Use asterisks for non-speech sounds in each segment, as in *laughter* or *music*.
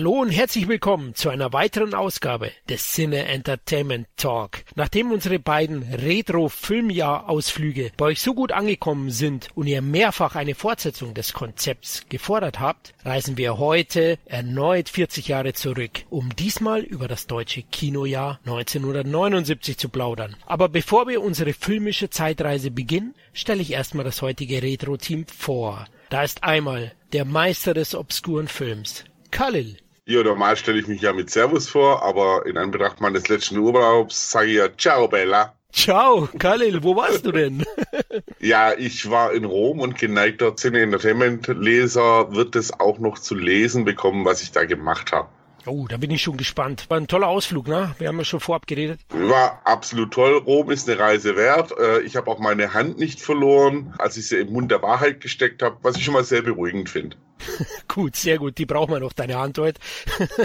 Hallo und herzlich willkommen zu einer weiteren Ausgabe des Cine Entertainment Talk. Nachdem unsere beiden Retro-Filmjahr-Ausflüge bei euch so gut angekommen sind und ihr mehrfach eine Fortsetzung des Konzepts gefordert habt, reisen wir heute erneut 40 Jahre zurück, um diesmal über das deutsche Kinojahr 1979 zu plaudern. Aber bevor wir unsere filmische Zeitreise beginnen, stelle ich erstmal das heutige Retro-Team vor. Da ist einmal der Meister des obskuren Films, Khalil. Ja, normal stelle ich mich ja mit Servus vor, aber in Anbetracht meines letzten Urlaubs sage ich ja Ciao, Bella. Ciao, Khalil, wo warst du denn? *laughs* ja, ich war in Rom und geneigter Cine Entertainment Leser wird es auch noch zu lesen bekommen, was ich da gemacht habe. Oh, da bin ich schon gespannt. War ein toller Ausflug, ne? Wir haben ja schon vorab geredet. War absolut toll. Rom ist eine Reise wert. Äh, ich habe auch meine Hand nicht verloren, als ich sie im Mund der Wahrheit gesteckt habe, was ich schon mal sehr beruhigend finde. *laughs* gut, sehr gut. Die brauchen wir noch, deine heute.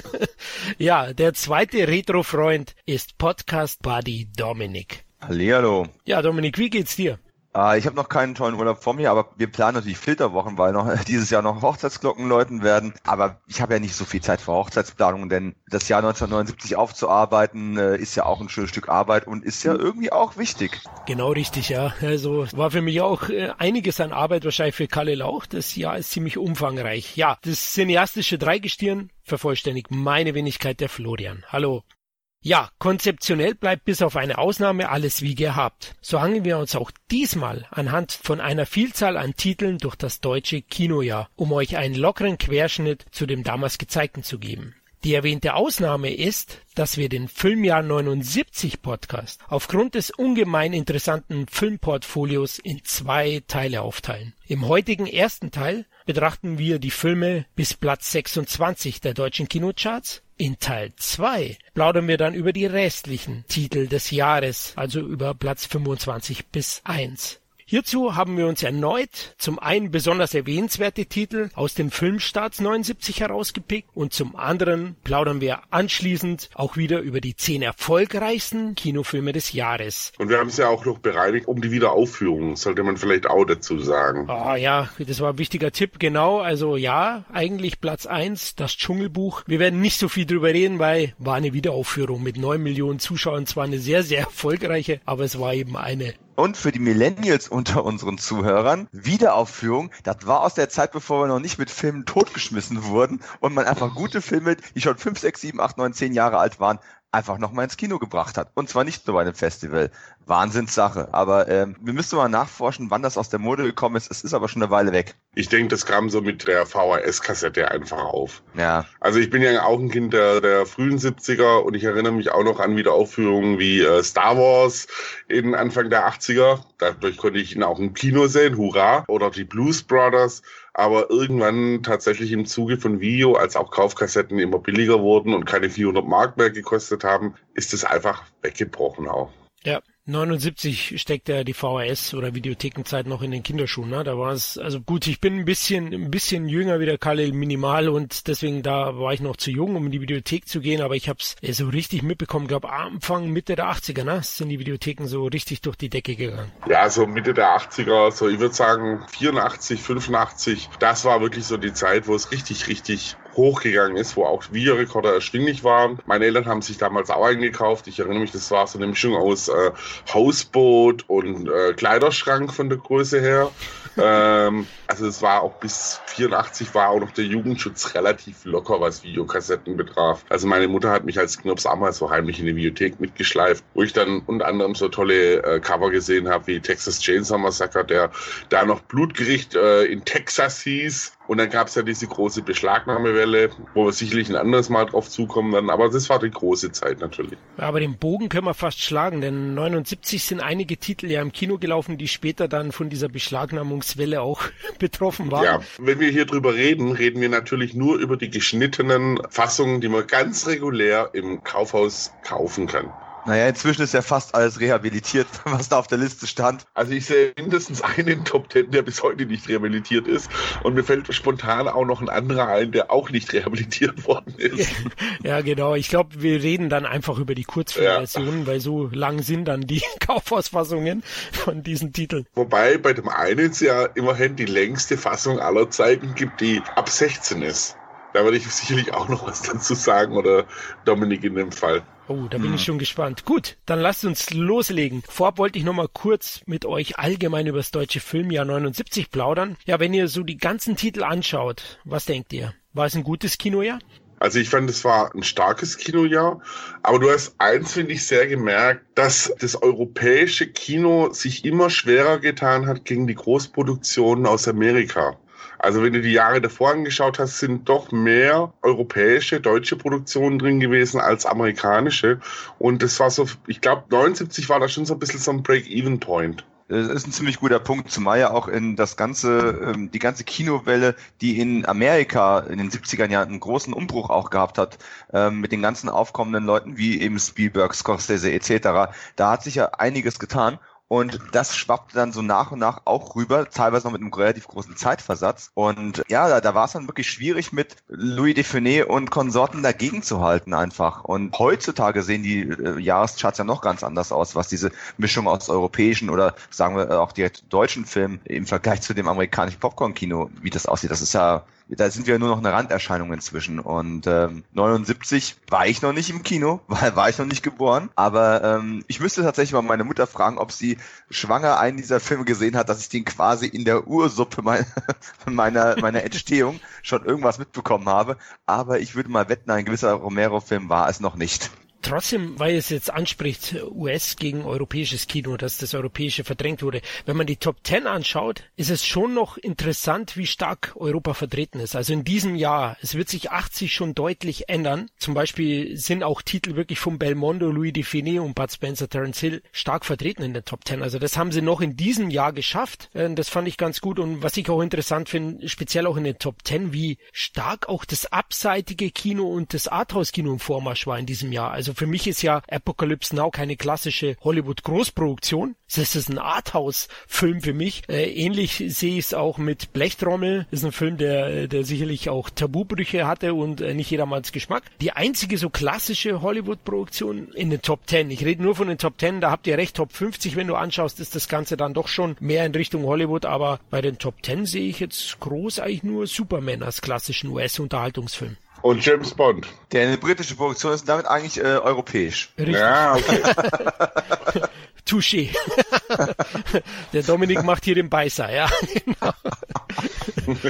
*laughs* ja, der zweite Retro-Freund ist Podcast Buddy Dominik. Hallihallo. Ja, Dominik, wie geht's dir? Äh, ich habe noch keinen tollen Urlaub vor mir, aber wir planen natürlich Filterwochen, weil noch *laughs* dieses Jahr noch Hochzeitsglocken läuten werden. Aber ich habe ja nicht so viel Zeit für Hochzeitsplanung, denn das Jahr 1979 aufzuarbeiten äh, ist ja auch ein schönes Stück Arbeit und ist ja irgendwie auch wichtig. Genau richtig, ja. Also war für mich auch äh, einiges an Arbeit wahrscheinlich für Kalle Lauch. Das Jahr ist ziemlich umfangreich. Ja, das cineastische Dreigestirn vervollständigt meine Wenigkeit der Florian. Hallo. Ja, konzeptionell bleibt bis auf eine Ausnahme alles wie gehabt. So hangen wir uns auch diesmal anhand von einer Vielzahl an Titeln durch das deutsche Kinojahr, um euch einen lockeren Querschnitt zu dem damals gezeigten zu geben. Die erwähnte Ausnahme ist, dass wir den Filmjahr 79 Podcast aufgrund des ungemein interessanten Filmportfolios in zwei Teile aufteilen. Im heutigen ersten Teil betrachten wir die Filme bis Platz 26 der deutschen Kinocharts in Teil 2 plaudern wir dann über die restlichen Titel des Jahres, also über Platz 25 bis 1. Hierzu haben wir uns erneut zum einen besonders erwähnenswerte Titel aus den Filmstarts 79 herausgepickt und zum anderen plaudern wir anschließend auch wieder über die zehn erfolgreichsten Kinofilme des Jahres. Und wir haben es ja auch noch bereinigt um die Wiederaufführung, sollte man vielleicht auch dazu sagen. Ah oh, ja, das war ein wichtiger Tipp, genau. Also ja, eigentlich Platz eins, das Dschungelbuch. Wir werden nicht so viel drüber reden, weil war eine Wiederaufführung mit neun Millionen Zuschauern, zwar eine sehr, sehr erfolgreiche, aber es war eben eine und für die Millennials unter unseren Zuhörern, Wiederaufführung, das war aus der Zeit, bevor wir noch nicht mit Filmen totgeschmissen wurden und man einfach gute Filme, die schon 5, 6, 7, 8, 9, 10 Jahre alt waren, einfach nochmal ins Kino gebracht hat. Und zwar nicht nur bei einem Festival. Wahnsinnssache. Aber ähm, wir müssen mal nachforschen, wann das aus der Mode gekommen ist. Es ist aber schon eine Weile weg. Ich denke, das kam so mit der VHS-Kassette einfach auf. Ja. Also ich bin ja auch ein Kind der, der frühen 70er und ich erinnere mich auch noch an Wiederaufführungen wie äh, Star Wars in Anfang der 80er. Dadurch konnte ich ihn auch im Kino sehen, hurra. Oder die Blues Brothers aber irgendwann tatsächlich im Zuge von Video, als auch Kaufkassetten immer billiger wurden und keine 400 Mark mehr gekostet haben, ist es einfach weggebrochen auch. Ja, 79 steckt ja die VHS oder Videothekenzeit noch in den Kinderschuhen, ne? Da war es, also gut, ich bin ein bisschen, ein bisschen jünger wie der Kalle minimal und deswegen da war ich noch zu jung, um in die Videothek zu gehen, aber ich hab's so richtig mitbekommen, glaube Anfang, Mitte der 80er, ne? Sind die Videotheken so richtig durch die Decke gegangen. Ja, so Mitte der 80er, so ich würde sagen 84, 85, das war wirklich so die Zeit, wo es richtig, richtig hochgegangen ist, wo auch Videorekorder erschwinglich waren. Meine Eltern haben sich damals auch eingekauft. Ich erinnere mich, das war so eine Mischung aus äh, Hausboot und äh, Kleiderschrank von der Größe her. *laughs* ähm, also es war auch bis 84 war auch noch der Jugendschutz relativ locker, was Videokassetten betraf. Also meine Mutter hat mich als Knirps damals so heimlich in die Videothek mitgeschleift, wo ich dann unter anderem so tolle äh, Cover gesehen habe wie Texas Chainsaw Massacre, der da noch Blutgericht äh, in Texas hieß und dann gab es ja diese große Beschlagnahmewelle, wo wir sicherlich ein anderes Mal drauf zukommen werden. Aber das war die große Zeit natürlich. Aber den Bogen können wir fast schlagen, denn 79 sind einige Titel ja im Kino gelaufen, die später dann von dieser Beschlagnahmungswelle auch *laughs* betroffen waren. Ja, wenn wir hier drüber reden, reden wir natürlich nur über die geschnittenen Fassungen, die man ganz regulär im Kaufhaus kaufen kann. Naja, inzwischen ist ja fast alles rehabilitiert, *laughs* was da auf der Liste stand. Also ich sehe mindestens einen Top Ten, der bis heute nicht rehabilitiert ist. Und mir fällt spontan auch noch ein anderer ein, der auch nicht rehabilitiert worden ist. Ja, *laughs* genau. Ich glaube, wir reden dann einfach über die Kurzfilmversionen, ja. weil so lang sind dann die *laughs* Kaufhausfassungen von diesen Titeln. Wobei bei dem einen es ja immerhin die längste Fassung aller Zeiten gibt, die ab 16 ist. Da würde ich sicherlich auch noch was dazu sagen oder Dominik in dem Fall. Oh, da bin hm. ich schon gespannt. Gut, dann lasst uns loslegen. Vorab wollte ich noch mal kurz mit euch allgemein über das deutsche Filmjahr 79 plaudern. Ja, wenn ihr so die ganzen Titel anschaut, was denkt ihr? War es ein gutes Kinojahr? Also ich fand, es war ein starkes Kinojahr, aber du hast eins, finde ich, sehr gemerkt, dass das europäische Kino sich immer schwerer getan hat gegen die Großproduktionen aus Amerika. Also wenn du die Jahre davor angeschaut hast, sind doch mehr europäische, deutsche Produktionen drin gewesen als amerikanische. Und das war so, ich glaube, 79 war da schon so ein bisschen so ein Break-Even-Point. Das ist ein ziemlich guter Punkt, zumal ja auch in das ganze, ähm, die ganze Kinowelle, die in Amerika in den 70er Jahren einen großen Umbruch auch gehabt hat, ähm, mit den ganzen aufkommenden Leuten wie eben Spielberg, Scorsese etc., da hat sich ja einiges getan und das schwappte dann so nach und nach auch rüber, teilweise noch mit einem relativ großen Zeitversatz. Und ja, da, da war es dann wirklich schwierig, mit Louis Defenet und Konsorten dagegen zu halten einfach. Und heutzutage sehen die äh, Jahrescharts ja noch ganz anders aus, was diese Mischung aus europäischen oder sagen wir auch direkt deutschen Filmen im Vergleich zu dem amerikanischen Popcorn-Kino, wie das aussieht. Das ist ja da sind wir nur noch eine Randerscheinung inzwischen. Und ähm, 79 war ich noch nicht im Kino, *laughs* weil war ich noch nicht geboren. Aber ähm, ich müsste tatsächlich mal meine Mutter fragen, ob sie schwanger einen dieser Filme gesehen hat, dass ich den quasi in der Ursuppe meiner, *laughs* meiner, meiner Entstehung *laughs* schon irgendwas mitbekommen habe. Aber ich würde mal wetten, ein gewisser Romero-Film war es noch nicht. Trotzdem, weil es jetzt anspricht, US gegen europäisches Kino, dass das europäische verdrängt wurde. Wenn man die Top Ten anschaut, ist es schon noch interessant, wie stark Europa vertreten ist. Also in diesem Jahr, es wird sich 80 schon deutlich ändern. Zum Beispiel sind auch Titel wirklich von Belmondo, Louis Define und Bud Spencer, Terence Hill stark vertreten in der Top Ten. Also das haben sie noch in diesem Jahr geschafft. Äh, das fand ich ganz gut. Und was ich auch interessant finde, speziell auch in den Top Ten, wie stark auch das abseitige Kino und das Arthouse-Kino im Vormarsch war in diesem Jahr. Also für mich ist ja Apocalypse Now keine klassische Hollywood-Großproduktion. Das ist ein Arthouse-Film für mich. Äh, ähnlich sehe ich es auch mit Blechtrommel. Das ist ein Film, der, der sicherlich auch Tabubrüche hatte und äh, nicht jedermanns Geschmack. Die einzige so klassische Hollywood-Produktion in den Top 10. Ich rede nur von den Top 10, da habt ihr recht, Top 50, wenn du anschaust, ist das Ganze dann doch schon mehr in Richtung Hollywood, aber bei den Top 10 sehe ich jetzt groß eigentlich nur Superman als klassischen US-Unterhaltungsfilm. Und James Bond. Der eine britische Produktion ist damit eigentlich äh, europäisch. Richtig. Ja, okay. *laughs* Touché. *laughs* Der Dominik macht hier den Beißer, ja. Genau. *laughs*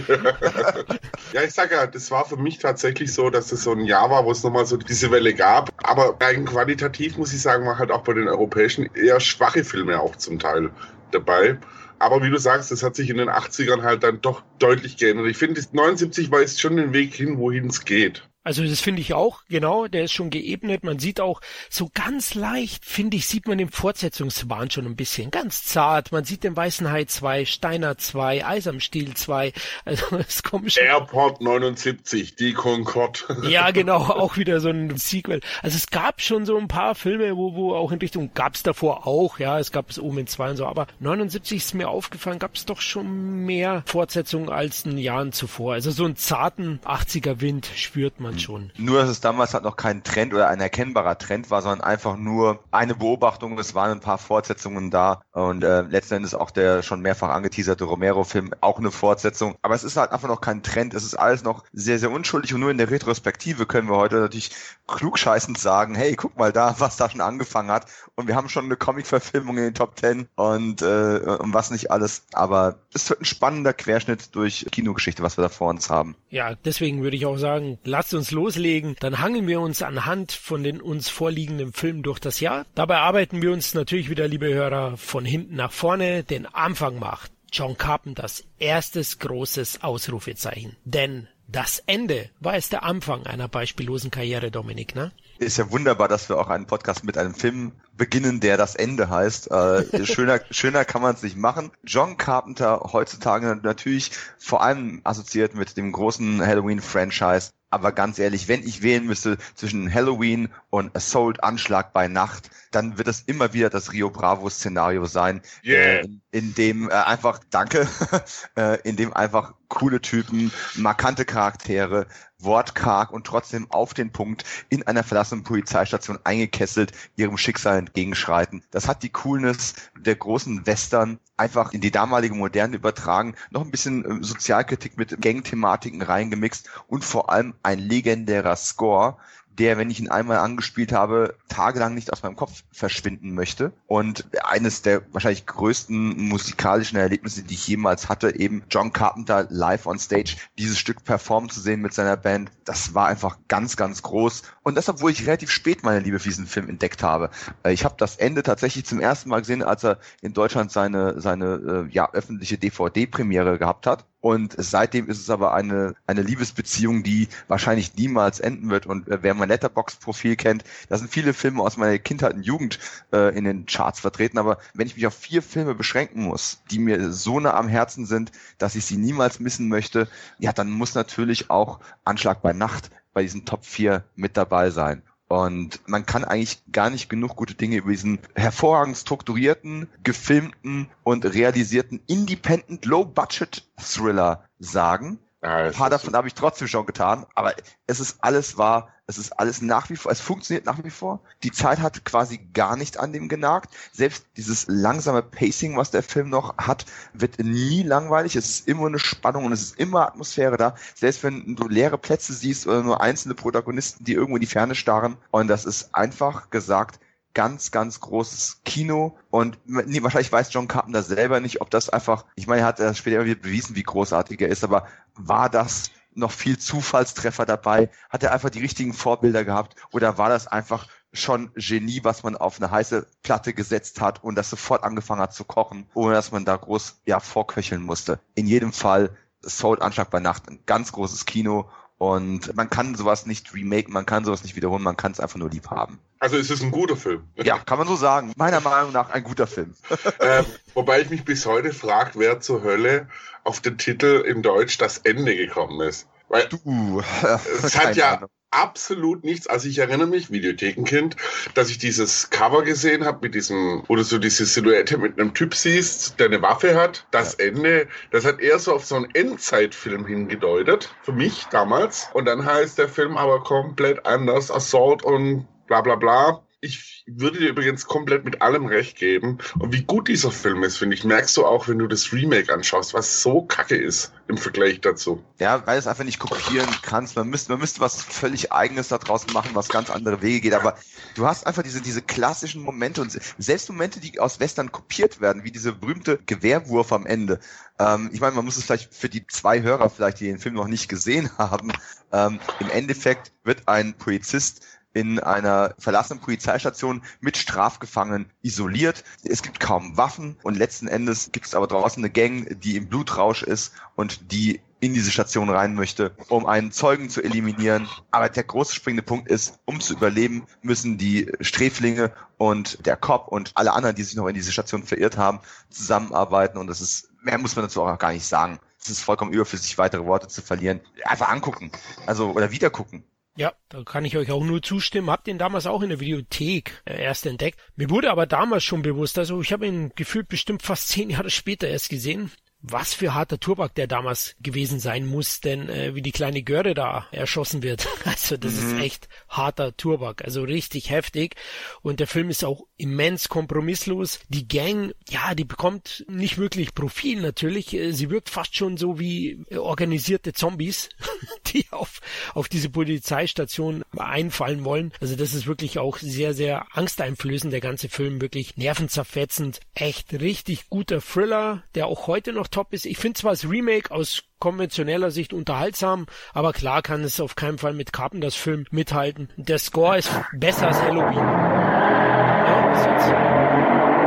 ja, ich sag ja, das war für mich tatsächlich so, dass es so ein Jahr war, wo es nochmal so diese Welle gab. Aber rein qualitativ muss ich sagen, war halt auch bei den europäischen eher schwache Filme auch zum Teil dabei. Aber wie du sagst, das hat sich in den 80ern halt dann doch deutlich geändert. Ich finde, 79 weist schon den Weg hin, wohin es geht. Also das finde ich auch, genau, der ist schon geebnet. Man sieht auch so ganz leicht, finde ich, sieht man den Fortsetzungswahn schon ein bisschen. Ganz zart. Man sieht den Weißenheit 2, Steiner 2, Eis am Stiel 2. Also *laughs* es kommt schon. Airport 79, die Concorde. *laughs* Ja, genau, auch wieder so ein Sequel. Also es gab schon so ein paar Filme, wo, wo auch in Richtung, gab es davor auch, ja, es gab es Omen 2 und so, aber 79 ist mir aufgefallen, gab es doch schon mehr Fortsetzungen als in Jahren zuvor. Also so einen zarten 80er Wind spürt man schon. Nur, dass es damals halt noch kein Trend oder ein erkennbarer Trend war, sondern einfach nur eine Beobachtung. Es waren ein paar Fortsetzungen da und äh, letzten Endes auch der schon mehrfach angeteaserte Romero-Film auch eine Fortsetzung. Aber es ist halt einfach noch kein Trend. Es ist alles noch sehr, sehr unschuldig und nur in der Retrospektive können wir heute natürlich klugscheißend sagen, hey, guck mal da, *laughs* was da schon angefangen hat. Und wir haben schon eine Comic-Verfilmung in den Top Ten und, äh, und was nicht alles. Aber es wird ein spannender Querschnitt durch Kinogeschichte, was wir da vor uns haben. Ja, deswegen würde ich auch sagen, lasst uns loslegen. Dann hangeln wir uns anhand von den uns vorliegenden Filmen durch das Jahr. Dabei arbeiten wir uns natürlich wieder, liebe Hörer, von hinten nach vorne. Den Anfang macht John Carpenters erstes großes Ausrufezeichen. Denn das Ende war es der Anfang einer beispiellosen Karriere, Dominik, ne? Ist ja wunderbar, dass wir auch einen Podcast mit einem Film beginnen, der das Ende heißt. Äh, *laughs* schöner, schöner kann man es nicht machen. John Carpenter heutzutage natürlich vor allem assoziiert mit dem großen Halloween-Franchise Aber ganz ehrlich, wenn ich wählen müsste zwischen Halloween und Assault Anschlag bei Nacht, dann wird es immer wieder das Rio Bravo Szenario sein, Yeah. äh, in, in dem äh, einfach, danke, *laughs* äh, in dem einfach coole Typen, markante Charaktere, wortkarg und trotzdem auf den Punkt in einer verlassenen Polizeistation eingekesselt ihrem Schicksal entgegenschreiten. Das hat die Coolness der großen Western einfach in die damalige Moderne übertragen, noch ein bisschen äh, Sozialkritik mit Gang-Thematiken reingemixt und vor allem ein legendärer Score, der, wenn ich ihn einmal angespielt habe, tagelang nicht aus meinem Kopf verschwinden möchte. Und eines der wahrscheinlich größten musikalischen Erlebnisse, die ich jemals hatte, eben John Carpenter live on stage, dieses Stück performen zu sehen mit seiner Band, das war einfach ganz, ganz groß. Und das, obwohl ich relativ spät meine Liebe für diesen Film entdeckt habe. Äh, Ich habe das Ende tatsächlich zum ersten Mal gesehen, als er in Deutschland seine, seine äh, ja, öffentliche DVD-Premiere gehabt hat. Und seitdem ist es aber eine, eine Liebesbeziehung, die wahrscheinlich niemals enden wird. Und äh, wer mein Letterbox-Profil kennt, da sind viele Filme aus meiner Kindheit und Jugend äh, in den Charts vertreten. Aber wenn ich mich auf vier Filme beschränken muss, die mir so nah am Herzen sind, dass ich sie niemals missen möchte, ja, dann muss natürlich auch Anschlag bei Nacht bei diesen Top 4 mit dabei sein. Und man kann eigentlich gar nicht genug gute Dinge über diesen hervorragend strukturierten, gefilmten und realisierten Independent Low-Budget Thriller sagen. Ja, Ein es paar davon habe ich trotzdem schon getan, aber es ist alles wahr, es ist alles nach wie vor, es funktioniert nach wie vor. Die Zeit hat quasi gar nicht an dem genagt. Selbst dieses langsame Pacing, was der Film noch hat, wird nie langweilig. Es ist immer eine Spannung und es ist immer Atmosphäre da. Selbst wenn du leere Plätze siehst oder nur einzelne Protagonisten, die irgendwo in die Ferne starren. Und das ist einfach gesagt ganz, ganz großes Kino und nee, wahrscheinlich weiß John Carpenter selber nicht, ob das einfach, ich meine, er hat später wieder bewiesen, wie großartig er ist, aber war das noch viel Zufallstreffer dabei? Hat er einfach die richtigen Vorbilder gehabt oder war das einfach schon Genie, was man auf eine heiße Platte gesetzt hat und das sofort angefangen hat zu kochen, ohne dass man da groß ja vorköcheln musste? In jedem Fall Soul Anschlag bei Nacht, ein ganz großes Kino und man kann sowas nicht remaken, man kann sowas nicht wiederholen, man kann es einfach nur lieb haben. Also es ist ein guter Film. Ja, kann man so sagen. Meiner Meinung nach ein guter Film. *laughs* ähm, wobei ich mich bis heute frage, wer zur Hölle auf den Titel in Deutsch das Ende gekommen ist. Weil Du. *laughs* es hat ja absolut nichts. Also ich erinnere mich, Videothekenkind, dass ich dieses Cover gesehen habe mit diesem, wo du so diese Silhouette mit einem Typ siehst, der eine Waffe hat. Das Ende, das hat eher so auf so einen Endzeitfilm hingedeutet, für mich damals. Und dann heißt der Film aber komplett anders, Assault und bla bla bla. Ich würde dir übrigens komplett mit allem recht geben. Und wie gut dieser Film ist, finde ich, merkst du auch, wenn du das Remake anschaust, was so kacke ist im Vergleich dazu. Ja, weil es einfach nicht kopieren kannst. Man müsste, man müsste was völlig Eigenes da draußen machen, was ganz andere Wege geht. Aber du hast einfach diese, diese klassischen Momente und selbst Momente, die aus Western kopiert werden, wie diese berühmte Gewehrwurf am Ende. Ähm, ich meine, man muss es vielleicht für die zwei Hörer vielleicht, die den Film noch nicht gesehen haben, ähm, im Endeffekt wird ein Polizist in einer verlassenen Polizeistation mit Strafgefangenen isoliert. Es gibt kaum Waffen und letzten Endes gibt es aber draußen eine Gang, die im Blutrausch ist und die in diese Station rein möchte, um einen Zeugen zu eliminieren. Aber der große springende Punkt ist, um zu überleben, müssen die Sträflinge und der Cop und alle anderen, die sich noch in diese Station verirrt haben, zusammenarbeiten. Und das ist, mehr muss man dazu auch gar nicht sagen. Es ist vollkommen überflüssig, weitere Worte zu verlieren. Einfach angucken. Also, oder wieder gucken. Ja, da kann ich euch auch nur zustimmen. Hab den damals auch in der Videothek äh, erst entdeckt. Mir wurde aber damals schon bewusst, also ich habe ihn gefühlt bestimmt fast zehn Jahre später erst gesehen. Was für harter Turbak der damals gewesen sein muss, denn äh, wie die kleine Göre da erschossen wird. *laughs* Also das Mhm. ist echt harter Turbak, also richtig heftig. Und der Film ist auch immens kompromisslos. Die Gang, ja, die bekommt nicht wirklich Profil natürlich. Äh, Sie wirkt fast schon so wie äh, organisierte Zombies, *laughs* die auf, auf diese Polizeistation einfallen wollen. Also das ist wirklich auch sehr, sehr angsteinflößend, der ganze Film, wirklich nervenzerfetzend. Echt richtig guter Thriller, der auch heute noch top ist. Ich finde zwar das Remake aus konventioneller Sicht unterhaltsam, aber klar kann es auf keinen Fall mit Carpenters Film mithalten. Der Score ist besser als Halloween. Ja,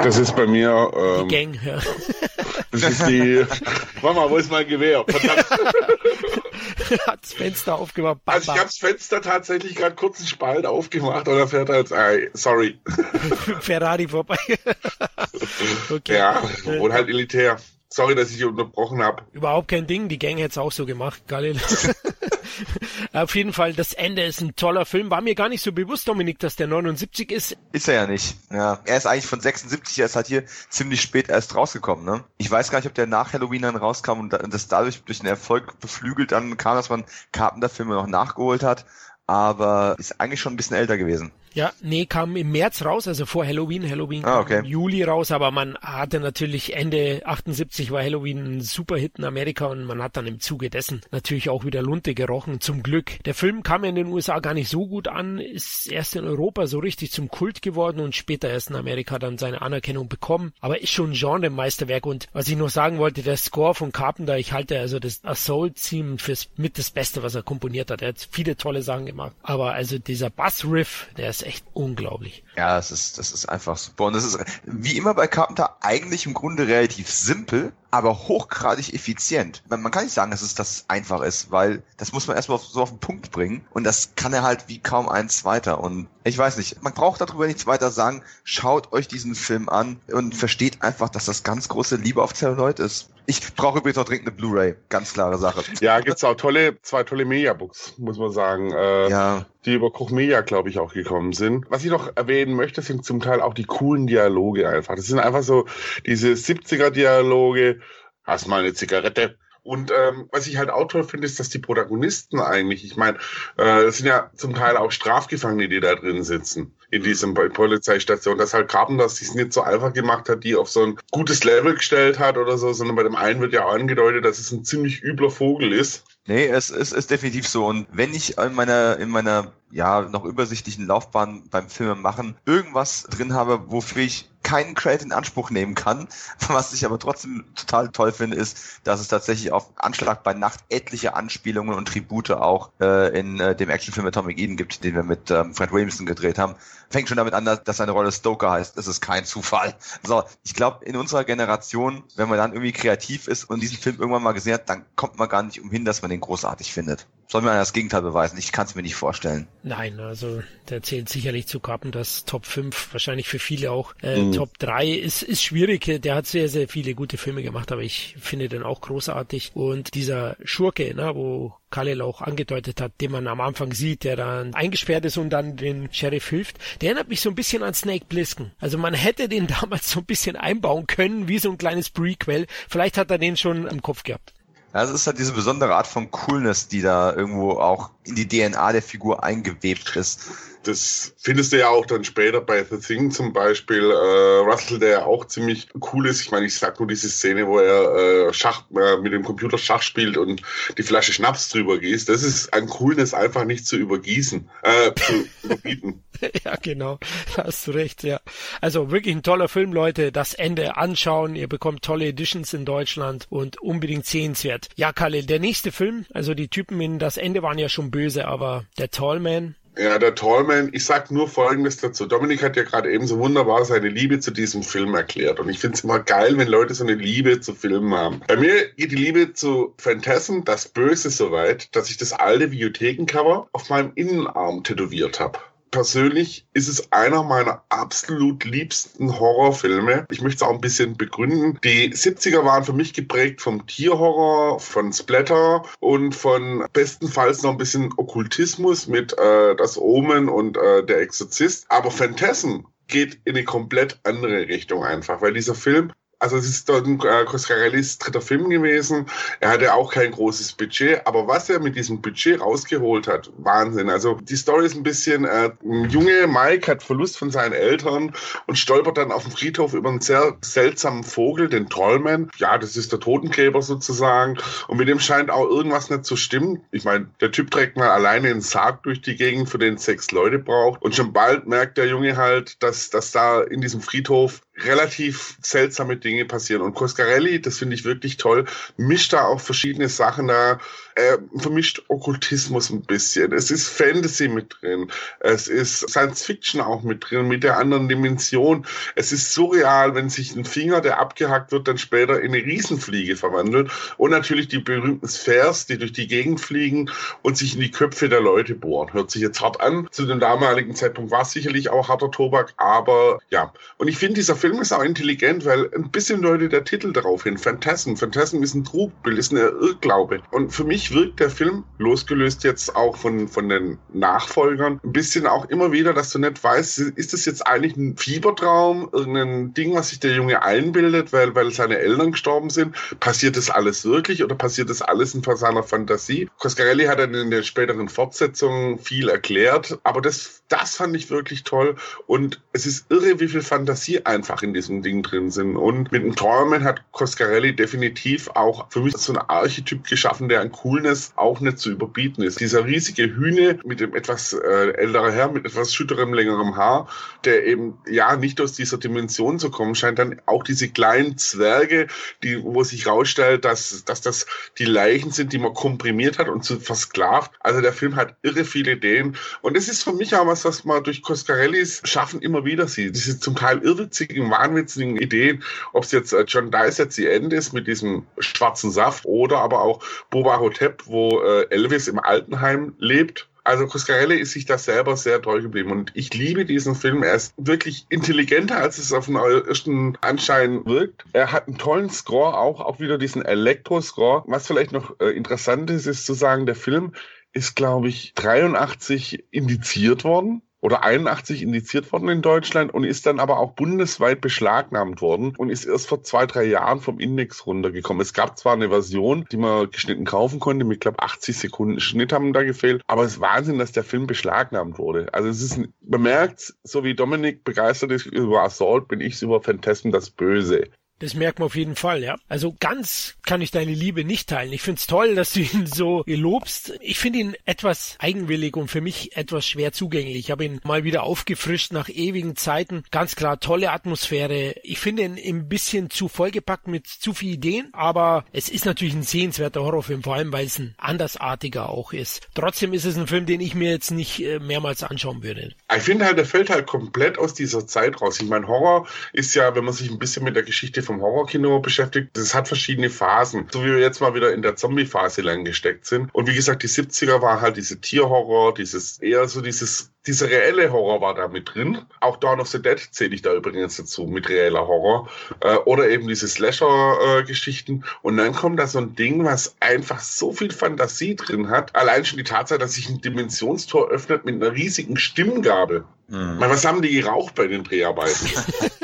das ist jetzt bei mir. die Ähm, Gang. Ja. *laughs* das ist die. Mama, wo ist mein Gewehr? Verdammt. *laughs* Hat das Fenster aufgemacht. Bam, Also ich habe das Fenster tatsächlich gerade kurz einen Spalt aufgemacht und er fährt halt. Äh, sorry. *laughs* Ferrari vorbei. okay. Ja, und halt elitär. Sorry, dass ich dich unterbrochen habe. Überhaupt kein Ding, die Gang hätte es auch so gemacht, Galil. *laughs* *laughs* Auf jeden Fall, das Ende ist ein toller Film. War mir gar nicht so bewusst, Dominik, dass der 79 ist. Ist er ja nicht. Ja, er ist eigentlich von 76, er ist halt hier ziemlich spät erst rausgekommen, ne? Ich weiß gar nicht, ob der nach Halloween dann rauskam und das dadurch durch den Erfolg beflügelt dann kam, dass man Carpenter-Filme noch nachgeholt hat aber ist eigentlich schon ein bisschen älter gewesen. Ja, nee, kam im März raus, also vor Halloween. Halloween ah, okay. kam im Juli raus, aber man hatte natürlich Ende 78 war Halloween ein super Hit in Amerika und man hat dann im Zuge dessen natürlich auch wieder Lunte gerochen, zum Glück. Der Film kam ja in den USA gar nicht so gut an, ist erst in Europa so richtig zum Kult geworden und später erst in Amerika dann seine Anerkennung bekommen, aber ist schon ein Genre-Meisterwerk und was ich noch sagen wollte, der Score von Carpenter, ich halte also das Assault-Theme fürs mit das Beste, was er komponiert hat. Er hat viele tolle Sachen gemacht, aber also dieser Bass-Riff, der ist echt unglaublich. Ja, das ist, das ist einfach super. Und das ist wie immer bei Carpenter eigentlich im Grunde relativ simpel, aber hochgradig effizient. Man kann nicht sagen, dass es das einfach ist, weil das muss man erstmal so auf den Punkt bringen. Und das kann er halt wie kaum eins weiter. Und ich weiß nicht, man braucht darüber nichts weiter sagen. Schaut euch diesen Film an und versteht einfach, dass das ganz große Liebe auf Zelluloid ist. Ich brauche übrigens noch dringend eine Blu-ray. Ganz klare Sache. Ja, gibt's auch tolle, zwei tolle Mediabooks, muss man sagen. Äh, ja. Die über Koch Media, glaube ich, auch gekommen sind. Was ich noch erwähnen möchte, sind zum Teil auch die coolen Dialoge einfach. Das sind einfach so diese 70er-Dialoge. Hast mal eine Zigarette? Und ähm, was ich halt auch toll finde, ist, dass die Protagonisten eigentlich, ich meine, äh, es sind ja zum Teil auch Strafgefangene, die da drin sitzen in diesem Polizeistation, dass halt Carpenter sich nicht so einfach gemacht hat, die auf so ein gutes Level gestellt hat oder so, sondern bei dem einen wird ja auch angedeutet, dass es ein ziemlich übler Vogel ist. Nee, es ist, ist definitiv so. Und wenn ich in meiner, in meiner ja, noch übersichtlichen Laufbahn beim Filmen machen irgendwas drin habe, wofür ich keinen Credit in Anspruch nehmen kann. *laughs* Was ich aber trotzdem total toll finde, ist, dass es tatsächlich auf Anschlag bei Nacht etliche Anspielungen und Tribute auch äh, in äh, dem Actionfilm Atomic Eden gibt, den wir mit ähm, Fred Williamson gedreht haben. Fängt schon damit an, dass seine Rolle Stoker heißt. Das ist kein Zufall. So, ich glaube, in unserer Generation, wenn man dann irgendwie kreativ ist und diesen Film irgendwann mal gesehen hat, dann kommt man gar nicht umhin, dass man den großartig findet. Soll mir das Gegenteil beweisen? Ich kann es mir nicht vorstellen. Nein, also der zählt sicherlich zu Carpenters Top 5, wahrscheinlich für viele auch. Äh, mhm. Top 3 ist, ist schwierig. Der hat sehr, sehr viele gute Filme gemacht, aber ich finde den auch großartig. Und dieser Schurke, ne, wo Kalel auch angedeutet hat, den man am Anfang sieht, der dann eingesperrt ist und dann den Sheriff hilft, der erinnert mich so ein bisschen an Snake Plissken. Also man hätte den *laughs* damals so ein bisschen einbauen können, wie so ein kleines Prequel. Vielleicht hat er den schon im Kopf gehabt. Ja, es ist halt diese besondere Art von Coolness, die da irgendwo auch in die DNA der Figur eingewebt ist. Das findest du ja auch dann später bei The Thing zum Beispiel. Äh, Russell, der ja auch ziemlich cool ist. Ich meine, ich sag nur diese Szene, wo er äh, Schach äh, mit dem Computer Schach spielt und die Flasche Schnaps drüber gießt. Das ist an Coolness einfach nicht zu übergießen, äh, zu *laughs* überbieten. ja, genau. Da hast du recht, ja. Also wirklich ein toller Film, Leute. Das Ende anschauen. Ihr bekommt tolle Editions in Deutschland und unbedingt sehenswert. Ja, Kalle, der nächste Film, also die Typen in das Ende waren ja schon böse, aber der Tallman, ja, der Tallman, ich sag nur Folgendes dazu. Dominik hat ja gerade eben so wunderbar seine Liebe zu diesem Film erklärt. Und ich finde es immer geil, wenn Leute so eine Liebe zu Filmen haben. Bei mir geht die Liebe zu Phantasm, das Böse, so weit, dass ich das alte Videothekencover auf meinem Innenarm tätowiert habe persönlich ist es einer meiner absolut liebsten Horrorfilme. Ich möchte es auch ein bisschen begründen. Die 70er waren für mich geprägt vom Tierhorror, von Splatter und von bestenfalls noch ein bisschen Okkultismus mit äh, Das Omen und äh, Der Exorzist. Aber Phantasm geht in eine komplett andere Richtung einfach, weil dieser Film also es ist dann äh, Coscarellis dritter Film gewesen. Er hatte auch kein großes Budget, aber was er mit diesem Budget rausgeholt hat, Wahnsinn. Also die Story ist ein bisschen, äh, ein Junge Mike hat Verlust von seinen Eltern und stolpert dann auf dem Friedhof über einen sehr seltsamen Vogel, den Trollman. Ja, das ist der Totenkleber sozusagen. Und mit dem scheint auch irgendwas nicht zu stimmen. Ich meine, der Typ trägt mal alleine einen Sarg durch die Gegend, für den sechs Leute braucht. Und schon bald merkt der Junge halt, dass, dass da in diesem Friedhof relativ seltsame Dinge passieren. Und Coscarelli, das finde ich wirklich toll, mischt da auch verschiedene Sachen da äh, vermischt Okkultismus ein bisschen. Es ist Fantasy mit drin. Es ist Science Fiction auch mit drin, mit der anderen Dimension. Es ist surreal, wenn sich ein Finger, der abgehackt wird, dann später in eine Riesenfliege verwandelt. Und natürlich die berühmten Spheres, die durch die Gegend fliegen und sich in die Köpfe der Leute bohren. Hört sich jetzt hart an. Zu dem damaligen Zeitpunkt war es sicherlich auch harter Tobak, aber ja. Und ich finde, dieser Film ist auch intelligent, weil ein bisschen deutet der Titel darauf hin. Phantasm. Phantasm ist ein Trugbild, ist eine Irrglaube. Und für mich wirkt der Film, losgelöst jetzt auch von, von den Nachfolgern, ein bisschen auch immer wieder, dass du nicht weißt, ist das jetzt eigentlich ein Fiebertraum, irgendein Ding, was sich der Junge einbildet, weil, weil seine Eltern gestorben sind? Passiert das alles wirklich oder passiert das alles in seiner Fantasie? Coscarelli hat dann in den späteren Fortsetzungen viel erklärt, aber das, das fand ich wirklich toll und es ist irre, wie viel Fantasie einfach in diesem Ding drin sind und mit dem Torment hat Coscarelli definitiv auch für mich so ein Archetyp geschaffen, der an Coolness auch nicht zu überbieten ist. Dieser riesige Hühne mit dem etwas äh, älteren Herr, mit etwas schütterem, längerem Haar, der eben ja nicht aus dieser Dimension zu kommen scheint, dann auch diese kleinen Zwerge, die, wo sich rausstellt, dass, dass das die Leichen sind, die man komprimiert hat und zu versklavt. Also der Film hat irre viele Ideen und das ist für mich auch was, was man durch Coscarellis Schaffen immer wieder sieht. Diese zum Teil irrwitzigen, wahnwitzigen Ideen, ob es jetzt äh, John Dice at the End ist mit diesem schwarzen Saft oder aber auch Boba Hotep, wo äh, Elvis im Altenheim lebt also Coscarelli ist sich da selber sehr treu geblieben und ich liebe diesen Film. Er ist wirklich intelligenter, als es auf den ersten Anschein wirkt. Er hat einen tollen Score, auch, auch wieder diesen Elektro-Score. Was vielleicht noch äh, interessant ist, ist zu sagen, der Film ist, glaube ich, 83 indiziert worden oder 81 indiziert worden in Deutschland und ist dann aber auch bundesweit beschlagnahmt worden und ist erst vor zwei, drei Jahren vom Index runtergekommen. Es gab zwar eine Version, die man geschnitten kaufen konnte, mit, glaube 80 Sekunden Schnitt haben da gefehlt, aber es ist Wahnsinn, dass der Film beschlagnahmt wurde. Also es ist, man merkt, so wie Dominik begeistert ist über Assault, bin ich über Phantasm das Böse. Das merkt man auf jeden Fall, ja. Also ganz kann ich deine Liebe nicht teilen. Ich find's toll, dass du ihn so lobst. Ich finde ihn etwas eigenwillig und für mich etwas schwer zugänglich. Ich habe ihn mal wieder aufgefrischt nach ewigen Zeiten. Ganz klar, tolle Atmosphäre. Ich finde ihn ein bisschen zu vollgepackt mit zu viel Ideen, aber es ist natürlich ein sehenswerter Horrorfilm, vor allem weil es ein andersartiger auch ist. Trotzdem ist es ein Film, den ich mir jetzt nicht äh, mehrmals anschauen würde. Ich finde halt, der fällt halt komplett aus dieser Zeit raus. Ich meine, Horror ist ja, wenn man sich ein bisschen mit der Geschichte vom Horrorkino beschäftigt. Das hat verschiedene Phasen. So wie wir jetzt mal wieder in der Zombie-Phase lang gesteckt sind. Und wie gesagt, die 70er war halt diese Tierhorror, dieses eher so dieses dieser reelle Horror war da mit drin. Auch Dawn of the Dead zähle ich da übrigens dazu, mit reeller Horror. Äh, oder eben diese Slasher-Geschichten. Äh, und dann kommt da so ein Ding, was einfach so viel Fantasie drin hat. Allein schon die Tatsache, dass sich ein Dimensionstor öffnet mit einer riesigen Stimmgabel. Mhm. was haben die geraucht bei den Dreharbeiten?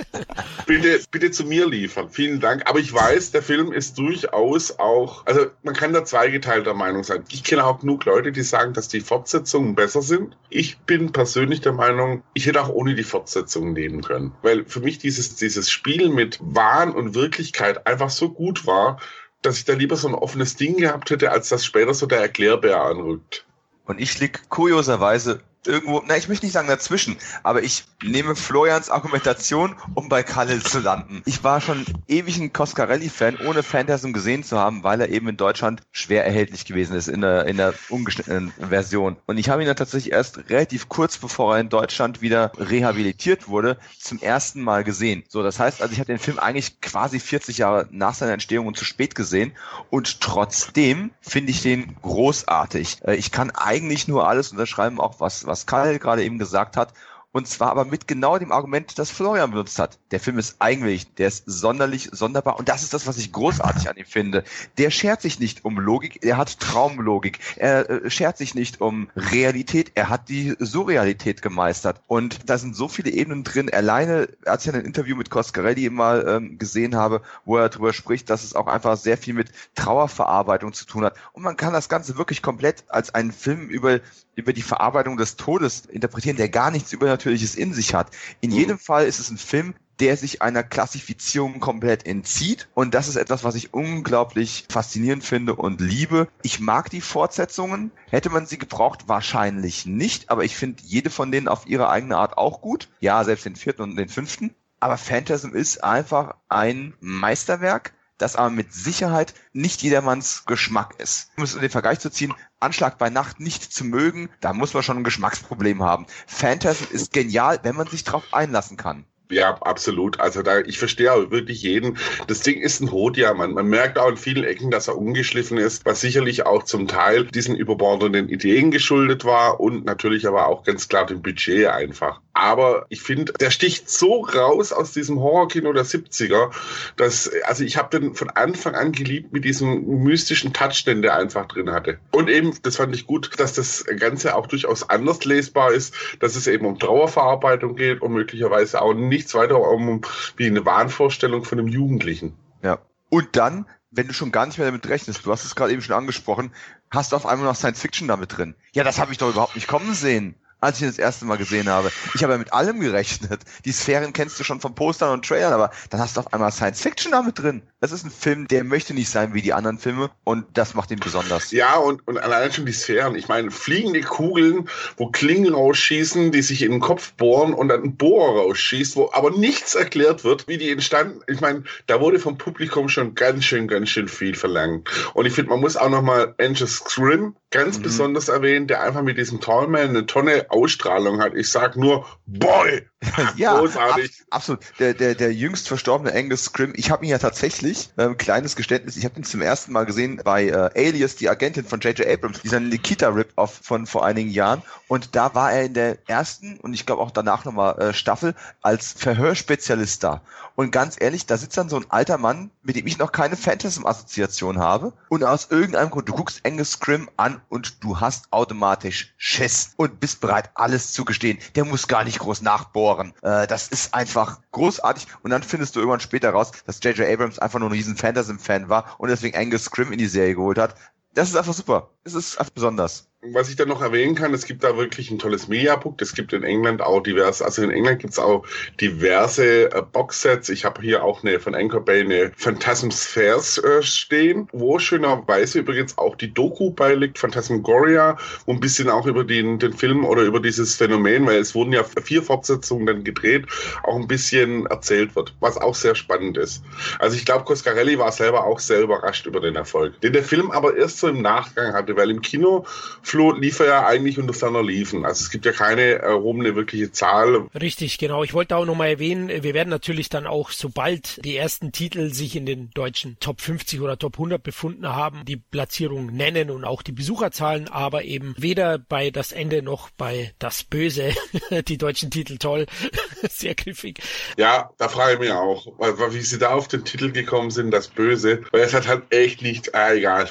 *laughs* bitte, bitte zu mir liefern. Vielen Dank. Aber ich weiß, der Film ist durchaus auch, also man kann da zweigeteilter Meinung sein. Ich kenne auch genug Leute, die sagen, dass die Fortsetzungen besser sind. Ich bin persönlich der Meinung, ich hätte auch ohne die Fortsetzungen leben können. Weil für mich dieses, dieses Spiel mit Wahn und Wirklichkeit einfach so gut war, dass ich da lieber so ein offenes Ding gehabt hätte, als dass später so der Erklärbär anrückt. Und ich lieg kurioserweise irgendwo, na, ich möchte nicht sagen dazwischen, aber ich nehme Florians Argumentation, um bei Kalle zu landen. Ich war schon ewig ein Coscarelli-Fan, ohne Phantasm gesehen zu haben, weil er eben in Deutschland schwer erhältlich gewesen ist in der, in der ungeschnittenen Version. Und ich habe ihn dann tatsächlich erst relativ kurz bevor er in Deutschland wieder rehabilitiert wurde, zum ersten Mal gesehen. So, das heißt, also ich habe den Film eigentlich quasi 40 Jahre nach seiner Entstehung und zu spät gesehen und trotzdem finde ich den großartig. Äh, ich kann eigentlich nur alles unterschreiben, auch was, was was Karl gerade eben gesagt hat. Und zwar aber mit genau dem Argument, das Florian benutzt hat. Der Film ist eigentlich, der ist sonderlich sonderbar. Und das ist das, was ich großartig an ihm finde. Der schert sich nicht um Logik, er hat Traumlogik. Er äh, schert sich nicht um Realität, er hat die Surrealität gemeistert. Und da sind so viele Ebenen drin. Alleine, als ich ein Interview mit Coscarelli mal ähm, gesehen habe, wo er darüber spricht, dass es auch einfach sehr viel mit Trauerverarbeitung zu tun hat. Und man kann das Ganze wirklich komplett als einen Film über über die Verarbeitung des Todes interpretieren, der gar nichts Übernatürliches in sich hat. In mhm. jedem Fall ist es ein Film, der sich einer Klassifizierung komplett entzieht. Und das ist etwas, was ich unglaublich faszinierend finde und liebe. Ich mag die Fortsetzungen. Hätte man sie gebraucht? Wahrscheinlich nicht. Aber ich finde jede von denen auf ihre eigene Art auch gut. Ja, selbst den vierten und den fünften. Aber Phantasm ist einfach ein Meisterwerk das aber mit Sicherheit nicht jedermanns Geschmack ist. Um es in den Vergleich zu ziehen, Anschlag bei Nacht nicht zu mögen, da muss man schon ein Geschmacksproblem haben. Phantasm ist genial, wenn man sich drauf einlassen kann. Ja, absolut. Also da, ich verstehe auch wirklich jeden. Das Ding ist ein Hotdiamant. Man merkt auch in vielen Ecken, dass er ungeschliffen ist, was sicherlich auch zum Teil diesen überbordenden Ideen geschuldet war und natürlich aber auch ganz klar dem Budget einfach. Aber ich finde, der sticht so raus aus diesem Horrorkino der 70er, dass, also ich habe den von Anfang an geliebt mit diesem mystischen Touch, den der einfach drin hatte. Und eben, das fand ich gut, dass das Ganze auch durchaus anders lesbar ist, dass es eben um Trauerverarbeitung geht und möglicherweise auch nichts weiter um wie eine Wahnvorstellung von einem Jugendlichen. Ja. Und dann wenn du schon gar nicht mehr damit rechnest, du hast es gerade eben schon angesprochen, hast du auf einmal noch Science Fiction damit drin. Ja, das habe ich doch überhaupt nicht kommen sehen als ich ihn das erste Mal gesehen habe. Ich habe ja mit allem gerechnet. Die Sphären kennst du schon von Postern und Trailern, aber dann hast du auf einmal Science Fiction damit drin. Das ist ein Film, der möchte nicht sein wie die anderen Filme und das macht ihn besonders. Ja, und, und allein schon die Sphären. Ich meine, fliegende Kugeln, wo Klingen rausschießen, die sich in den Kopf bohren und dann ein Bohrer rausschießt, wo aber nichts erklärt wird, wie die entstanden. Ich meine, da wurde vom Publikum schon ganz schön, ganz schön viel verlangt. Und ich finde, man muss auch nochmal Angel Scrim ganz mhm. besonders erwähnen, der einfach mit diesem Tallman eine Tonne Ausstrahlung hat. Ich sag nur, boy! *laughs* ja, großartig. Ab, absolut. Der, der, der jüngst verstorbene Angus Scrim, ich habe ihn ja tatsächlich, ähm, kleines Geständnis, ich habe ihn zum ersten Mal gesehen bei äh, Alias, die Agentin von J.J. Abrams, dieser Nikita-Rip-Off von vor einigen Jahren. Und da war er in der ersten und ich glaube auch danach nochmal äh, Staffel als Verhörspezialist da. Und ganz ehrlich, da sitzt dann so ein alter Mann, mit dem ich noch keine Phantasm-Assoziation habe. Und aus irgendeinem Grund, du guckst Angus Scrim an und du hast automatisch Schiss und bist bereit, alles zu gestehen. Der muss gar nicht groß nachbohren. Äh, das ist einfach großartig. Und dann findest du irgendwann später raus, dass J.J. Abrams einfach nur ein riesen Phantasm-Fan war und deswegen Angus Scrim in die Serie geholt hat. Das ist einfach super. Es ist einfach besonders was ich dann noch erwähnen kann, es gibt da wirklich ein tolles Mediabook. Es gibt in England auch diverse, also in England gibt es auch diverse äh, Boxsets. Ich habe hier auch eine von Anchor Bay eine Phantasm Spheres äh, stehen, wo schönerweise übrigens auch die Doku beiliegt, Phantasmagoria, wo ein bisschen auch über den, den Film oder über dieses Phänomen, weil es wurden ja vier Fortsetzungen dann gedreht, auch ein bisschen erzählt wird, was auch sehr spannend ist. Also ich glaube, Coscarelli war selber auch sehr überrascht über den Erfolg, den der Film aber erst so im Nachgang hatte, weil im Kino Flo lief er ja eigentlich unter seiner Liefen. Also es gibt ja keine erhobene wirkliche Zahl. Richtig, genau. Ich wollte auch nochmal erwähnen, wir werden natürlich dann auch, sobald die ersten Titel sich in den deutschen Top 50 oder Top 100 befunden haben, die Platzierung nennen und auch die Besucherzahlen, aber eben weder bei das Ende noch bei das Böse. *laughs* die deutschen Titel toll. *laughs* Sehr griffig. Ja, da frage ich mich auch, wie sie da auf den Titel gekommen sind, das Böse. Weil es hat halt echt nicht, ah, egal.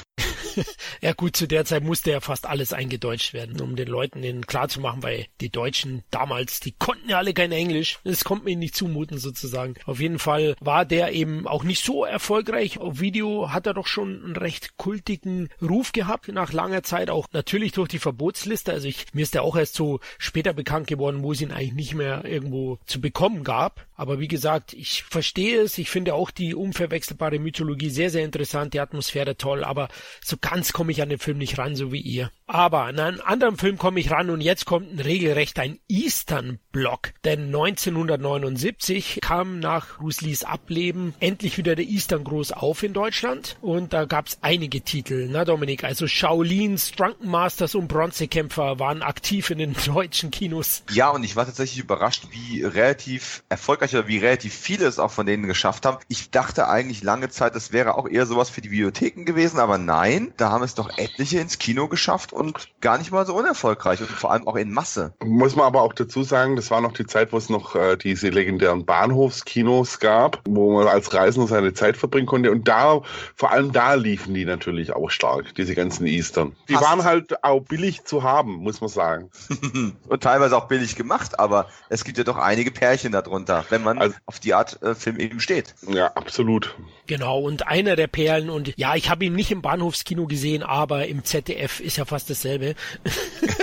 *laughs* ja gut, zu der Zeit musste ja fast alles eingedeutscht werden, um den Leuten den klar zu machen, weil die Deutschen damals, die konnten ja alle kein Englisch. Das kommt mir nicht zumuten sozusagen. Auf jeden Fall war der eben auch nicht so erfolgreich. Auf Video hat er doch schon einen recht kultigen Ruf gehabt nach langer Zeit, auch natürlich durch die Verbotsliste. Also ich, mir ist der auch erst so später bekannt geworden, wo es ihn eigentlich nicht mehr irgendwo zu bekommen gab. Aber wie gesagt, ich verstehe es. Ich finde auch die unverwechselbare Mythologie sehr, sehr interessant, die Atmosphäre toll, aber so ganz komme ich an den Film nicht ran, so wie ihr. Aber an einen anderen Film komme ich ran und jetzt kommt ein regelrecht ein Eastern-Block. Denn 1979 kam nach Bruce Lees Ableben endlich wieder der Eastern groß auf in Deutschland und da gab es einige Titel, na Dominik, also Shaolins, Drunken Masters und Bronzekämpfer waren aktiv in den *laughs* deutschen Kinos. Ja, und ich war tatsächlich überrascht, wie relativ erfolgreich oder wie relativ viele es auch von denen geschafft haben. Ich dachte eigentlich lange Zeit, das wäre auch eher sowas für die Bibliotheken gewesen, aber nein, da haben es doch etliche ins Kino geschafft und gar nicht mal so unerfolgreich und vor allem auch in Masse. Muss man aber auch dazu sagen, das war noch die Zeit, wo es noch äh, diese legendären Bahnhofskinos gab, wo man als Reisender seine Zeit verbringen konnte und da, vor allem da liefen die natürlich auch stark, diese ganzen Eastern. Die Fast. waren halt auch billig zu haben, muss man sagen. *laughs* und teilweise auch billig gemacht, aber es gibt ja doch einige Pärchen darunter, wenn man also, auf die Art äh, Film eben steht. Ja, absolut. Genau, und einer der Perlen und ja, ich habe ihn nicht im Bahnhofskino Kino gesehen, aber im ZDF ist ja fast dasselbe.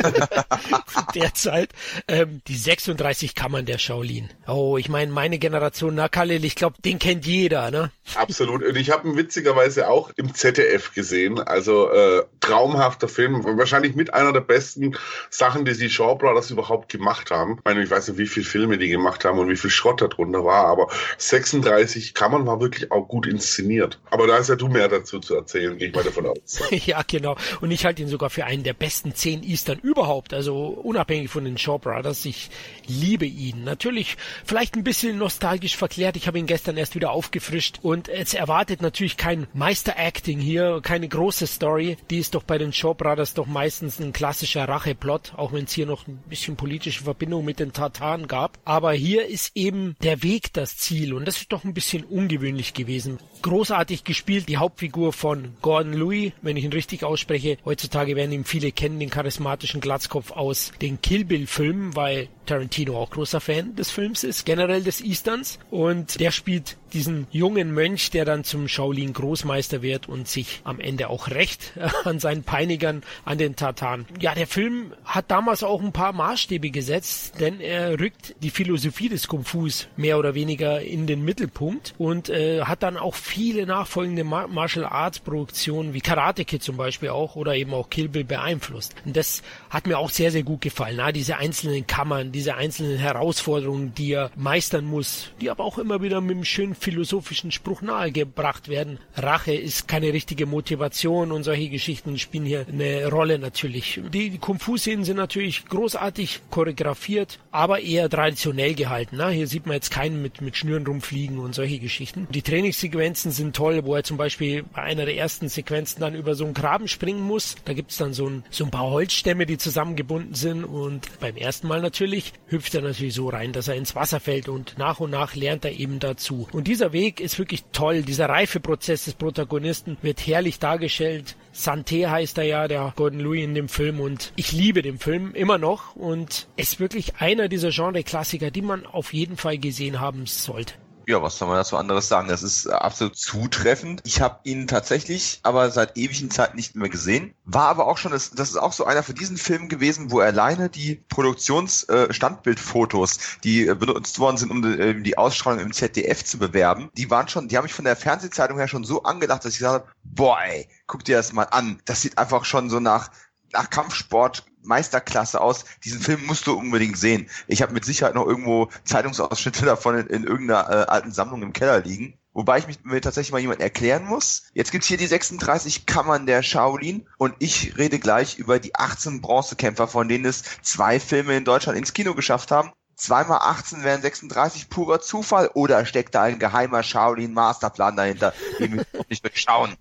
*laughs* Derzeit. Ähm, die 36 Kammern der Shaolin. Oh, ich meine, meine Generation, na Khalil, ich glaube, den kennt jeder, ne? Absolut. Und ich habe ihn witzigerweise auch im ZDF gesehen. Also äh, traumhafter Film. Wahrscheinlich mit einer der besten Sachen, die die Shaw Brothers überhaupt gemacht haben. Ich meine, ich weiß nicht, wie viele Filme die gemacht haben und wie viel Schrott da drunter war, aber 36 Kammern war wirklich auch gut inszeniert. Aber da ist ja du mehr dazu zu erzählen, gehe ich mal davon aus. Easterns. *laughs* ja, genau. Und ich halte ihn sogar für einen der besten zehn Eastern überhaupt. Also unabhängig von den Shaw Brothers. Ich liebe ihn. Natürlich vielleicht ein bisschen nostalgisch verklärt. Ich habe ihn gestern erst wieder aufgefrischt und es erwartet natürlich kein Meister-Acting hier, keine große Story. Die ist doch bei den Shaw Brothers doch meistens ein klassischer Racheplot, auch wenn es hier noch ein bisschen politische Verbindung mit den Tataren gab. Aber hier ist eben der Weg das Ziel und das ist doch ein bisschen ungewöhnlich gewesen. Großartig gespielt, die Hauptfigur von Gordon Louis, wenn ich ihn richtig ausspreche. Heutzutage werden ihn viele kennen, den charismatischen Glatzkopf aus den Kill Bill Filmen, weil Tarantino auch großer Fan des Films ist, generell des Easterns. Und der spielt diesen jungen Mönch, der dann zum Shaolin Großmeister wird und sich am Ende auch rächt *laughs* an seinen Peinigern, an den Tataren. Ja, der Film hat damals auch ein paar Maßstäbe gesetzt, denn er rückt die Philosophie des Kung Fus mehr oder weniger in den Mittelpunkt und äh, hat dann auch viele nachfolgende Mar Martial Arts Produktionen wie Karate Kid zum Beispiel auch oder eben auch Kill Bill beeinflusst. Und das hat mir auch sehr, sehr gut gefallen. Na, diese einzelnen Kammern, diese einzelnen Herausforderungen, die er meistern muss, die aber auch immer wieder mit einem schönen philosophischen Spruch nahegebracht werden. Rache ist keine richtige Motivation und solche Geschichten spielen hier eine Rolle natürlich. Die Kung-Fu-Szenen sind natürlich großartig choreografiert, aber eher traditionell gehalten. Na, hier sieht man jetzt keinen mit, mit Schnüren rumfliegen und solche Geschichten. Die Trainingssequenzen sind toll, wo er zum Beispiel bei einer der ersten Sequenzen dann über so einen Graben springen muss. Da gibt's dann so ein, so ein paar Holzstämme, die zusammengebunden sind und beim ersten Mal natürlich hüpft er natürlich so rein, dass er ins Wasser fällt und nach und nach lernt er eben dazu. Und dieser Weg ist wirklich toll. Dieser Reifeprozess des Protagonisten wird herrlich dargestellt. Santé heißt er ja, der Gordon Louis in dem Film und ich liebe den Film immer noch und ist wirklich einer dieser Genre-Klassiker, die man auf jeden Fall gesehen haben sollte. Ja, was soll man dazu anderes sagen? Das ist äh, absolut zutreffend. Ich habe ihn tatsächlich aber seit ewigen Zeit nicht mehr gesehen. War aber auch schon, das, ist auch so einer von diesen Filmen gewesen, wo alleine die Produktionsstandbildfotos, äh, die äh, benutzt worden sind, um die, äh, die Ausstrahlung im ZDF zu bewerben, die waren schon, die haben mich von der Fernsehzeitung her schon so angedacht, dass ich gesagt habe, boah, ey, guck dir das mal an. Das sieht einfach schon so nach nach Kampfsport Meisterklasse aus. Diesen Film musst du unbedingt sehen. Ich habe mit Sicherheit noch irgendwo Zeitungsausschnitte *laughs* davon in, in irgendeiner äh, alten Sammlung im Keller liegen. Wobei ich mich, mir tatsächlich mal jemand erklären muss. Jetzt gibt's hier die 36 Kammern der Shaolin und ich rede gleich über die 18 Bronzekämpfer, von denen es zwei Filme in Deutschland ins Kino geschafft haben. Zweimal 18 wären 36 purer Zufall oder steckt da ein geheimer Shaolin-Masterplan dahinter, den wir *laughs* nicht durchschauen?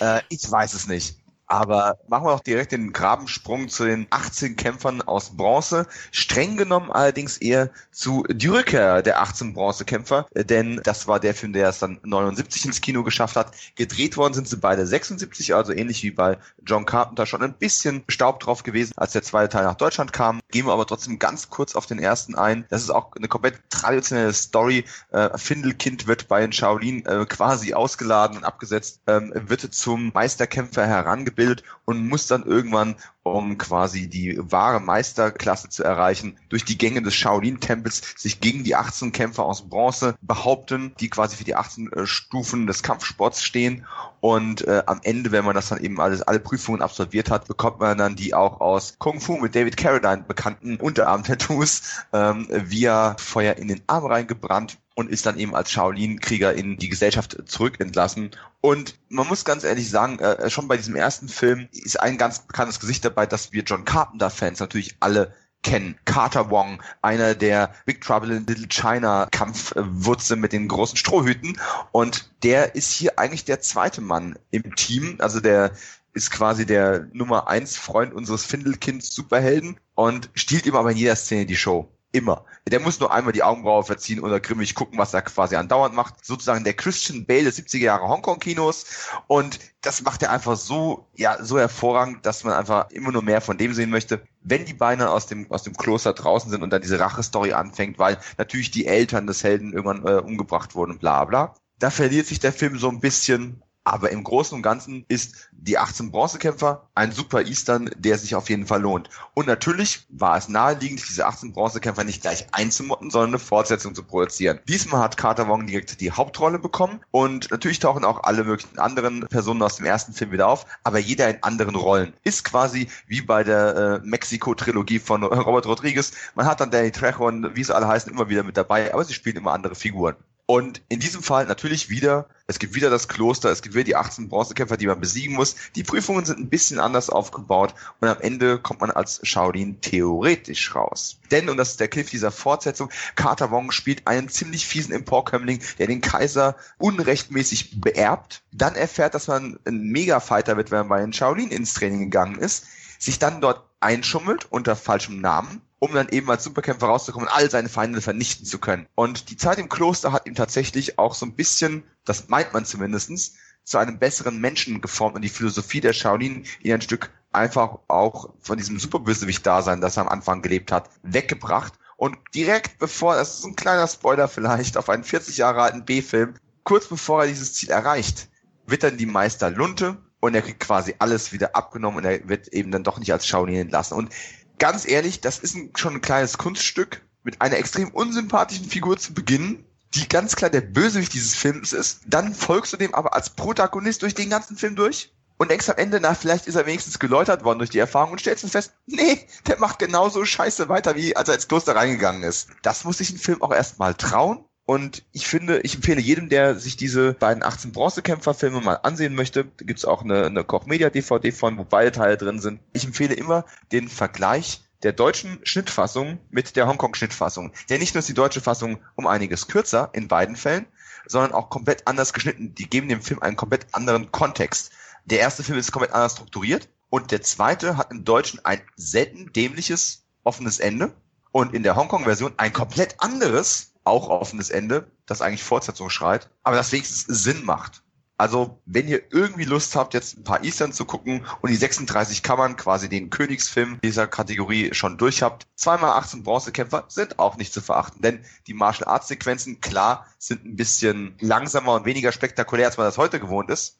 Äh, ich weiß es nicht. Aber machen wir auch direkt den Grabensprung zu den 18 Kämpfern aus Bronze. Streng genommen allerdings eher zu Dürker, der 18 Bronzekämpfer, denn das war der Film, der es dann 79 ins Kino geschafft hat. Gedreht worden sind sie beide 76, also ähnlich wie bei John Carpenter schon ein bisschen Staub drauf gewesen, als der zweite Teil nach Deutschland kam. Gehen wir aber trotzdem ganz kurz auf den ersten ein. Das ist auch eine komplett traditionelle Story. Äh, Findelkind wird bei Shaolin äh, quasi ausgeladen und abgesetzt, ähm, wird zum Meisterkämpfer herangebildet ausgebildet und muss dann irgendwann, um quasi die wahre Meisterklasse zu erreichen, durch die Gänge des Shaolin-Tempels sich gegen die 18 Kämpfer aus Bronze behaupten, die quasi für die 18 äh, Stufen des Kampfsports stehen. Und äh, am Ende, wenn man das dann eben alles, alle Prüfungen absolviert hat, bekommt man dann die auch aus Kung Fu mit David Carradine bekannten Unterarm-Tattoos ähm, via Feuer in den Arm reingebrannt und ist dann eben als Shaolin-Krieger in die Gesellschaft zurückentlassen. Und man muss ganz ehrlich sagen, äh, schon bei diesem ersten Film ist ein ganz bekanntes Gesicht dabei, dass wir John Carpenter-Fans natürlich alle kennen. Carter Wong, einer der Big Trouble in Little China Kampfwurze mit den großen Strohhüten. Und der ist hier eigentlich der zweite Mann im Team. Also der ist quasi der Nummer eins Freund unseres Findelkinds Superhelden und stiehlt ihm aber in jeder Szene die Show. Immer. Der muss nur einmal die Augenbraue verziehen oder grimmig gucken, was er quasi andauernd macht. Sozusagen der Christian Bale des 70er Jahre Hongkong-Kinos. Und das macht er einfach so, ja, so hervorragend, dass man einfach immer nur mehr von dem sehen möchte. Wenn die Beine aus dem, aus dem Kloster draußen sind und dann diese Rache-Story anfängt, weil natürlich die Eltern des Helden irgendwann äh, umgebracht wurden bla bla. Da verliert sich der Film so ein bisschen aber im Großen und Ganzen ist die 18 Bronzekämpfer ein super Eastern, der sich auf jeden Fall lohnt. Und natürlich war es naheliegend, diese 18 Bronzekämpfer nicht gleich einzumotten, sondern eine Fortsetzung zu produzieren. Diesmal hat Carter Wong direkt die Hauptrolle bekommen und natürlich tauchen auch alle möglichen anderen Personen aus dem ersten Film wieder auf, aber jeder in anderen Rollen. Ist quasi wie bei der äh, Mexiko-Trilogie von Robert Rodriguez. Man hat dann Danny Trejo und wie sie alle heißen immer wieder mit dabei, aber sie spielen immer andere Figuren. Und in diesem Fall natürlich wieder, es gibt wieder das Kloster, es gibt wieder die 18 Bronzekämpfer, die man besiegen muss. Die Prüfungen sind ein bisschen anders aufgebaut und am Ende kommt man als Shaolin theoretisch raus. Denn, und das ist der Cliff dieser Fortsetzung, Carter Wong spielt einen ziemlich fiesen Emporkömmling, der den Kaiser unrechtmäßig beerbt, dann erfährt, dass man ein Mega-Fighter wird, wenn man bei den Shaolin ins Training gegangen ist, sich dann dort einschummelt unter falschem Namen um dann eben als Superkämpfer rauszukommen und all seine Feinde vernichten zu können. Und die Zeit im Kloster hat ihm tatsächlich auch so ein bisschen, das meint man zumindestens, zu einem besseren Menschen geformt und die Philosophie der Shaolin ihn ein Stück einfach auch von diesem Superbösewicht-Dasein, das er am Anfang gelebt hat, weggebracht. Und direkt bevor, das ist ein kleiner Spoiler vielleicht, auf einen 40 Jahre alten B-Film, kurz bevor er dieses Ziel erreicht, wird dann die Meister Lunte und er kriegt quasi alles wieder abgenommen und er wird eben dann doch nicht als Shaolin entlassen. Und ganz ehrlich, das ist ein, schon ein kleines Kunststück, mit einer extrem unsympathischen Figur zu beginnen, die ganz klar der Bösewicht dieses Films ist. Dann folgst du dem aber als Protagonist durch den ganzen Film durch und denkst am Ende, na, vielleicht ist er wenigstens geläutert worden durch die Erfahrung und stellst dann fest, nee, der macht genauso scheiße weiter, wie als er ins Kloster reingegangen ist. Das muss sich ein Film auch erstmal trauen. Und ich finde, ich empfehle jedem, der sich diese beiden 18 Bronzekämpfer-Filme mal ansehen möchte, da gibt's auch eine, eine Koch-Media-DVD von, wo beide Teile drin sind. Ich empfehle immer den Vergleich der deutschen Schnittfassung mit der Hongkong-Schnittfassung. Denn nicht nur ist die deutsche Fassung um einiges kürzer in beiden Fällen, sondern auch komplett anders geschnitten. Die geben dem Film einen komplett anderen Kontext. Der erste Film ist komplett anders strukturiert und der zweite hat im Deutschen ein selten dämliches offenes Ende und in der Hongkong-Version ein komplett anderes, auch offenes Ende, das eigentlich Fortsetzung schreit, aber das wenigstens Sinn macht. Also, wenn ihr irgendwie Lust habt, jetzt ein paar Eastern zu gucken und die 36 Kammern, quasi den Königsfilm dieser Kategorie schon durch habt, zweimal 18 Bronzekämpfer sind auch nicht zu verachten. Denn die Martial Arts Sequenzen, klar, sind ein bisschen langsamer und weniger spektakulär, als man das heute gewohnt ist.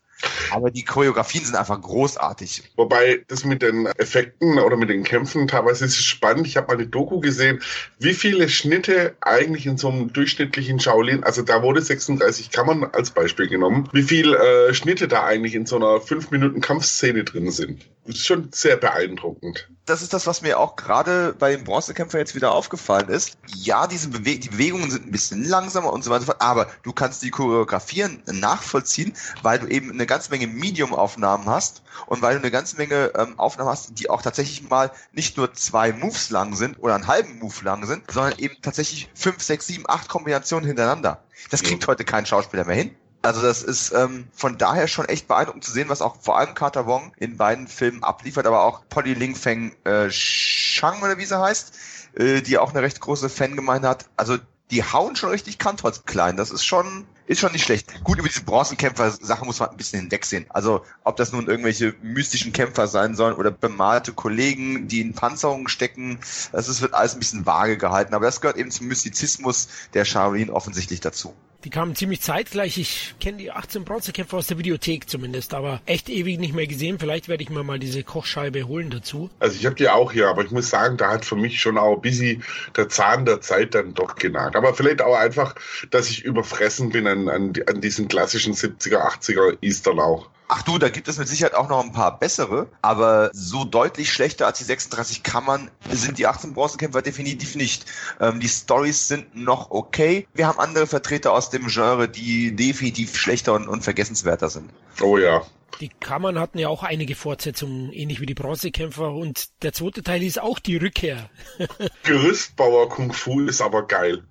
Aber die Choreografien sind einfach großartig. Wobei das mit den Effekten oder mit den Kämpfen teilweise ist spannend. Ich habe mal eine Doku gesehen, wie viele Schnitte eigentlich in so einem durchschnittlichen Shaolin, also da wurde 36 Kammern als Beispiel genommen, wie viele äh, Schnitte da eigentlich in so einer 5 Minuten Kampfszene drin sind. Das ist schon sehr beeindruckend das ist das, was mir auch gerade bei den Bronzekämpfern jetzt wieder aufgefallen ist. Ja, diese Bewe die Bewegungen sind ein bisschen langsamer und so weiter, aber du kannst die Choreografien nachvollziehen, weil du eben eine ganze Menge Medium-Aufnahmen hast und weil du eine ganze Menge ähm, Aufnahmen hast, die auch tatsächlich mal nicht nur zwei Moves lang sind oder einen halben Move lang sind, sondern eben tatsächlich fünf, sechs, sieben, acht Kombinationen hintereinander. Das kriegt heute kein Schauspieler mehr hin. Also das ist ähm, von daher schon echt beeindruckend zu sehen, was auch vor allem Carter Wong in beiden Filmen abliefert, aber auch Polly Ling Feng äh, Shang oder wie sie heißt, äh, die auch eine recht große Fangemeinde hat. Also die hauen schon richtig Kantholz klein. Das ist schon ist schon nicht schlecht. Gut, über diese Bronzenkämpfer-Sache muss man ein bisschen hinwegsehen. Also, ob das nun irgendwelche mystischen Kämpfer sein sollen oder bemalte Kollegen, die in Panzerungen stecken, das ist, wird alles ein bisschen vage gehalten. Aber das gehört eben zum Mystizismus der Shaolin offensichtlich dazu. Die kamen ziemlich zeitgleich. Ich kenne die 18 Bronzekämpfer aus der Videothek zumindest, aber echt ewig nicht mehr gesehen. Vielleicht werde ich mir mal diese Kochscheibe holen dazu. Also ich habe die auch hier, aber ich muss sagen, da hat für mich schon auch ein bisschen der Zahn der Zeit dann doch genagt. Aber vielleicht auch einfach, dass ich überfressen bin an, an, an diesen klassischen 70er, 80er Easterlauch. Ach du, da gibt es mit Sicherheit auch noch ein paar bessere, aber so deutlich schlechter als die 36 Kammern sind die 18 Bronzekämpfer definitiv nicht. Ähm, die Stories sind noch okay. Wir haben andere Vertreter aus dem Genre, die definitiv schlechter und unvergessenswerter sind. Oh ja. Die Kammern hatten ja auch einige Fortsetzungen, ähnlich wie die Bronzekämpfer und der zweite Teil ist auch die Rückkehr. Gerüstbauer Kung Fu ist aber geil.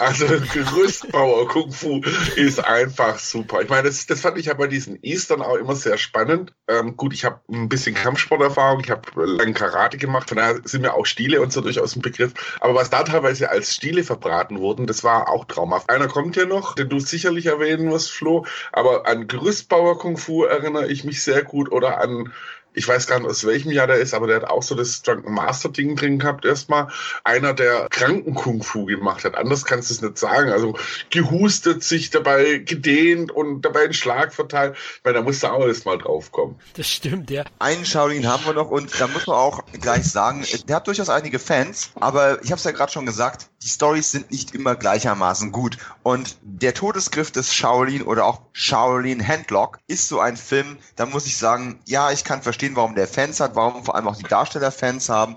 Also Gerüstbauer Kung Fu ist einfach super. Ich meine, das, das fand ich ja bei diesen Eastern auch immer sehr spannend. Ähm, gut, ich habe ein bisschen Kampfsporterfahrung, ich habe lange Karate gemacht, von daher sind mir auch Stile und so durchaus ein Begriff. Aber was da teilweise als Stile verbraten wurden, das war auch traumhaft. Einer kommt ja noch, den du sicherlich erwähnen musst, Flo, aber an Gerüstbauer Kung Fu erinnere ich mich sehr gut oder an ich weiß gar nicht, aus welchem Jahr der ist, aber der hat auch so das Drunken Master Ding drin gehabt erstmal. Einer, der Kranken Kung Fu gemacht hat. Anders kannst du es nicht sagen. Also gehustet, sich dabei gedehnt und dabei einen Schlag verteilt. Meine, da musst du auch erstmal drauf kommen. Das stimmt, ja. Einen Shaolin haben wir noch und da muss man auch gleich sagen, der hat durchaus einige Fans, aber ich habe es ja gerade schon gesagt, die Stories sind nicht immer gleichermaßen gut. Und der Todesgriff des Shaolin oder auch Shaolin Handlock ist so ein Film, da muss ich sagen, ja, ich kann verstehen, warum der Fans hat, warum vor allem auch die Darsteller Fans haben.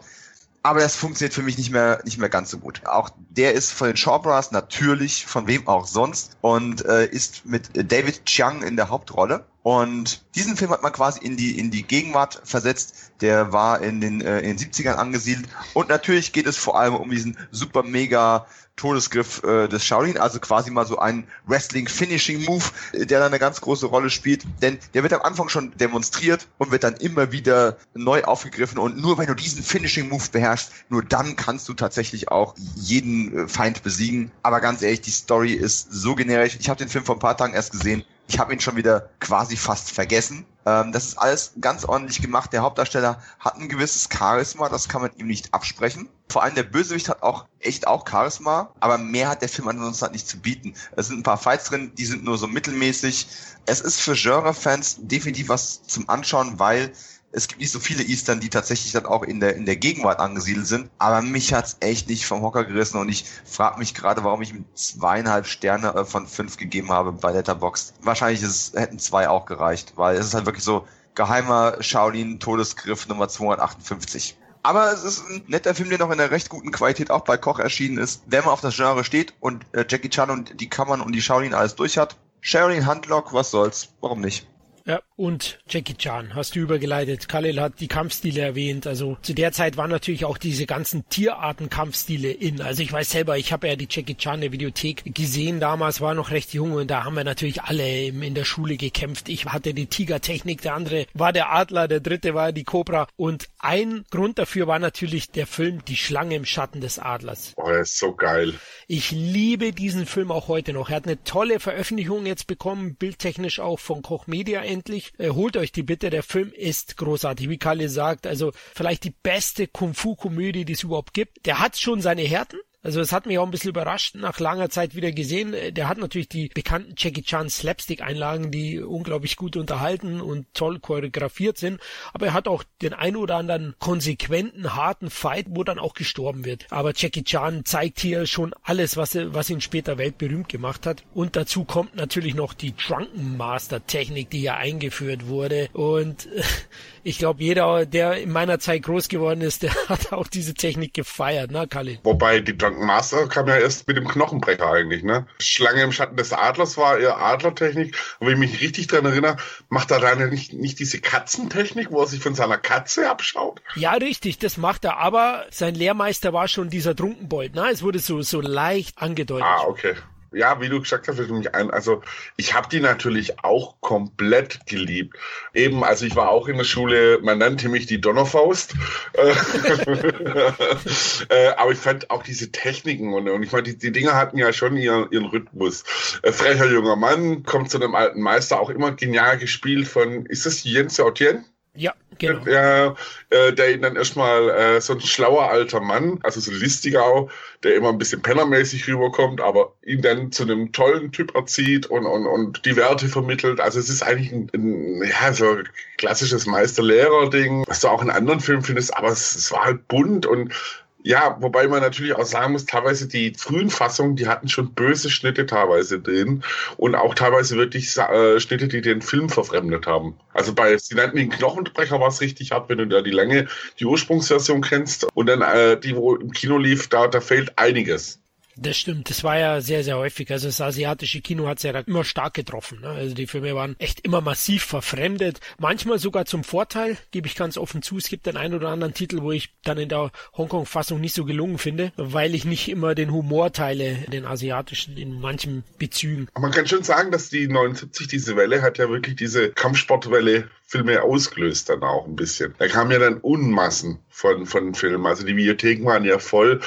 aber das funktioniert für mich nicht mehr nicht mehr ganz so gut. Auch der ist von den Shaw Brothers natürlich, von wem auch sonst und äh, ist mit David Chiang in der Hauptrolle. Und diesen Film hat man quasi in die in die Gegenwart versetzt. Der war in den äh, in den 70ern angesiedelt und natürlich geht es vor allem um diesen super mega Todesgriff äh, des Shaolin, also quasi mal so ein Wrestling-Finishing-Move, äh, der dann eine ganz große Rolle spielt. Denn der wird am Anfang schon demonstriert und wird dann immer wieder neu aufgegriffen. Und nur wenn du diesen Finishing-Move beherrschst, nur dann kannst du tatsächlich auch jeden äh, Feind besiegen. Aber ganz ehrlich, die Story ist so generisch. Ich habe den Film vor ein paar Tagen erst gesehen. Ich habe ihn schon wieder quasi fast vergessen. Ähm, das ist alles ganz ordentlich gemacht. Der Hauptdarsteller hat ein gewisses Charisma, das kann man ihm nicht absprechen. Vor allem der Bösewicht hat auch echt auch Charisma, aber mehr hat der Film ansonsten halt nicht zu bieten. Es sind ein paar Fights drin, die sind nur so mittelmäßig. Es ist für Genre-Fans definitiv was zum Anschauen, weil es gibt nicht so viele Eastern, die tatsächlich dann auch in der, in der Gegenwart angesiedelt sind. Aber mich hat's echt nicht vom Hocker gerissen und ich frage mich gerade, warum ich ihm zweieinhalb Sterne äh, von fünf gegeben habe bei Letterboxd. Wahrscheinlich ist, hätten zwei auch gereicht, weil es ist halt wirklich so geheimer Shaolin Todesgriff Nummer 258. Aber es ist ein netter Film, der noch in einer recht guten Qualität auch bei Koch erschienen ist. Wenn man auf das Genre steht und äh, Jackie Chan und die Kammern und die Shaolin alles durch hat, Shaolin Handlock, was soll's, warum nicht? Ja, und Jackie Chan hast du übergeleitet. Khalil hat die Kampfstile erwähnt. Also zu der Zeit waren natürlich auch diese ganzen Tierarten-Kampfstile in. Also ich weiß selber, ich habe ja die Jackie Chan in der Videothek gesehen. Damals war noch recht jung und da haben wir natürlich alle in der Schule gekämpft. Ich hatte die Tiger-Technik, der andere war der Adler, der dritte war die Cobra. Und ein Grund dafür war natürlich der Film Die Schlange im Schatten des Adlers. Oh, er ist so geil. Ich liebe diesen Film auch heute noch. Er hat eine tolle Veröffentlichung jetzt bekommen, bildtechnisch auch von Koch Media endlich. Äh, holt euch die bitte, der Film ist großartig. Wie Kalle sagt, also vielleicht die beste Kung-Fu-Komödie, die es überhaupt gibt. Der hat schon seine Härten, also es hat mich auch ein bisschen überrascht, nach langer Zeit wieder gesehen. Der hat natürlich die bekannten Jackie Chan Slapstick-Einlagen, die unglaublich gut unterhalten und toll choreografiert sind. Aber er hat auch den ein oder anderen konsequenten, harten Fight, wo dann auch gestorben wird. Aber Jackie Chan zeigt hier schon alles, was, was ihn später weltberühmt gemacht hat. Und dazu kommt natürlich noch die Drunken Master Technik, die ja eingeführt wurde. Und ich glaube, jeder, der in meiner Zeit groß geworden ist, der *laughs* hat auch diese Technik gefeiert, ne, Kalle? Wobei die Drunken Master kam ja erst mit dem Knochenbrecher eigentlich, ne? Schlange im Schatten des Adlers war eher Adlertechnik. Und wenn ich mich richtig dran erinnere, macht er dann nicht, nicht diese Katzentechnik, wo er sich von seiner Katze abschaut? Ja, richtig, das macht er. Aber sein Lehrmeister war schon dieser Trunkenbold, ne? Es wurde so, so leicht angedeutet. Ah, okay ja, wie du gesagt hast, mich ein. Also ich habe die natürlich auch komplett geliebt. Eben, also ich war auch in der Schule, man nannte mich die Donnerfaust. Äh, *laughs* äh, aber ich fand auch diese Techniken und, und ich meine, die, die Dinger hatten ja schon ihren, ihren Rhythmus. Äh, frecher junger Mann kommt zu einem alten Meister, auch immer genial gespielt von, ist das Jens Autien? Ja, genau. Ja, äh, der ihn dann erstmal äh, so ein schlauer alter Mann, also so listiger auch, der immer ein bisschen pennermäßig rüberkommt, aber ihn dann zu einem tollen Typ erzieht und, und, und die Werte vermittelt. Also es ist eigentlich ein, ein ja, so klassisches Meister-Lehrer-Ding, was du auch in anderen Filmen findest, aber es, es war halt bunt und ja, wobei man natürlich auch sagen muss, teilweise die frühen Fassungen, die hatten schon böse Schnitte teilweise drin und auch teilweise wirklich äh, Schnitte, die den Film verfremdet haben. Also bei, sie nannten den Knochenbrecher war es richtig hart, wenn du da die Länge, die Ursprungsversion kennst und dann äh, die, wo im Kino lief, da, da fehlt einiges. Das stimmt, das war ja sehr, sehr häufig. Also das asiatische Kino hat es ja immer stark getroffen. Ne? Also die Filme waren echt immer massiv verfremdet. Manchmal sogar zum Vorteil, gebe ich ganz offen zu. Es gibt den einen oder anderen Titel, wo ich dann in der Hongkong-Fassung nicht so gelungen finde, weil ich nicht immer den Humor teile, den asiatischen in manchen Bezügen. Man kann schon sagen, dass die 79, diese Welle hat ja wirklich diese Kampfsportwelle Filme ausgelöst dann auch ein bisschen. Da kamen ja dann Unmassen von, von Filmen. Also die Bibliotheken waren ja voll,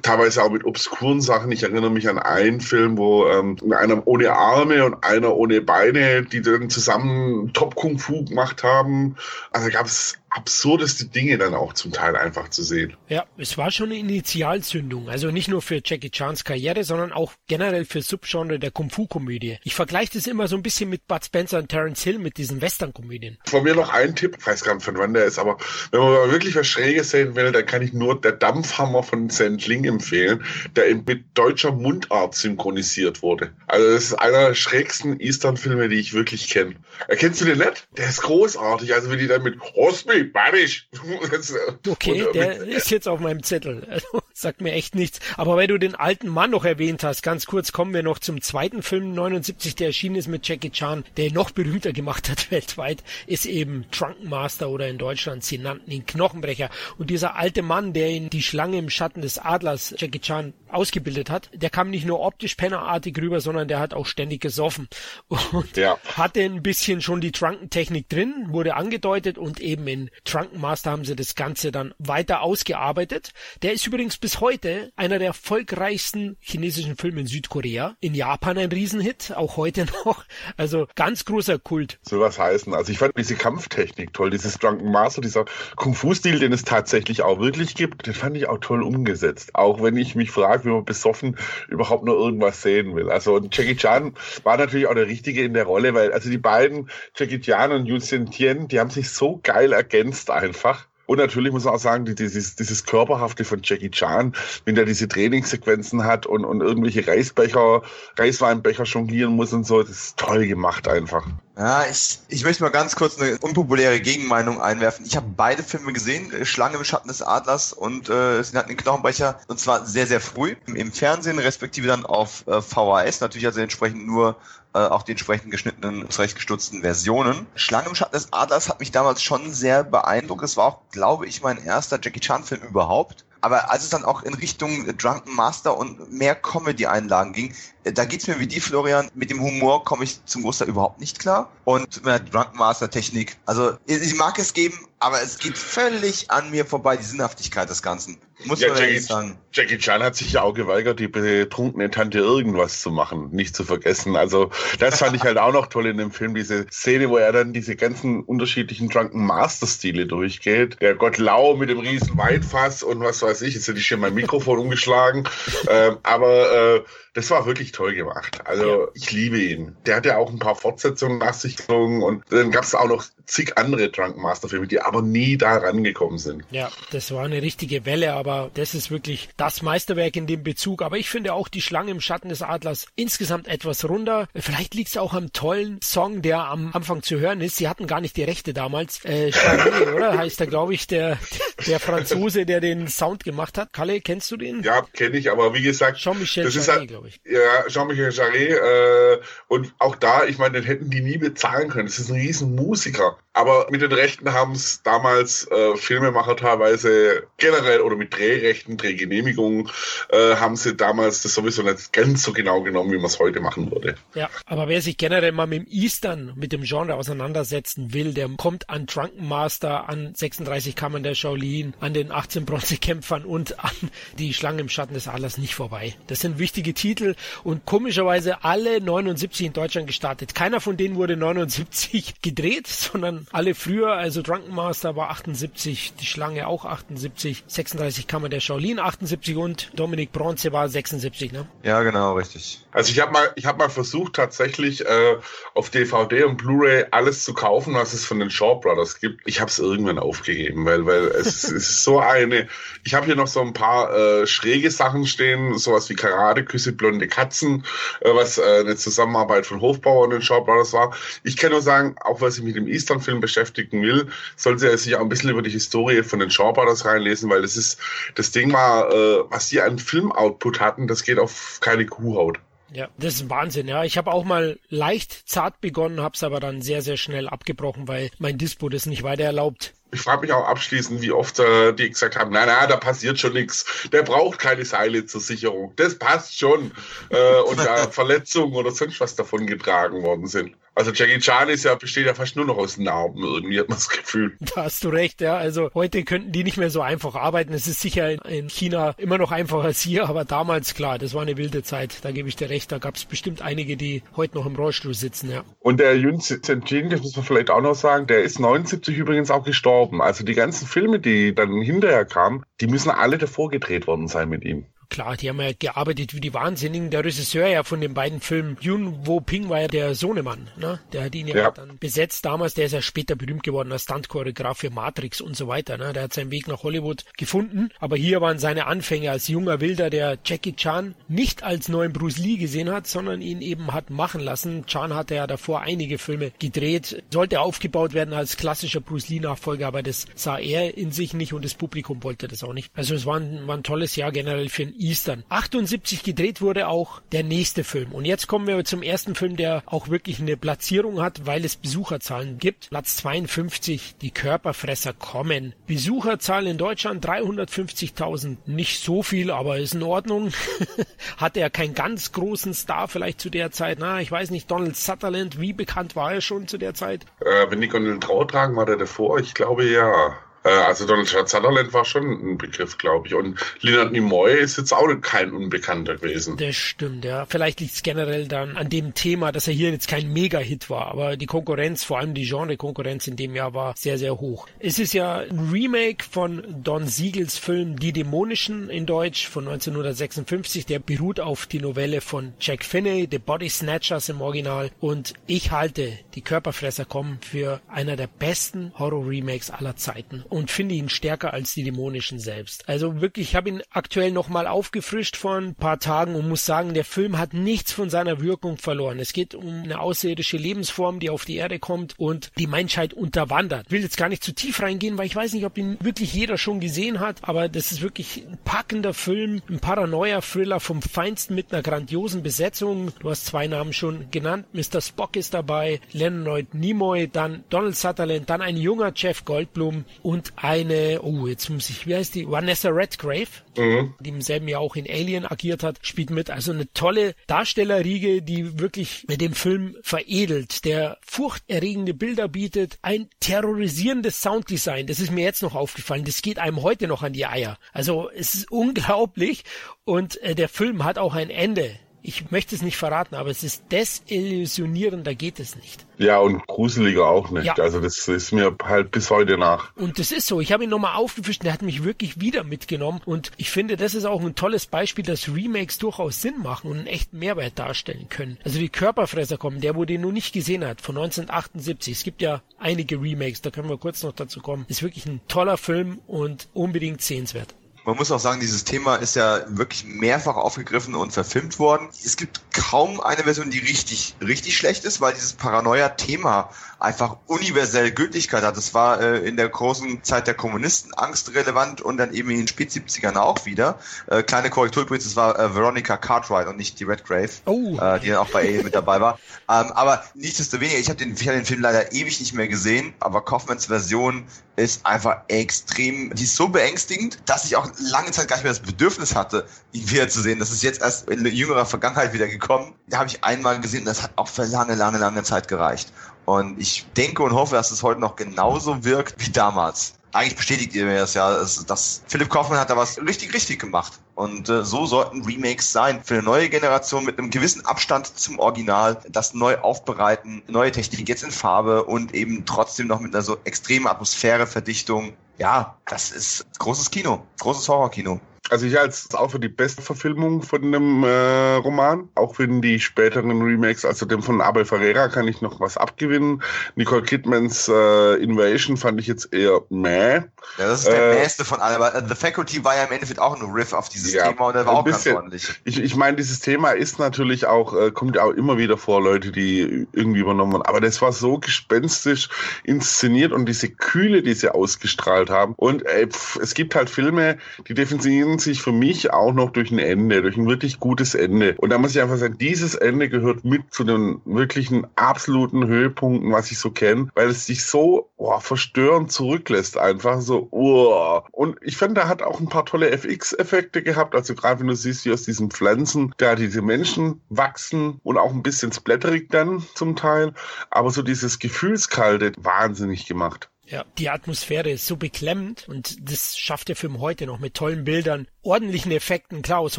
teilweise auch mit obskuren Sachen. Ich erinnere mich an einen Film, wo ähm, einer ohne Arme und einer ohne Beine, die dann zusammen Top Kung Fu gemacht haben. Also gab es absurdeste Dinge dann auch zum Teil einfach zu sehen. Ja, es war schon eine Initialzündung. Also nicht nur für Jackie Chans Karriere, sondern auch generell für Subgenre der Kung-Fu-Komödie. Ich vergleiche das immer so ein bisschen mit Bud Spencer und Terence Hill mit diesen Western-Komödien. Von mir noch ein Tipp, ich weiß gar nicht von wann der ist, aber wenn man mal wirklich was Schräges sehen will, dann kann ich nur der Dampfhammer von Sendling empfehlen, der mit deutscher Mundart synchronisiert wurde. Also das ist einer der schrägsten Eastern-Filme, die ich wirklich kenne. Erkennst du den nicht? Der ist großartig. Also wenn die dann mit Rosmi Ui, badisch. *laughs* okay, der ist jetzt auf meinem Zettel. Also, sagt mir echt nichts. Aber weil du den alten Mann noch erwähnt hast, ganz kurz kommen wir noch zum zweiten Film 79, der erschienen ist mit Jackie Chan, der ihn noch berühmter gemacht hat *laughs* weltweit, ist eben Drunken Master oder in Deutschland, sie nannten ihn Knochenbrecher. Und dieser alte Mann, der ihn die Schlange im Schatten des Adlers, Jackie Chan, ausgebildet hat, der kam nicht nur optisch pennerartig rüber, sondern der hat auch ständig gesoffen. *laughs* Und ja. hatte ein bisschen schon die Trunkentechnik drin, wurde angedeutet und eben in Drunken Master haben sie das Ganze dann weiter ausgearbeitet. Der ist übrigens bis heute einer der erfolgreichsten chinesischen Filme in Südkorea. In Japan ein Riesenhit, auch heute *laughs* noch. Also ganz großer Kult. So was heißen. Also ich fand diese Kampftechnik toll, dieses Drunken Master, dieser Kung-Fu-Stil, den es tatsächlich auch wirklich gibt, den fand ich auch toll umgesetzt. Auch wenn ich mich frage, wie man besoffen überhaupt nur irgendwas sehen will. Also Jackie Chan war natürlich auch der Richtige in der Rolle, weil also die beiden, Jackie Chan und Yu Tien, die haben sich so geil ergänzt einfach. Und natürlich muss man auch sagen, dieses, dieses Körperhafte von Jackie Chan, wenn der diese Trainingssequenzen hat und, und irgendwelche Reisbecher, Reisweinbecher jonglieren muss und so, das ist toll gemacht einfach. Ja, ich, ich möchte mal ganz kurz eine unpopuläre Gegenmeinung einwerfen. Ich habe beide Filme gesehen, äh, Schlange im Schatten des Adlers und äh, sie hatten den Knochenbrecher, und zwar sehr, sehr früh im Fernsehen, respektive dann auf äh, VHS, natürlich also entsprechend nur äh, auch die entsprechend geschnittenen, zurechtgestutzten Versionen. Schlange im Schatten des Adlers hat mich damals schon sehr beeindruckt. Es war auch, glaube ich, mein erster Jackie Chan-Film überhaupt. Aber als es dann auch in Richtung Drunken Master und mehr Comedy-Einlagen ging, äh, da geht's mir wie die, Florian. Mit dem Humor komme ich zum Großteil überhaupt nicht klar. Und mit der Drunken Master Technik. Also, ich mag es geben, aber es geht völlig an mir vorbei, die Sinnhaftigkeit des Ganzen. Muss ja, man Jackie, sagen. Jackie Chan hat sich ja auch geweigert, die betrunkene Tante irgendwas zu machen, nicht zu vergessen. Also, das fand ich halt auch noch toll in dem Film, diese Szene, wo er dann diese ganzen unterschiedlichen Drunken Master Stile durchgeht. Der Gott Lau mit dem riesen Weinfass und was weiß ich, jetzt hätte ich hier mein Mikrofon umgeschlagen. ähm, aber, äh, das war wirklich toll gemacht. Also ja. ich liebe ihn. Der hat ja auch ein paar Fortsetzungen nach sich gezogen und dann gab es auch noch zig andere Drunken Master Filme, die aber nie da rangekommen sind. Ja, das war eine richtige Welle, aber das ist wirklich das Meisterwerk in dem Bezug. Aber ich finde auch die Schlange im Schatten des Adlers insgesamt etwas runder. Vielleicht liegt es auch am tollen Song, der am Anfang zu hören ist. Sie hatten gar nicht die Rechte damals. Äh, Charlie, *laughs* oder? Heißt da, glaube ich, der, der Franzose, der den Sound gemacht hat. Kalle, kennst du den? Ja, kenne ich, aber wie gesagt, Jean-Michel das Jarret, ist halt, glaube ich. Ja, Jean-Michel Jarret. Äh, und auch da, ich meine, den hätten die nie bezahlen können. Das ist ein riesen Musiker. Aber mit den Rechten haben es damals äh, Filmemacher teilweise generell oder mit Drehrechten, Drehgenehmigungen, äh, haben sie damals das sowieso nicht ganz so genau genommen, wie man es heute machen würde. Ja, aber wer sich generell mal mit dem Eastern, mit dem Genre auseinandersetzen will, der kommt an Drunken Master, an 36 Kammern der Shaolin, an den 18 Bronzekämpfern und an die Schlange im Schatten des Adlers nicht vorbei. Das sind wichtige Titel und komischerweise alle 79 in Deutschland gestartet. Keiner von denen wurde 79 *laughs* gedreht, sondern alle früher, also Drunken Master war 78, die Schlange auch 78, 36 Kammer der Shaolin 78 und Dominik Bronze war 76, ne? Ja, genau, richtig. Also ich habe mal, ich habe mal versucht tatsächlich äh, auf DVD und Blu-ray alles zu kaufen, was es von den Shaw Brothers gibt. Ich habe es irgendwann aufgegeben, weil weil es, es ist so eine. Ich habe hier noch so ein paar äh, schräge Sachen stehen, sowas wie Karate, Küsse, blonde Katzen, äh, was äh, eine Zusammenarbeit von Hofbauer und den Shaw Brothers war. Ich kann nur sagen, auch was ich mit dem Eastern-Film beschäftigen will, soll sie sich auch ein bisschen über die Historie von den Shaw Brothers reinlesen, weil das ist das Ding war, äh, was sie an Film-Output hatten, das geht auf keine Kuhhaut. Ja, das ist Wahnsinn, ja. Ich habe auch mal leicht zart begonnen, habe es aber dann sehr, sehr schnell abgebrochen, weil mein Dispo das nicht weiter erlaubt. Ich frage mich auch abschließend, wie oft äh, die gesagt haben, na na, da passiert schon nichts. Der braucht keine Seile zur Sicherung. Das passt schon. Äh, und da *laughs* Verletzungen oder sonst was davon getragen worden sind. Also Jackie Chan ist ja, besteht ja fast nur noch aus Narben, irgendwie hat man das Gefühl. *laughs* Da hast du recht, ja. Also heute könnten die nicht mehr so einfach arbeiten. Es ist sicher in China immer noch einfacher als hier, aber damals, klar, das war eine wilde Zeit. Da gebe ich dir recht. Da gab es bestimmt einige, die heute noch im Rollstuhl sitzen, ja. Und der Yun Zenjin, das muss man vielleicht auch noch sagen, der ist 79 übrigens auch gestorben. Also die ganzen Filme, die dann hinterher kamen, die müssen alle davor gedreht worden sein mit ihm. Klar, die haben ja gearbeitet wie die Wahnsinnigen. Der Regisseur ja von den beiden Filmen, Yun Wo Ping war ja der Sohnemann, ne? Der hat ihn ja, ja. dann besetzt damals. Der ist ja später berühmt geworden als Stunt-Choreograf für Matrix und so weiter, ne? Der hat seinen Weg nach Hollywood gefunden. Aber hier waren seine Anfänge als junger Wilder, der Jackie Chan nicht als neuen Bruce Lee gesehen hat, sondern ihn eben hat machen lassen. Chan hatte ja davor einige Filme gedreht, sollte aufgebaut werden als klassischer Bruce Lee-Nachfolger, aber das sah er in sich nicht und das Publikum wollte das auch nicht. Also es war ein, war ein tolles Jahr generell für den Eastern. 78 gedreht wurde auch der nächste Film. Und jetzt kommen wir zum ersten Film, der auch wirklich eine Platzierung hat, weil es Besucherzahlen gibt. Platz 52, die Körperfresser kommen. Besucherzahl in Deutschland 350.000. Nicht so viel, aber ist in Ordnung. *laughs* Hatte er keinen ganz großen Star vielleicht zu der Zeit. Na, ich weiß nicht, Donald Sutherland, wie bekannt war er schon zu der Zeit? Äh, wenn die Gondeln Trau tragen, war der davor? Ich glaube ja. Äh, also Donald Sutherland war schon ein Begriff, glaube ich. Und Leonard Nimoy ist jetzt auch kein Unbekannter gewesen. Das stimmt, ja. Vielleicht liegt es generell dann an dem Thema, dass er hier jetzt kein Mega-Hit war. Aber die Konkurrenz, vor allem die Genre-Konkurrenz in dem Jahr war sehr, sehr hoch. Es ist ja ein Remake von Don Siegels Film Die Dämonischen in Deutsch von 1956. Der beruht auf die Novelle von Jack Finney, The Body Snatchers im Original. Und ich halte Die Körperfresser kommen für einer der besten Horror-Remakes aller Zeiten und finde ihn stärker als die dämonischen selbst. Also wirklich, ich habe ihn aktuell nochmal aufgefrischt vor ein paar Tagen und muss sagen, der Film hat nichts von seiner Wirkung verloren. Es geht um eine außerirdische Lebensform, die auf die Erde kommt und die Menschheit unterwandert. Ich will jetzt gar nicht zu tief reingehen, weil ich weiß nicht, ob ihn wirklich jeder schon gesehen hat, aber das ist wirklich ein packender Film, ein Paranoia-Thriller vom Feinsten mit einer grandiosen Besetzung. Du hast zwei Namen schon genannt. Mr. Spock ist dabei, Leonard Nimoy, dann Donald Sutherland, dann ein junger Jeff Goldblum und und eine, oh, jetzt muss ich, wie heißt die? Vanessa Redgrave, mhm. die im selben Jahr auch in Alien agiert hat, spielt mit. Also eine tolle Darstellerriege, die wirklich mit dem Film veredelt, der furchterregende Bilder bietet, ein terrorisierendes Sounddesign. Das ist mir jetzt noch aufgefallen. Das geht einem heute noch an die Eier. Also es ist unglaublich und äh, der Film hat auch ein Ende ich möchte es nicht verraten, aber es ist desillusionierender geht es nicht. Ja, und gruseliger auch nicht. Ja. Also das ist mir halt bis heute nach. Und das ist so. Ich habe ihn nochmal aufgefischt und er hat mich wirklich wieder mitgenommen. Und ich finde, das ist auch ein tolles Beispiel, dass Remakes durchaus Sinn machen und einen echten Mehrwert darstellen können. Also die Körperfresser kommen, der, wo den nur nicht gesehen hat, von 1978. Es gibt ja einige Remakes, da können wir kurz noch dazu kommen. Ist wirklich ein toller Film und unbedingt sehenswert. Man muss auch sagen, dieses Thema ist ja wirklich mehrfach aufgegriffen und verfilmt worden. Es gibt kaum eine Version, die richtig, richtig schlecht ist, weil dieses Paranoia-Thema einfach universell Gültigkeit hat. Das war äh, in der großen Zeit der Kommunisten angstrelevant und dann eben in den spät 70ern auch wieder. Äh, kleine Korrektur übrigens, das war äh, Veronica Cartwright und nicht die Redgrave, oh. äh, die dann auch bei Alien mit dabei war. Ähm, aber nichtsdestoweniger, ich habe den, hab den Film leider ewig nicht mehr gesehen, aber Kaufmanns Version ist einfach extrem, die ist so beängstigend, dass ich auch lange Zeit gar nicht mehr das Bedürfnis hatte, ihn wieder zu sehen. Das ist jetzt erst in jüngerer Vergangenheit wieder gekommen. Da habe ich einmal gesehen, und das hat auch für lange, lange, lange Zeit gereicht. Und ich denke und hoffe, dass es heute noch genauso wirkt wie damals. Eigentlich bestätigt ihr mir das ja, dass Philipp Kaufmann hat da was richtig, richtig gemacht. Und äh, so sollten Remakes sein. Für eine neue Generation mit einem gewissen Abstand zum Original, das neu aufbereiten, neue Technik jetzt in Farbe und eben trotzdem noch mit einer so extremen Atmosphäreverdichtung. Ja, das ist großes Kino, großes Horrorkino. Also ich halte es auch für die beste Verfilmung von einem äh, Roman. Auch wenn die späteren Remakes, also dem von Abel Ferreira, kann ich noch was abgewinnen. Nicole Kidmans äh, Invasion fand ich jetzt eher meh. Ja, das ist der äh, beste von allen. Aber The Faculty war ja im Endeffekt auch ein Riff auf dieses ja, Thema und der war auch bisschen, ganz ordentlich. Ich, ich meine, dieses Thema ist natürlich auch, äh, kommt ja auch immer wieder vor, Leute, die irgendwie übernommen wurden. Aber das war so gespenstisch inszeniert und diese Kühle, die sie ausgestrahlt haben. Und ey, pff, es gibt halt Filme, die definieren sich für mich auch noch durch ein Ende, durch ein wirklich gutes Ende. Und da muss ich einfach sagen, dieses Ende gehört mit zu den wirklichen absoluten Höhepunkten, was ich so kenne, weil es sich so oh, verstörend zurücklässt, einfach so. Oh. Und ich finde, da hat auch ein paar tolle FX-Effekte gehabt. Also gerade wenn du siehst, wie aus diesen Pflanzen da diese Menschen wachsen und auch ein bisschen splatterig dann zum Teil. Aber so dieses Gefühlskalte, wahnsinnig gemacht. Ja, die Atmosphäre ist so beklemmend und das schafft der Film heute noch mit tollen Bildern. Ordentlichen Effekten. Klar, aus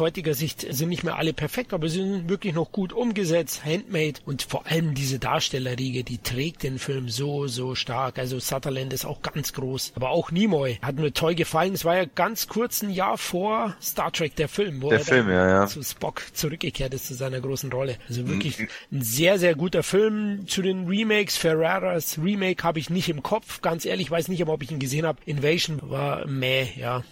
heutiger Sicht sind nicht mehr alle perfekt, aber sie sind wirklich noch gut umgesetzt, handmade und vor allem diese Darstellerriege, die trägt den Film so, so stark. Also Sutherland ist auch ganz groß, aber auch Nimoy hat mir toll gefallen. Es war ja ganz kurz ein Jahr vor Star Trek, der Film, wo der er Film, ja, ja. zu Spock zurückgekehrt ist, zu seiner großen Rolle. Also wirklich mhm. ein sehr, sehr guter Film. Zu den Remakes, Ferraras Remake habe ich nicht im Kopf, ganz ehrlich, weiß nicht, ob ich ihn gesehen habe. Invasion war meh, ja.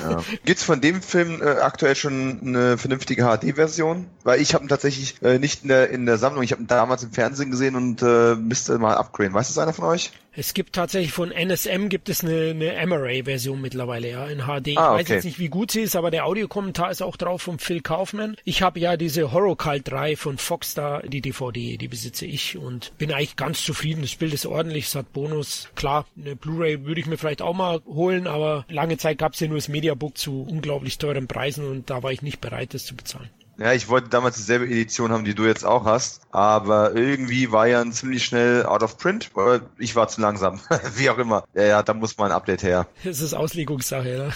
ja. Gibt's von dem Film äh, aktuell schon eine vernünftige HD-Version? Weil ich habe ihn tatsächlich äh, nicht in der, in der Sammlung, ich habe ihn damals im Fernsehen gesehen und äh, müsste mal upgraden. Weiß das einer von euch? Es gibt tatsächlich von NSM gibt es eine, eine MRA-Version mittlerweile, ja, in HD. Ich ah, okay. weiß jetzt nicht, wie gut sie ist, aber der Audiokommentar ist auch drauf von Phil Kaufman. Ich habe ja diese Horror Cult 3 von Fox da, die DVD, die besitze ich und bin eigentlich ganz zufrieden. Das Bild ist ordentlich, es hat Bonus. Klar, eine Blu-ray würde ich mir vielleicht auch mal holen, aber lange Zeit gab es ja nur das Mediabook zu unglaublich teuren Preisen und da war ich nicht bereit, das zu bezahlen. Ja, ich wollte damals dieselbe Edition haben, die du jetzt auch hast, aber irgendwie war ja ziemlich schnell out of print. Ich war zu langsam, *laughs* wie auch immer. Ja, ja, da muss mal ein Update her. Das ist Auslegungssache, ne?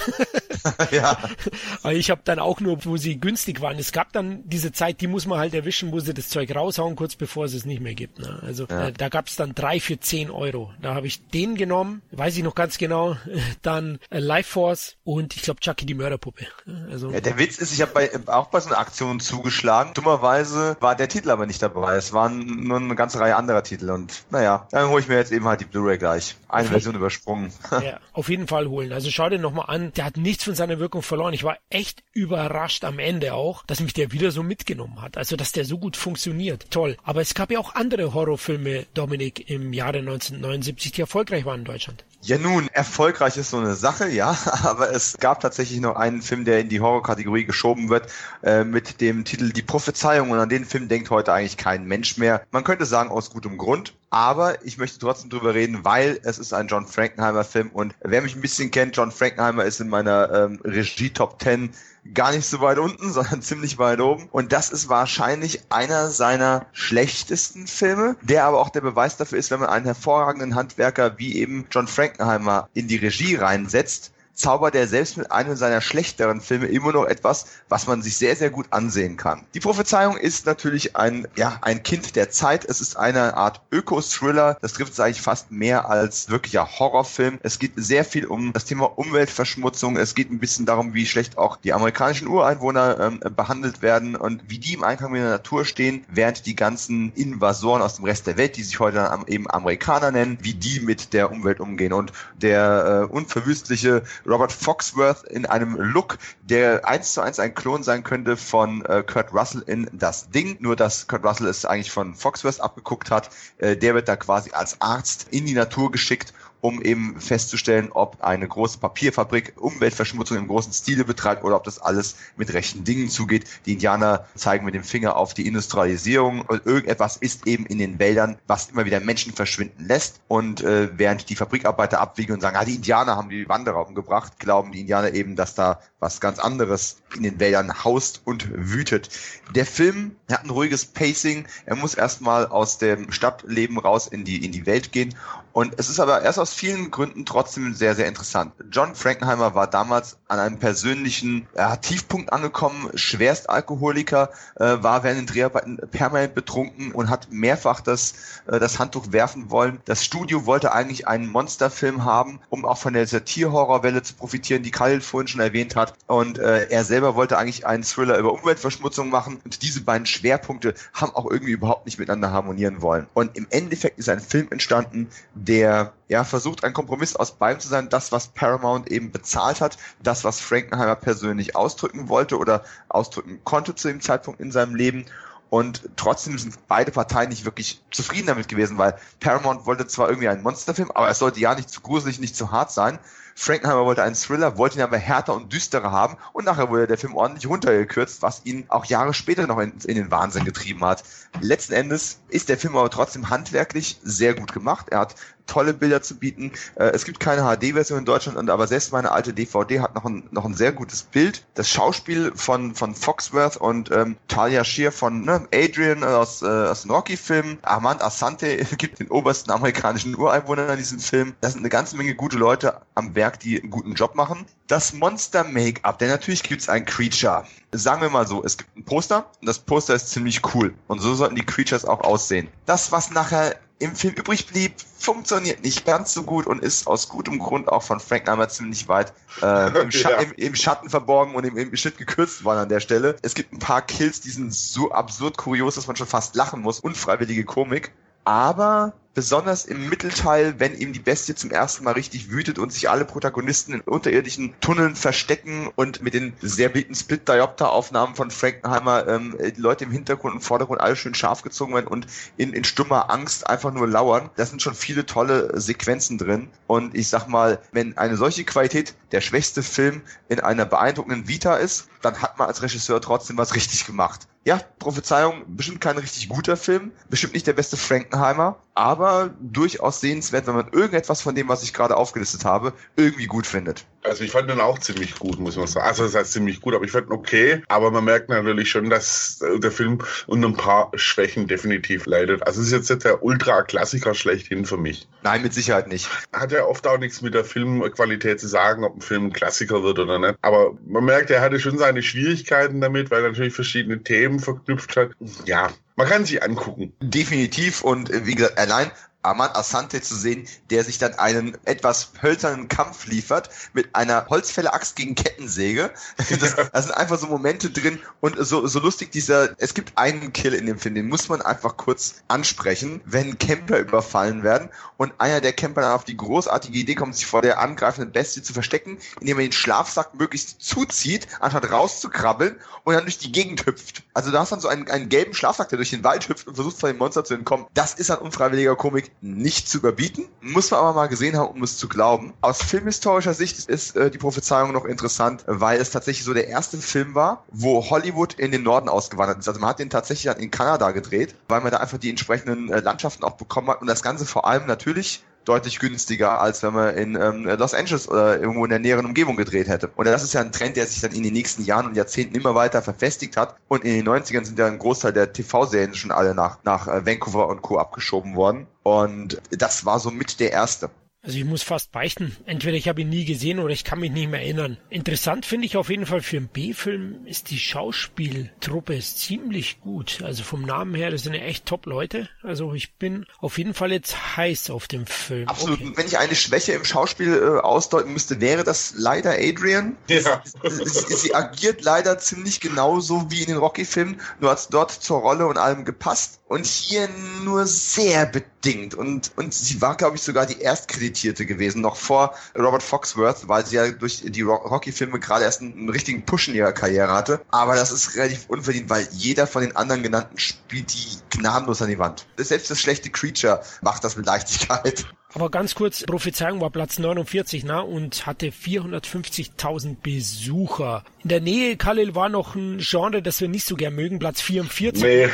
ja. *laughs* *laughs* Aber ich habe dann auch nur, wo sie günstig waren. Es gab dann diese Zeit, die muss man halt erwischen, wo sie das Zeug raushauen, kurz bevor es es nicht mehr gibt. Ne? Also ja. äh, da gab es dann drei für zehn Euro. Da habe ich den genommen, weiß ich noch ganz genau. Dann äh, Life Force und ich glaube Chucky die Mörderpuppe. Also ja, der Witz ist, ich habe bei, auch bei so einer Aktion zugeschlagen. Dummerweise war der Titel aber nicht dabei. Es waren nur eine ganze Reihe anderer Titel und naja, dann hole ich mir jetzt eben halt die Blu-ray gleich. Eine Version übersprungen. *laughs* ja, auf jeden Fall holen. Also schau dir nochmal an. Der hat nichts von seiner Wirkung verloren. Ich war echt überrascht am Ende auch, dass mich der wieder so mitgenommen hat. Also, dass der so gut funktioniert. Toll. Aber es gab ja auch andere Horrorfilme, Dominik, im Jahre 1979, die erfolgreich waren in Deutschland. Ja nun, erfolgreich ist so eine Sache, ja, *laughs* aber es gab tatsächlich noch einen Film, der in die Horrorkategorie geschoben wird, äh, mit dem Titel Die Prophezeiung und an den Film denkt heute eigentlich kein Mensch mehr. Man könnte sagen aus gutem Grund, aber ich möchte trotzdem drüber reden, weil es ist ein John Frankenheimer Film und wer mich ein bisschen kennt, John Frankenheimer ist in meiner ähm, Regie Top 10 gar nicht so weit unten, *laughs* sondern ziemlich weit oben. Und das ist wahrscheinlich einer seiner schlechtesten Filme, der aber auch der Beweis dafür ist, wenn man einen hervorragenden Handwerker wie eben John Frankenheimer in die Regie reinsetzt, zaubert er selbst mit einem seiner schlechteren Filme immer noch etwas, was man sich sehr, sehr gut ansehen kann. Die Prophezeiung ist natürlich ein, ja, ein Kind der Zeit. Es ist eine Art Öko-Thriller. Das trifft es eigentlich fast mehr als wirklicher Horrorfilm. Es geht sehr viel um das Thema Umweltverschmutzung. Es geht ein bisschen darum, wie schlecht auch die amerikanischen Ureinwohner ähm, behandelt werden und wie die im Einklang mit der Natur stehen, während die ganzen Invasoren aus dem Rest der Welt, die sich heute eben Amerikaner nennen, wie die mit der Umwelt umgehen. Und der äh, unverwüstliche Robert Foxworth in einem Look, der eins zu eins ein Klon sein könnte von äh, Kurt Russell in Das Ding, nur dass Kurt Russell es eigentlich von Foxworth abgeguckt hat. Äh, der wird da quasi als Arzt in die Natur geschickt um eben festzustellen, ob eine große Papierfabrik Umweltverschmutzung im großen Stile betreibt oder ob das alles mit rechten Dingen zugeht. Die Indianer zeigen mit dem Finger auf die Industrialisierung und irgendetwas ist eben in den Wäldern, was immer wieder Menschen verschwinden lässt. Und äh, während die Fabrikarbeiter abwiegen und sagen, ah, die Indianer haben die Wanderer umgebracht, glauben die Indianer eben, dass da was ganz anderes in den Wäldern haust und wütet. Der Film hat ein ruhiges Pacing. Er muss erstmal aus dem Stadtleben raus in die, in die Welt gehen. Und es ist aber erst aus vielen Gründen trotzdem sehr, sehr interessant. John Frankenheimer war damals an einem persönlichen ja, Tiefpunkt angekommen, Schwerstalkoholiker, äh, war während den Dreharbeiten permanent betrunken und hat mehrfach das, äh, das Handtuch werfen wollen. Das Studio wollte eigentlich einen Monsterfilm haben, um auch von der Satir-Horrorwelle zu profitieren, die Khalil vorhin schon erwähnt hat. Und äh, er selber wollte eigentlich einen Thriller über Umweltverschmutzung machen. Und diese beiden Schwerpunkte haben auch irgendwie überhaupt nicht miteinander harmonieren wollen. Und im Endeffekt ist ein Film entstanden, der ja versucht, ein Kompromiss aus beidem zu sein. Das, was Paramount eben bezahlt hat, das, was Frankenheimer persönlich ausdrücken wollte oder ausdrücken konnte zu dem Zeitpunkt in seinem Leben. Und trotzdem sind beide Parteien nicht wirklich zufrieden damit gewesen, weil Paramount wollte zwar irgendwie einen Monsterfilm, aber es sollte ja nicht zu gruselig, nicht zu hart sein. Frankenheimer wollte einen Thriller, wollte ihn aber härter und düsterer haben und nachher wurde der Film ordentlich runtergekürzt, was ihn auch Jahre später noch in, in, den Wahnsinn getrieben hat. Letzten Endes ist der Film aber trotzdem handwerklich sehr gut gemacht. Er hat tolle Bilder zu bieten. Äh, es gibt keine HD-Version in Deutschland, aber selbst meine alte DVD hat noch ein, noch ein sehr gutes Bild. Das Schauspiel von, von Foxworth und ähm, Talia Shear von ne, Adrian aus, äh, aus dem Rocky-Film, Armand Asante *laughs* gibt den obersten amerikanischen Ureinwohner in diesem Film. Das sind eine ganze Menge gute Leute am Werk, die einen guten Job machen. Das Monster-Make-up, denn natürlich gibt es ein Creature. Sagen wir mal so, es gibt ein Poster und das Poster ist ziemlich cool. Und so sollten die Creatures auch aussehen. Das, was nachher im Film übrig blieb, funktioniert nicht ganz so gut und ist aus gutem Grund auch von Frankenheimer ziemlich weit äh, im, *laughs* Scha ja. im, im, Schatten verborgen und im, im Schnitt gekürzt worden an der Stelle. Es gibt ein paar Kills, die sind so absurd kurios, dass man schon fast lachen muss. Unfreiwillige Komik. Aber besonders im Mittelteil, wenn eben die Bestie zum ersten Mal richtig wütet und sich alle Protagonisten in unterirdischen Tunneln verstecken und mit den sehr beliebten Split-Diopter-Aufnahmen von Frankenheimer ähm, die Leute im Hintergrund und Vordergrund alle schön scharf gezogen werden und in, in stummer Angst einfach nur lauern. Da sind schon viele tolle Sequenzen drin. Und ich sag mal, wenn eine solche Qualität der schwächste Film in einer beeindruckenden Vita ist, dann hat man als Regisseur trotzdem was richtig gemacht. Ja, Prophezeiung, bestimmt kein richtig guter Film, bestimmt nicht der beste Frankenheimer, aber durchaus sehenswert, wenn man irgendetwas von dem, was ich gerade aufgelistet habe, irgendwie gut findet. Also ich fand den auch ziemlich gut, muss man sagen. Also das heißt ziemlich gut, aber ich fand ihn okay. Aber man merkt natürlich schon, dass äh, der Film unter ein paar Schwächen definitiv leidet. Also es ist jetzt nicht der Ultra-Klassiker schlechthin für mich. Nein, mit Sicherheit nicht. Hat ja oft auch nichts mit der Filmqualität zu sagen, ob ein Film ein Klassiker wird oder nicht. Aber man merkt, er hatte schon seine Schwierigkeiten damit, weil er natürlich verschiedene Themen verknüpft hat. Ja, man kann sich angucken. Definitiv und äh, wie gesagt, allein Armand Asante zu sehen, der sich dann einen etwas hölzernen Kampf liefert mit einer Holzfäller-Axt gegen Kettensäge. Das, da sind einfach so Momente drin und so, so lustig dieser, es gibt einen Kill in dem Film, den muss man einfach kurz ansprechen, wenn Camper überfallen werden und einer der Camper dann auf die großartige Idee kommt, sich vor der angreifenden Bestie zu verstecken, indem er den Schlafsack möglichst zuzieht, anstatt rauszukrabbeln und dann durch die Gegend hüpft. Also da hast dann so einen, einen gelben Schlafsack, der durch den Wald hüpft und versucht von dem Monster zu entkommen. Das ist an unfreiwilliger Komik nicht zu überbieten. Muss man aber mal gesehen haben, um es zu glauben. Aus filmhistorischer Sicht ist äh, die Prophezeiung noch interessant, weil es tatsächlich so der erste Film war, wo Hollywood in den Norden ausgewandert ist. Also man hat den tatsächlich dann in Kanada gedreht, weil man da einfach die entsprechenden äh, Landschaften auch bekommen hat und das Ganze vor allem natürlich deutlich günstiger, als wenn man in ähm, Los Angeles oder irgendwo in der näheren Umgebung gedreht hätte. Und das ist ja ein Trend, der sich dann in den nächsten Jahren und Jahrzehnten immer weiter verfestigt hat. Und in den 90ern sind ja ein Großteil der TV-Serien schon alle nach, nach äh, Vancouver und Co. abgeschoben worden. Und das war so mit der erste. Also ich muss fast beichten. Entweder ich habe ihn nie gesehen oder ich kann mich nicht mehr erinnern. Interessant finde ich auf jeden Fall für einen B-Film ist die Schauspieltruppe ziemlich gut. Also vom Namen her, das sind ja echt Top-Leute. Also ich bin auf jeden Fall jetzt heiß auf dem Film. Absolut. Okay. Wenn ich eine Schwäche im Schauspiel äh, ausdeuten müsste, wäre das leider Adrian. *laughs* Ja. Sie, sie agiert leider ziemlich genauso wie in den Rocky-Filmen, nur hat dort zur Rolle und allem gepasst und hier nur sehr bedingt. Und, und sie war, glaube ich, sogar die Erstkreditierte gewesen, noch vor Robert Foxworth, weil sie ja durch die Rocky-Filme gerade erst einen, einen, richtigen Push in ihrer Karriere hatte. Aber das ist relativ unverdient, weil jeder von den anderen genannten spielt die gnadenlos an die Wand. Selbst das schlechte Creature macht das mit Leichtigkeit. Aber ganz kurz, Prophezeiung war Platz 49 na, und hatte 450.000 Besucher. In der Nähe, Khalil, war noch ein Genre, das wir nicht so gern mögen, Platz 44. Nee,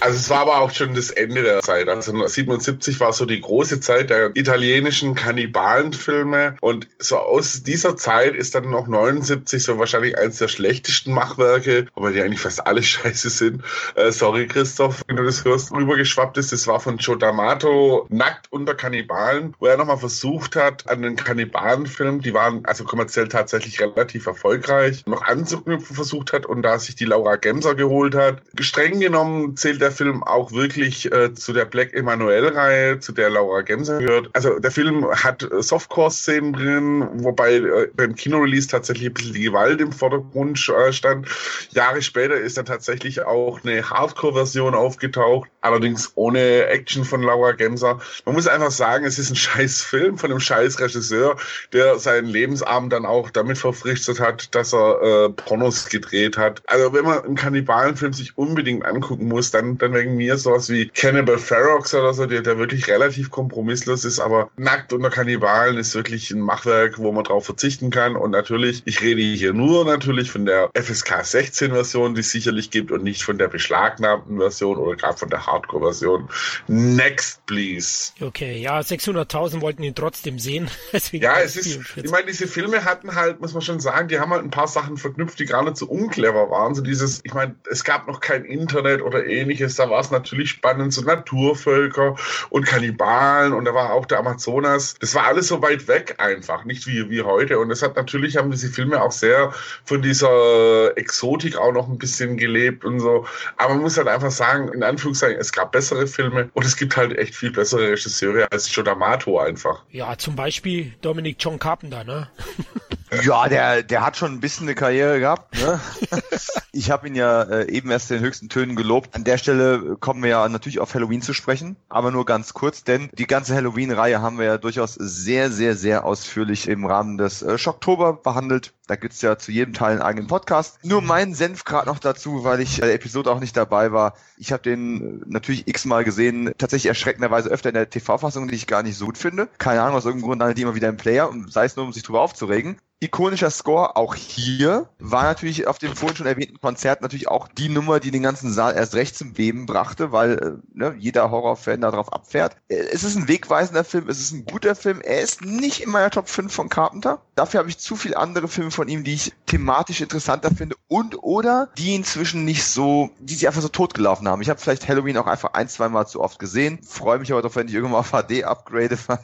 also es war aber auch schon das Ende der Zeit. Also 77 war so die große Zeit der italienischen Kannibalenfilme und so aus dieser Zeit ist dann noch 79 so wahrscheinlich eines der schlechtesten Machwerke, wobei die eigentlich fast alle *laughs* scheiße sind. Äh, sorry Christoph, wenn du das hörst, rübergeschwappt ist. Das war von Joe D'Amato, Nackt unter Kannibalen Kannibalen, wo er nochmal versucht hat, an den Kannibalenfilm, die waren also kommerziell tatsächlich relativ erfolgreich, noch anzuknüpfen versucht hat und da sich die Laura Gemser geholt hat. Streng genommen zählt der Film auch wirklich äh, zu der Black Emanuel-Reihe, zu der Laura Gemser gehört. Also der Film hat Softcore-Szenen drin, wobei äh, beim Kinorelease tatsächlich ein bisschen die Gewalt im Vordergrund äh, stand. Jahre später ist dann tatsächlich auch eine Hardcore-Version aufgetaucht, allerdings ohne Action von Laura Gemser. Man muss einfach sagen, es ist ist ein scheiß Film von einem scheiß Regisseur, der seinen Lebensabend dann auch damit verpflichtet hat, dass er äh, Pornos gedreht hat. Also wenn man einen Kannibalenfilm sich unbedingt angucken muss, dann, dann wegen mir sowas wie Cannibal Ferox oder so, der, der wirklich relativ kompromisslos ist, aber Nackt unter Kannibalen ist wirklich ein Machwerk, wo man drauf verzichten kann. Und natürlich, ich rede hier nur natürlich von der FSK 16 Version, die es sicherlich gibt und nicht von der beschlagnahmten Version oder gerade von der Hardcore Version. Next, please. Okay, ja, 6 600.000 wollten ihn trotzdem sehen. *laughs* Deswegen ja, es ist, 44. ich meine, diese Filme hatten halt, muss man schon sagen, die haben halt ein paar Sachen verknüpft, die so unclever waren. So dieses, ich meine, es gab noch kein Internet oder ähnliches, da war es natürlich spannend, so Naturvölker und Kannibalen und da war auch der Amazonas. Das war alles so weit weg einfach, nicht wie, wie heute. Und es hat natürlich, haben diese Filme auch sehr von dieser Exotik auch noch ein bisschen gelebt und so. Aber man muss halt einfach sagen, in Anführungszeichen, es gab bessere Filme und es gibt halt echt viel bessere Regisseure als Joe D'Amato einfach. Ja, zum Beispiel Dominic John Carpenter, ne? *laughs* Ja, der, der hat schon ein bisschen eine Karriere gehabt. Ne? *laughs* ich habe ihn ja äh, eben erst in den höchsten Tönen gelobt. An der Stelle kommen wir ja natürlich auf Halloween zu sprechen, aber nur ganz kurz, denn die ganze Halloween-Reihe haben wir ja durchaus sehr, sehr, sehr ausführlich im Rahmen des äh, Schocktober behandelt. Da gibt's ja zu jedem Teil einen eigenen Podcast. Nur meinen Senf gerade noch dazu, weil ich bei der Episode auch nicht dabei war. Ich habe den äh, natürlich x-mal gesehen, tatsächlich erschreckenderweise öfter in der TV-Fassung, die ich gar nicht so gut finde. Keine Ahnung, aus irgendeinem Grund landet die immer wieder im Player und sei es nur, um sich drüber aufzuregen ikonischer Score auch hier war natürlich auf dem vorhin schon erwähnten Konzert natürlich auch die Nummer, die den ganzen Saal erst recht zum Beben brachte, weil äh, ne, jeder Horrorfan darauf abfährt. Äh, es ist ein wegweisender Film, es ist ein guter Film. Er ist nicht in meiner Top 5 von Carpenter. Dafür habe ich zu viele andere Filme von ihm, die ich thematisch interessanter finde und oder die inzwischen nicht so, die sich einfach so totgelaufen haben. Ich habe vielleicht Halloween auch einfach ein, zwei Mal zu oft gesehen. Freue mich aber darauf, wenn ich irgendwann mal auf HD upgrade, *laughs* weil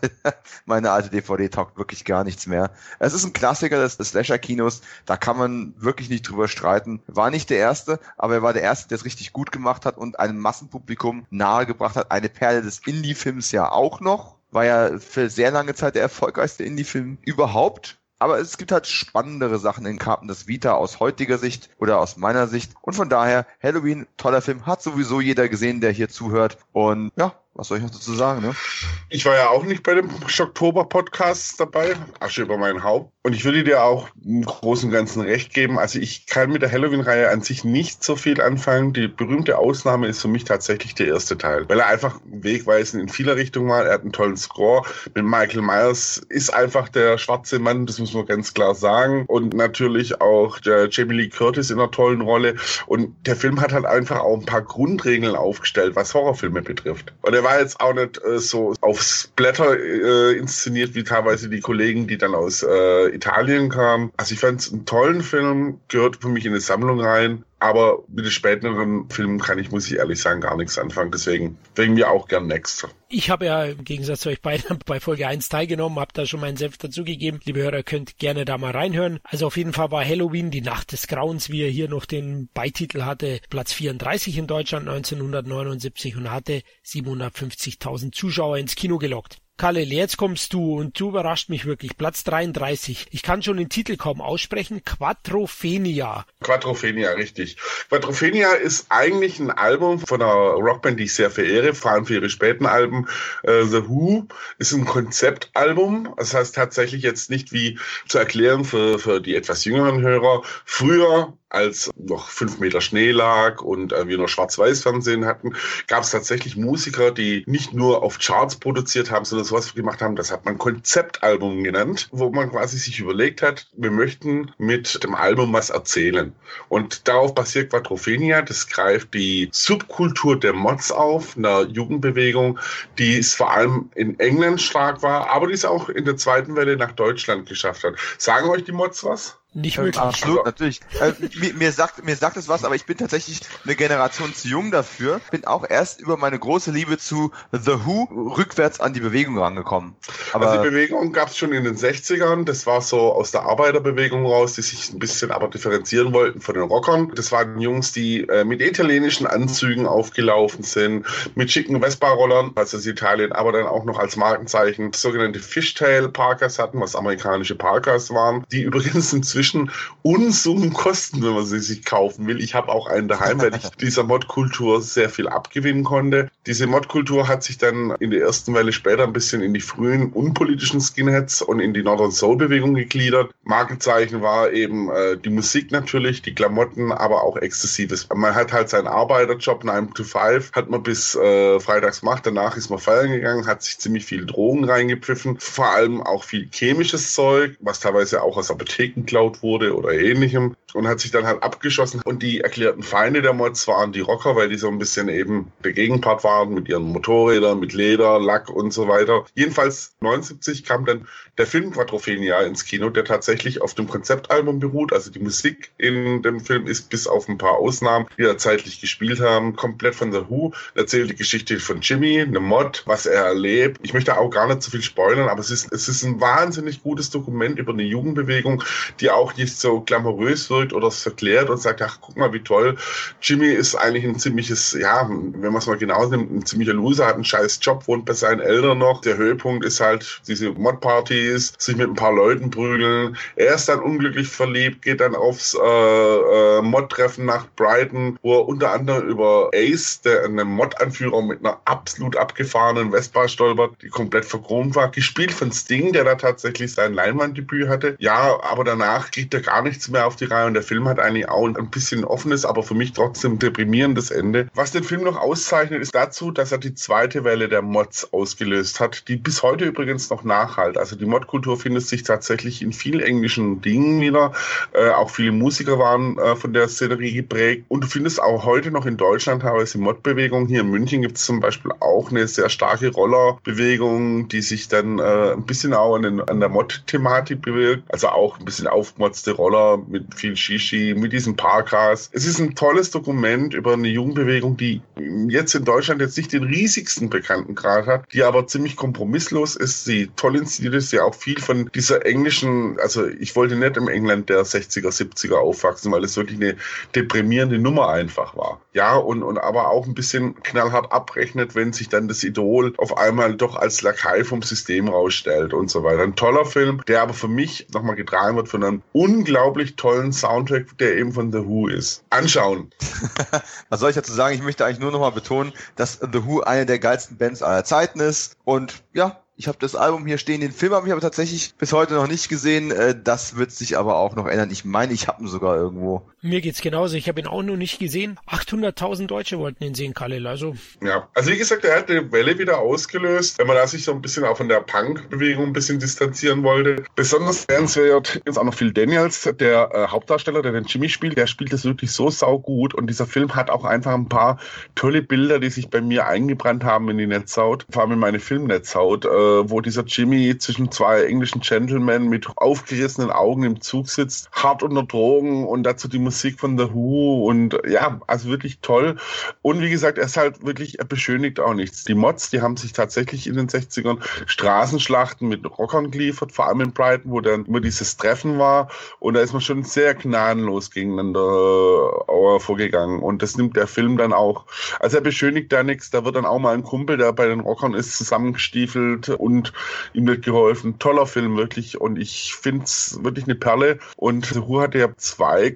meine alte DVD taugt wirklich gar nichts mehr. Es ist ein Klassiker des, des Slasher-Kinos. Da kann man wirklich nicht drüber streiten. War nicht der erste, aber er war der erste, der es richtig gut gemacht hat und einem Massenpublikum nahegebracht hat. Eine Perle des Indie-Films ja auch noch war ja für sehr lange Zeit der erfolgreichste Indie-Film überhaupt. Aber es gibt halt spannendere Sachen in Carpenters Vita aus heutiger Sicht oder aus meiner Sicht. Und von daher, Halloween, toller Film, hat sowieso jeder gesehen, der hier zuhört. Und ja, was soll ich noch dazu sagen, ne? Ich war ja auch nicht bei dem Schocktober-Podcast dabei. Asche über mein Haupt. Und ich würde dir auch im Großen und Ganzen recht geben. Also ich kann mit der Halloween-Reihe an sich nicht so viel anfangen. Die berühmte Ausnahme ist für mich tatsächlich der erste Teil. Weil er einfach wegweisend in vieler Richtung war. Er hat einen tollen Score. Mit Michael Myers ist einfach der schwarze Mann, das muss man ganz klar sagen. Und natürlich auch der Jamie Lee Curtis in einer tollen Rolle. Und der Film hat halt einfach auch ein paar Grundregeln aufgestellt, was Horrorfilme betrifft. Und der war jetzt auch nicht äh, so aufs Blätter äh, inszeniert wie teilweise die Kollegen, die dann aus äh, Italien kamen. Also ich fand es einen tollen Film, gehört für mich in eine Sammlung rein. Aber mit den späteren Filmen kann ich, muss ich ehrlich sagen, gar nichts anfangen. Deswegen wegen mir auch gern Next. Ich habe ja im Gegensatz zu euch beiden *laughs* bei Folge 1 teilgenommen, habe da schon meinen Senf dazugegeben. Liebe Hörer, könnt gerne da mal reinhören. Also auf jeden Fall war Halloween, die Nacht des Grauens, wie er hier noch den Beititel hatte, Platz 34 in Deutschland 1979 und hatte 750.000 Zuschauer ins Kino gelockt. Kalle, jetzt kommst du und du überrascht mich wirklich. Platz 33. Ich kann schon den Titel kaum aussprechen. Quattrophenia. Quattrophenia, richtig. Quattrophenia ist eigentlich ein Album von einer Rockband, die ich sehr verehre, vor allem für ihre späten Alben. Uh, The Who ist ein Konzeptalbum. Das heißt tatsächlich jetzt nicht wie zu erklären für, für die etwas jüngeren Hörer. Früher als noch fünf Meter Schnee lag und äh, wir noch Schwarz-Weiß-Fernsehen hatten, gab es tatsächlich Musiker, die nicht nur auf Charts produziert haben, sondern sowas gemacht haben, das hat man Konzeptalbum genannt, wo man quasi sich überlegt hat, wir möchten mit dem Album was erzählen. Und darauf basiert Quadrophenia, das greift die Subkultur der Mods auf, einer Jugendbewegung, die es vor allem in England stark war, aber die es auch in der zweiten Welle nach Deutschland geschafft hat. Sagen euch die Mods was? Nicht ähm, wirklich. Absolut, also, natürlich. Äh, mir, mir, sagt, mir sagt es was, aber ich bin tatsächlich eine Generation zu jung dafür. Bin auch erst über meine große Liebe zu The Who rückwärts an die Bewegung rangekommen. Aber also die Bewegung gab es schon in den 60ern. Das war so aus der Arbeiterbewegung raus, die sich ein bisschen aber differenzieren wollten von den Rockern. Das waren Jungs, die äh, mit italienischen Anzügen aufgelaufen sind, mit schicken Vespa-Rollern, also aus Italien, aber dann auch noch als Markenzeichen sogenannte Fishtail Parkers hatten, was amerikanische Parkers waren, die übrigens inzwischen inzwischen Unsummen kosten, wenn man sie sich kaufen will. Ich habe auch einen daheim, weil ich *laughs* dieser Modkultur sehr viel abgewinnen konnte. Diese Modkultur hat sich dann in der ersten Welle später ein bisschen in die frühen unpolitischen Skinheads und in die Northern Soul Bewegung gegliedert. Markenzeichen war eben äh, die Musik natürlich, die Klamotten, aber auch exzessives. Man hat halt seinen Arbeiterjob 9 to 5, hat man bis äh, freitags gemacht, danach ist man feiern gegangen, hat sich ziemlich viel Drogen reingepfiffen, vor allem auch viel chemisches Zeug, was teilweise auch aus Apotheken klaut wurde oder ähnlichem. Und hat sich dann halt abgeschossen. Und die erklärten Feinde der Mods waren die Rocker, weil die so ein bisschen eben der Gegenpart waren mit ihren Motorrädern, mit Leder, Lack und so weiter. Jedenfalls 79 kam dann der Film Quadrophenia ins Kino, der tatsächlich auf dem Konzeptalbum beruht. Also die Musik in dem Film ist bis auf ein paar Ausnahmen, die da zeitlich gespielt haben, komplett von The Who. Erzählt die Geschichte von Jimmy, eine Mod, was er erlebt. Ich möchte auch gar nicht zu viel spoilern, aber es ist, es ist ein wahnsinnig gutes Dokument über eine Jugendbewegung, die auch nicht so glamourös wirkt oder verklärt und sagt, ach, guck mal, wie toll. Jimmy ist eigentlich ein ziemliches, ja, wenn man es mal genau nimmt, ein ziemlicher Loser, hat einen scheiß Job, wohnt bei seinen Eltern noch. Der Höhepunkt ist halt diese Mod-Partys, sich mit ein paar Leuten prügeln. Er ist dann unglücklich verliebt, geht dann aufs äh, äh, Mod-Treffen nach Brighton, wo er unter anderem über Ace, der eine Mod-Anführer mit einer absolut abgefahrenen Vespa stolpert, die komplett verchromt war, gespielt von Sting, der da tatsächlich sein Leinwanddebüt hatte. Ja, aber danach kriegt er gar nichts mehr auf die Reihe und der Film hat eigentlich auch ein bisschen offenes, aber für mich trotzdem deprimierendes Ende. Was den Film noch auszeichnet, ist dazu, dass er die zweite Welle der Mods ausgelöst hat, die bis heute übrigens noch nachhalt. Also die Mod-Kultur findet sich tatsächlich in vielen englischen Dingen wieder. Äh, auch viele Musiker waren äh, von der Szenerie geprägt. Und du findest auch heute noch in Deutschland teilweise Mod-Bewegung. Hier in München gibt es zum Beispiel auch eine sehr starke Rollerbewegung, die sich dann äh, ein bisschen auch an, den, an der Mod-Thematik bewirkt. Also auch ein bisschen aufgemotzte Roller mit viel Shishi, mit diesen Parkas. Es ist ein tolles Dokument über eine Jugendbewegung, die jetzt in Deutschland jetzt nicht den riesigsten Bekanntengrad hat, die aber ziemlich kompromisslos ist, sie toll inszeniert ist, ja auch viel von dieser englischen, also ich wollte nicht im England der 60er, 70er aufwachsen, weil es wirklich eine deprimierende Nummer einfach war. Ja, und, und aber auch ein bisschen knallhart abrechnet, wenn sich dann das Idol auf einmal doch als Lakai vom System rausstellt und so weiter. Ein toller Film, der aber für mich nochmal getragen wird von einem unglaublich tollen Soundtrack, der eben von The Who ist. Anschauen. *laughs* Was soll ich dazu sagen? Ich möchte eigentlich nur nochmal betonen, dass The Who eine der geilsten Bands aller Zeiten ist. Und ja, ich habe das Album hier stehen, den Film habe ich aber tatsächlich bis heute noch nicht gesehen. Äh, das wird sich aber auch noch ändern. Ich meine, ich habe ihn sogar irgendwo. Mir geht's genauso. Ich habe ihn auch noch nicht gesehen. 800.000 Deutsche wollten ihn sehen, Khalil. Also ja, also wie gesagt, er hat eine Welle wieder ausgelöst, wenn man da sich so ein bisschen auch von der Punk-Bewegung ein bisschen distanzieren wollte. Besonders sehenswert ist auch noch Phil Daniels, der äh, Hauptdarsteller, der den Jimmy spielt. Der spielt das wirklich so saugut und dieser Film hat auch einfach ein paar tolle Bilder, die sich bei mir eingebrannt haben in die Netzhaut, vor allem in meine Filmnetzhaut. Äh, wo dieser Jimmy zwischen zwei englischen Gentlemen mit aufgerissenen Augen im Zug sitzt, hart unter Drogen und dazu die Musik von The Who und ja, also wirklich toll. Und wie gesagt, er ist halt wirklich, er beschönigt auch nichts. Die Mods, die haben sich tatsächlich in den 60ern Straßenschlachten mit Rockern geliefert, vor allem in Brighton, wo dann immer dieses Treffen war und da ist man schon sehr gnadenlos gegeneinander äh, vorgegangen und das nimmt der Film dann auch. Also er beschönigt da nichts, da wird dann auch mal ein Kumpel, der bei den Rockern ist, zusammengestiefelt und ihm wird geholfen. Toller Film, wirklich. Und ich finde es wirklich eine Perle. Und The Who hatte ja zwei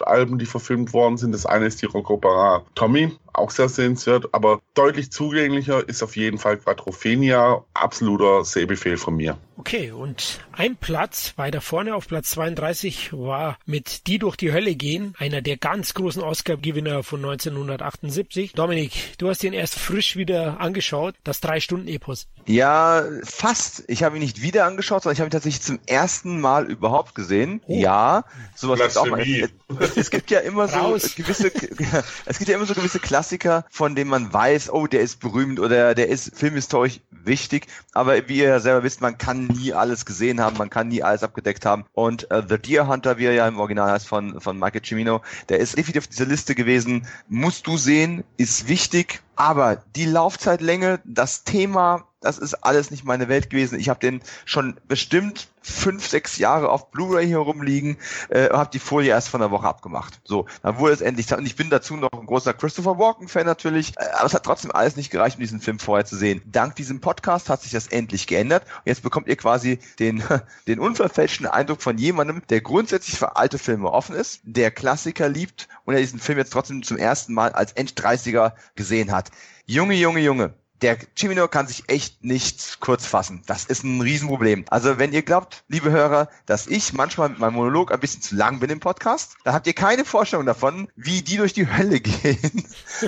Konzeptalben, die verfilmt worden sind. Das eine ist die Rockopera Tommy, auch sehr sehenswert, aber deutlich zugänglicher ist auf jeden Fall Quadrophenia. Absoluter Sehbefehl von mir. Okay, und ein Platz weiter vorne auf Platz 32 war mit Die durch die Hölle gehen, einer der ganz großen Oscar-Gewinner von 1978. Dominik, du hast ihn erst frisch wieder angeschaut, das Drei-Stunden-Epos. Ja, fast. Ich habe ihn nicht wieder angeschaut, sondern ich habe ihn tatsächlich zum ersten Mal überhaupt gesehen. Oh. Ja, sowas gibt auch mal. Es, es gibt ja immer so gewisse, *laughs* es gibt ja immer so gewisse *laughs* Klassiker, von denen man weiß, oh, der ist berühmt oder der ist filmhistorisch wichtig. Aber wie ihr selber wisst, man kann nie alles gesehen haben, man kann nie alles abgedeckt haben. Und äh, The Deer Hunter, wie er ja im Original heißt, von, von Michael Cimino, der ist definitiv auf dieser Liste gewesen. Musst du sehen, ist wichtig. Aber die Laufzeitlänge, das Thema, das ist alles nicht meine Welt gewesen. Ich habe den schon bestimmt fünf, sechs Jahre auf Blu-ray hier rumliegen, äh, habe die Folie erst von der Woche abgemacht. So, dann wurde es endlich und ich bin dazu noch ein großer Christopher Walken-Fan natürlich, äh, aber es hat trotzdem alles nicht gereicht, um diesen Film vorher zu sehen. Dank diesem Podcast hat sich das endlich geändert und jetzt bekommt ihr quasi den, *laughs* den unverfälschten Eindruck von jemandem, der grundsätzlich für alte Filme offen ist, der Klassiker liebt und er diesen Film jetzt trotzdem zum ersten Mal als End-30er gesehen hat. Junge, Junge, Junge, der Chimino kann sich echt nicht kurz fassen. Das ist ein Riesenproblem. Also wenn ihr glaubt, liebe Hörer, dass ich manchmal mit meinem Monolog ein bisschen zu lang bin im Podcast, dann habt ihr keine Vorstellung davon, wie die durch die Hölle *laughs* gehen,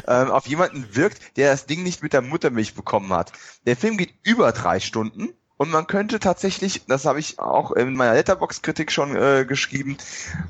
ähm, auf jemanden wirkt, der das Ding nicht mit der Muttermilch bekommen hat. Der Film geht über drei Stunden Und man könnte tatsächlich, das habe ich auch in meiner Letterbox-Kritik schon äh, geschrieben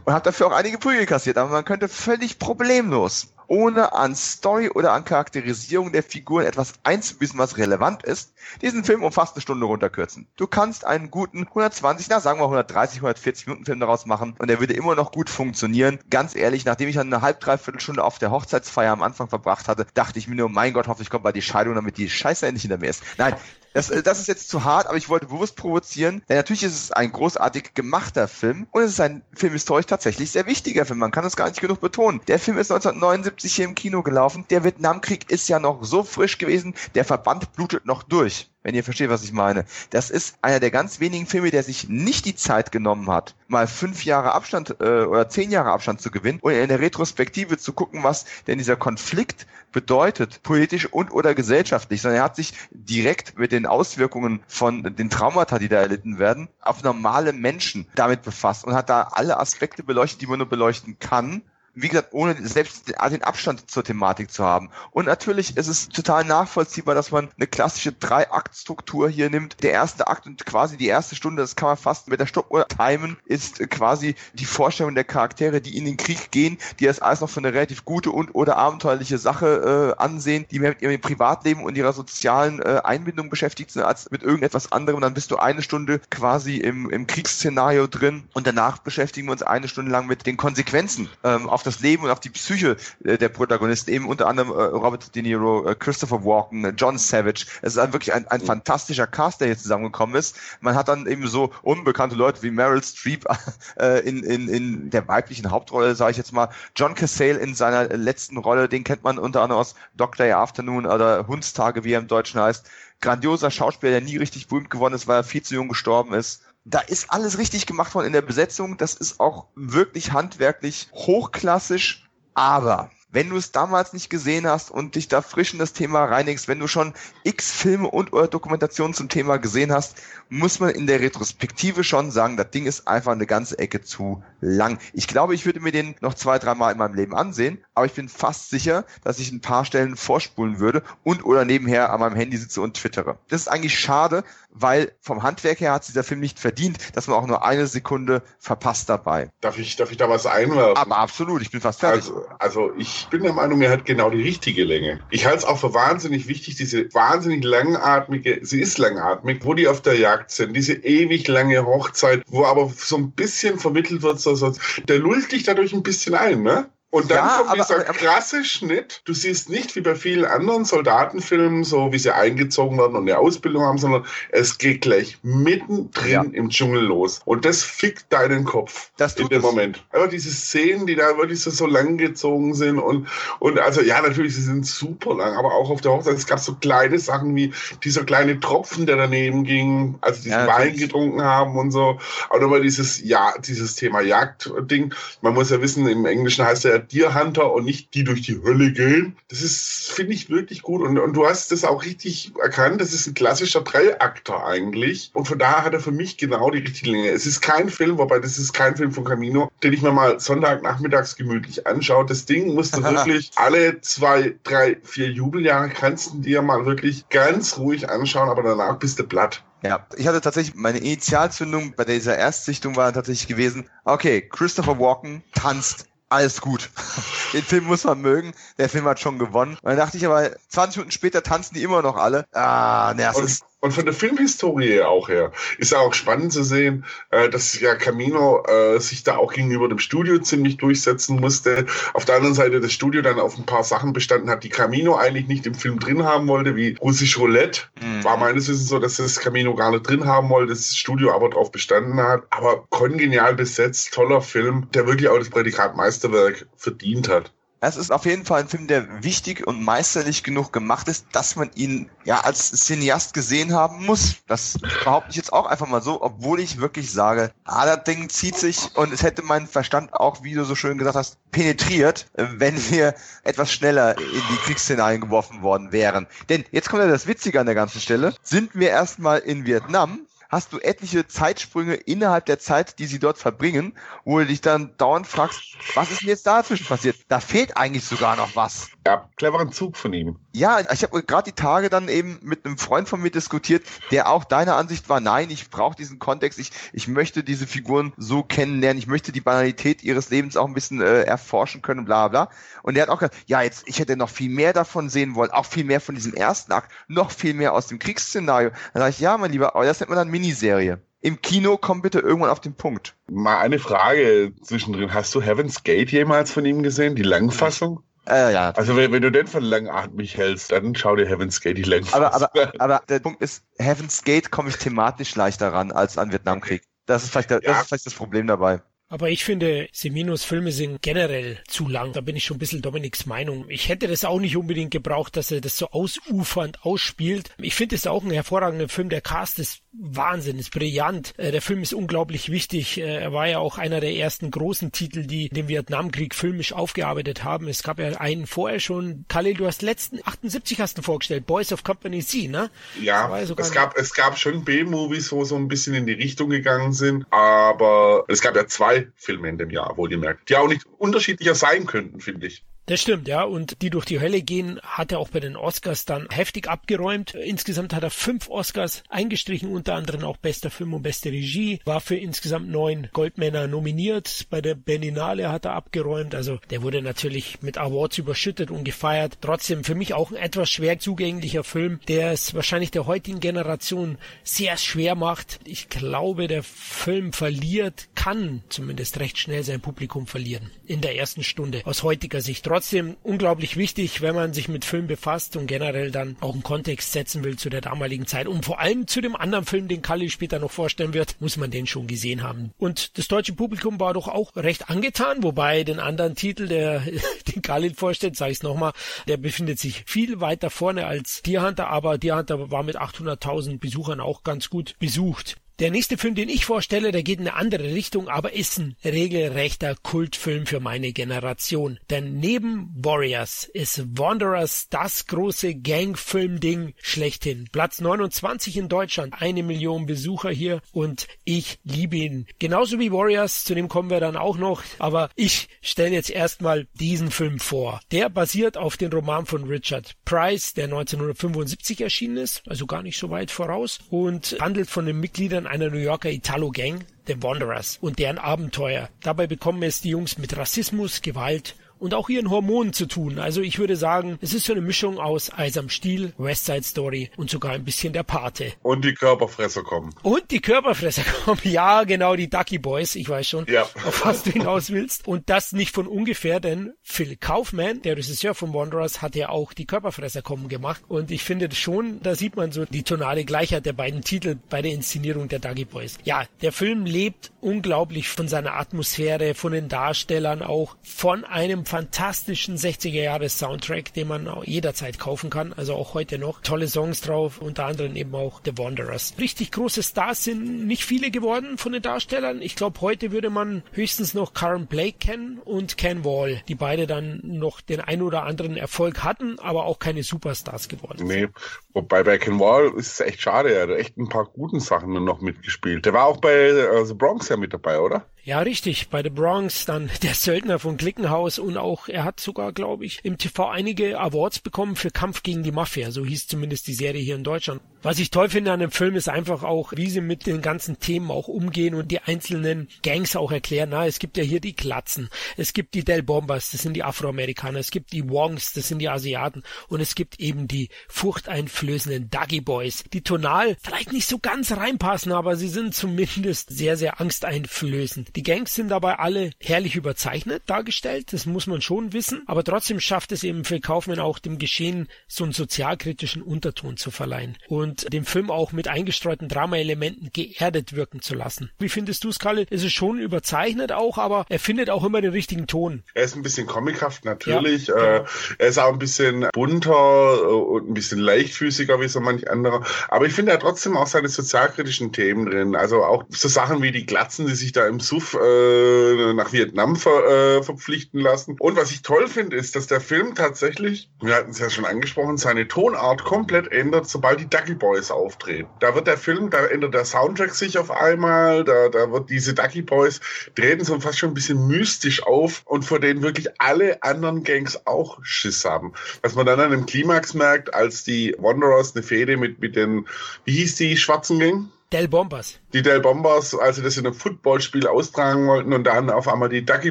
und habe dafür auch einige Prügel kassiert, aber man könnte völlig problemlos ohne an Story oder an Charakterisierung der Figuren etwas einzubüßen, was relevant ist, diesen Film um fast eine Stunde runterkürzen. Du kannst einen guten 120, na sagen wir 130, 140 Minuten Film daraus machen und der würde immer noch gut funktionieren. Ganz ehrlich, nachdem ich dann eine halb, dreiviertel Stunde auf der Hochzeitsfeier am Anfang verbracht hatte, dachte ich mir nur, mein Gott, hoffentlich kommt bei die Scheidung, damit die Scheiße endlich hinter mir ist. Nein, das, äh, das ist jetzt zu hart, aber ich wollte bewusst provozieren, denn natürlich ist es ein großartig gemachter Film und es ist ein filmhistorisch tatsächlich sehr wichtiger Film. Man kann es gar nicht genug betonen. Der Film ist 1979 hier im Kino gelaufen. Der Vietnamkrieg ist ja noch so frisch gewesen. Der Verband blutet noch durch wenn ihr versteht, was ich meine. Das ist einer der ganz wenigen Filme, der sich nicht die Zeit genommen hat, mal fünf Jahre Abstand äh, oder zehn Jahre Abstand zu gewinnen und in der Retrospektive zu gucken, was denn dieser Konflikt bedeutet, politisch und oder gesellschaftlich, sondern er hat sich direkt mit den Auswirkungen von den Traumata, die da erlitten werden, auf normale Menschen damit befasst und hat da alle Aspekte beleuchtet, die man nur beleuchten kann wie gesagt, ohne selbst den Abstand zur Thematik zu haben. Und natürlich ist es total nachvollziehbar, dass man eine klassische Drei-Akt-Struktur hier nimmt. Der erste Akt und quasi die erste Stunde, das kann man fast mit der Stoppuhr timen, ist quasi die Vorstellung der Charaktere, die in den Krieg gehen, die das alles noch für eine relativ gute und oder abenteuerliche Sache äh, ansehen, die mehr mit ihrem Privatleben und ihrer sozialen äh, Einbindung beschäftigt sind, als mit irgendetwas anderem. Dann bist du eine Stunde quasi im, im Kriegsszenario drin und danach beschäftigen wir uns eine Stunde lang mit den Konsequenzen ähm, auf auf das Leben und auf die Psyche äh, der Protagonisten, eben unter anderem äh, Robert De Niro, äh, Christopher Walken, John Savage. Es ist ein, wirklich ein, ein mhm. fantastischer Cast, der hier zusammengekommen ist. Man hat dann eben so unbekannte Leute wie Meryl Streep *laughs* in, in, in der weiblichen Hauptrolle, sage ich jetzt mal. John Cassale in seiner letzten Rolle, den kennt man unter anderem aus Doctor Afternoon oder Hundstage, wie er im Deutschen heißt. Grandioser Schauspieler, der nie richtig berühmt geworden ist, weil er viel zu jung gestorben ist da ist alles richtig gemacht worden in der Besetzung. Das ist auch wirklich handwerklich hochklassisch. Aber wenn du es damals nicht gesehen hast und dich da frisch in das Thema reinigst, wenn du schon x Filme und oder Dokumentationen zum Thema gesehen hast, muss man in der Retrospektive schon sagen, das Ding ist einfach eine ganze Ecke zu lang. Ich glaube, ich würde mir den noch zwei, dreimal in meinem Leben ansehen, aber ich bin fast sicher, dass ich ein paar Stellen vorspulen würde und oder nebenher an meinem Handy sitze und twittere. Das ist eigentlich schade, weil vom Handwerk her hat dieser Film nicht verdient, dass man auch nur eine Sekunde verpasst dabei. Darf ich, darf ich da was einwerfen? Aber absolut, ich bin fast fertig. Also, also ich bin der Meinung, er hat genau die richtige Länge. Ich halte es auch für wahnsinnig wichtig, diese wahnsinnig langatmige, sie ist langatmig, wo die auf der Jagd sind, diese ewig lange Hochzeit, wo aber so ein bisschen vermittelt wird, so, so der lullt dich dadurch ein bisschen ein, ne? Und dann ja, kommt aber, dieser aber, krasse Schnitt. Du siehst nicht wie bei vielen anderen Soldatenfilmen, so wie sie eingezogen werden und eine Ausbildung haben, sondern es geht gleich mittendrin ja. im Dschungel los. Und das fickt deinen Kopf das in dem es. Moment. Aber diese Szenen, die da wirklich so, so lang gezogen sind und, und also ja, natürlich, sie sind super lang, aber auch auf der Hochzeit, es gab so kleine Sachen wie dieser kleine Tropfen, der daneben ging, als sie diesen ja, Wein getrunken haben und so. Aber nochmal dieses, ja, dieses Thema Jagd-Ding. Man muss ja wissen, im Englischen heißt er Deer Hunter und nicht die durch die Hölle gehen. Das ist, finde ich, wirklich gut. Und, und du hast das auch richtig erkannt. Das ist ein klassischer Dreiakter eigentlich. Und von daher hat er für mich genau die richtige Länge. Es ist kein Film, wobei das ist kein Film von Camino, den ich mir mal Sonntagnachmittags gemütlich anschaue. Das Ding musst du *laughs* wirklich alle zwei, drei, vier Jubeljahre kannst du dir mal wirklich ganz ruhig anschauen, aber danach bist du platt. Ja, ich hatte tatsächlich meine Initialzündung bei dieser Erstsichtung war tatsächlich gewesen, okay, Christopher Walken tanzt alles gut. *laughs* Den Film muss man mögen. Der Film hat schon gewonnen. Und dann dachte ich aber, 20 Minuten später tanzen die immer noch alle. Ah, ne, ist und von der Filmhistorie auch her ist ja auch spannend zu sehen, äh, dass ja Camino äh, sich da auch gegenüber dem Studio ziemlich durchsetzen musste. Auf der anderen Seite das Studio dann auf ein paar Sachen bestanden hat, die Camino eigentlich nicht im Film drin haben wollte, wie Russisch Roulette. Mhm. War meines Wissens so, dass das Camino gar nicht drin haben wollte, das Studio aber darauf bestanden hat. Aber kongenial besetzt, toller Film, der wirklich auch das Prädikat Meisterwerk verdient hat. Es ist auf jeden Fall ein Film, der wichtig und meisterlich genug gemacht ist, dass man ihn ja als Cineast gesehen haben muss. Das behaupte ich jetzt auch einfach mal so, obwohl ich wirklich sage, ah, das Ding zieht sich und es hätte mein Verstand auch, wie du so schön gesagt hast, penetriert, wenn wir etwas schneller in die Kriegsszenarien geworfen worden wären. Denn jetzt kommt ja das Witzige an der ganzen Stelle. Sind wir erstmal in Vietnam, hast du etliche Zeitsprünge innerhalb der Zeit, die sie dort verbringen, wo du dich dann dauernd fragst, was ist denn jetzt dazwischen passiert? Da fehlt eigentlich sogar noch was. Ja, cleveren Zug von ihm. Ja, ich habe gerade die Tage dann eben mit einem Freund von mir diskutiert, der auch deiner Ansicht war, nein, ich brauche diesen Kontext, ich, ich möchte diese Figuren so kennenlernen, ich möchte die Banalität ihres Lebens auch ein bisschen äh, erforschen können, bla bla. Und der hat auch gesagt, ja, jetzt, ich hätte noch viel mehr davon sehen wollen, auch viel mehr von diesem ersten Akt, noch viel mehr aus dem Kriegsszenario. Dann sage ich, ja, mein Lieber, aber das nennt man dann Miniserie. Im Kino komm bitte irgendwann auf den Punkt. Mal eine Frage zwischendrin. Hast du Heaven's Gate jemals von ihm gesehen, die Langfassung? Äh, ja. Also wenn, wenn, du den für langatmig hältst, dann schau dir Heaven's Gate die Langfassung aber, aber, aber der Punkt ist, Heaven's Gate komme ich thematisch leichter ran als an Vietnamkrieg. Das ist vielleicht, das, ja. ist vielleicht das Problem dabei. Aber ich finde, Seminos Filme sind generell zu lang. Da bin ich schon ein bisschen Dominiks Meinung. Ich hätte das auch nicht unbedingt gebraucht, dass er das so ausufernd ausspielt. Ich finde es auch ein hervorragender Film. Der Cast ist Wahnsinn, ist brillant. Äh, der Film ist unglaublich wichtig. Äh, er war ja auch einer der ersten großen Titel, die den Vietnamkrieg filmisch aufgearbeitet haben. Es gab ja einen vorher schon. Khalil, du hast letzten 78 hast du vorgestellt. Boys of Company C, ne? Ja, es gab, es gab schon B-Movies, wo so ein bisschen in die Richtung gegangen sind. Aber es gab ja zwei Filme in dem Jahr, wohlgemerkt, die auch nicht unterschiedlicher sein könnten, finde ich. Das stimmt, ja. Und die durch die Hölle gehen, hat er auch bei den Oscars dann heftig abgeräumt. Insgesamt hat er fünf Oscars eingestrichen, unter anderem auch bester Film und beste Regie. War für insgesamt neun Goldmänner nominiert. Bei der Berlinale hat er abgeräumt. Also der wurde natürlich mit Awards überschüttet und gefeiert. Trotzdem für mich auch ein etwas schwer zugänglicher Film, der es wahrscheinlich der heutigen Generation sehr schwer macht. Ich glaube, der Film verliert, kann zumindest recht schnell sein Publikum verlieren. In der ersten Stunde. Aus heutiger Sicht trotzdem unglaublich wichtig, wenn man sich mit Film befasst und generell dann auch einen Kontext setzen will zu der damaligen Zeit. Und vor allem zu dem anderen Film, den Kalli später noch vorstellen wird, muss man den schon gesehen haben. Und das deutsche Publikum war doch auch recht angetan, wobei den anderen Titel, der *laughs* den Khalil vorstellt, sage ich es nochmal, der befindet sich viel weiter vorne als Deer Hunter, aber Deer Hunter war mit 800.000 Besuchern auch ganz gut besucht. Der nächste Film, den ich vorstelle, der geht in eine andere Richtung, aber ist ein regelrechter Kultfilm für meine Generation. Denn neben Warriors ist Wanderers das große Gangfilm-Ding schlechthin. Platz 29 in Deutschland, eine Million Besucher hier und ich liebe ihn. Genauso wie Warriors, zu dem kommen wir dann auch noch, aber ich stelle jetzt erstmal diesen Film vor. Der basiert auf dem Roman von Richard Price, der 1975 erschienen ist, also gar nicht so weit voraus und handelt von den Mitgliedern einer New Yorker Italo-Gang, The Wanderers, und deren Abenteuer. Dabei bekommen es die Jungs mit Rassismus, Gewalt und auch ihren Hormonen zu tun. Also ich würde sagen, es ist so eine Mischung aus Eis am Stiel, West Side Story und sogar ein bisschen der Pate. Und die Körperfresser kommen. Und die Körperfresser *laughs* kommen. Ja, genau, die Ducky Boys. Ich weiß schon, ja. auf was du hinaus willst. Und das nicht von ungefähr, denn Phil Kaufman, der Regisseur von Wanderers, hat ja auch die Körperfresser kommen gemacht. Und ich finde schon, da sieht man so die tonale Gleichheit der beiden Titel bei der Inszenierung der Ducky Boys. Ja, der Film lebt unglaublich von seiner Atmosphäre, von den Darstellern auch, von einem fantastischen 60er Jahre Soundtrack, den man jederzeit kaufen kann, also auch heute noch. Tolle Songs drauf, unter anderem eben auch The Wanderers. Richtig große Stars sind nicht viele geworden von den Darstellern. Ich glaube, heute würde man höchstens noch Karen Blake kennen und Ken Wall, die beide dann noch den ein oder anderen Erfolg hatten, aber auch keine Superstars geworden sind. Nee, wobei bei Ken Wall ist es echt schade, er hat echt ein paar guten Sachen noch mitgespielt. Der war auch bei äh, The Bronx ja mit dabei, oder? Ja, richtig. Bei The Bronx dann *laughs* der Söldner von Klickenhaus und auch, er hat sogar, glaube ich, im TV einige Awards bekommen für Kampf gegen die Mafia. So hieß zumindest die Serie hier in Deutschland. Was ich toll finde an dem Film ist einfach auch, wie sie mit den ganzen Themen auch umgehen und die einzelnen Gangs auch erklären. Na, es gibt ja hier die Glatzen, es gibt die Del Bombas, das sind die Afroamerikaner, es gibt die Wongs, das sind die Asiaten und es gibt eben die furchteinflößenden Duggy Boys, die tonal vielleicht nicht so ganz reinpassen, aber sie sind zumindest sehr, sehr angsteinflößend. Die Gangs sind dabei alle herrlich überzeichnet dargestellt, das muss man schon wissen, aber trotzdem schafft es eben für Kaufmann auch dem Geschehen so einen sozialkritischen Unterton zu verleihen. Und dem Film auch mit eingestreuten Drama-Elementen geerdet wirken zu lassen. Wie findest du es, Kalle? Es ist schon überzeichnet auch, aber er findet auch immer den richtigen Ton. Er ist ein bisschen comichaft natürlich. Ja, genau. Er ist auch ein bisschen bunter äh, und ein bisschen leichtfüßiger wie so manch anderer. Aber ich finde er trotzdem auch seine sozialkritischen Themen drin. Also auch so Sachen wie die Glatzen, die sich da im Suff Youth äh, nach Vietnam ver, äh, verpflichten lassen. Und was ich toll finde, ist, dass der Film tatsächlich, wir hatten es ja schon angesprochen, seine Tonart komplett ändert, sobald die Ducky Boys auftreten. Da wird der Film, da ändert der Soundtrack sich auf einmal, da, da wird diese Ducky Boys treten so fast schon ein bisschen mystisch auf und vor denen wirklich alle anderen Gangs auch Schiss haben. Was man dann an dem Klimax merkt, als die Wanderers eine Fehde mit, mit den, wie hieß die schwarzen Gang? Del Bombers. Die Del Bombers, als sie das in einem Footballspiel austragen wollten und dann auf einmal die Ducky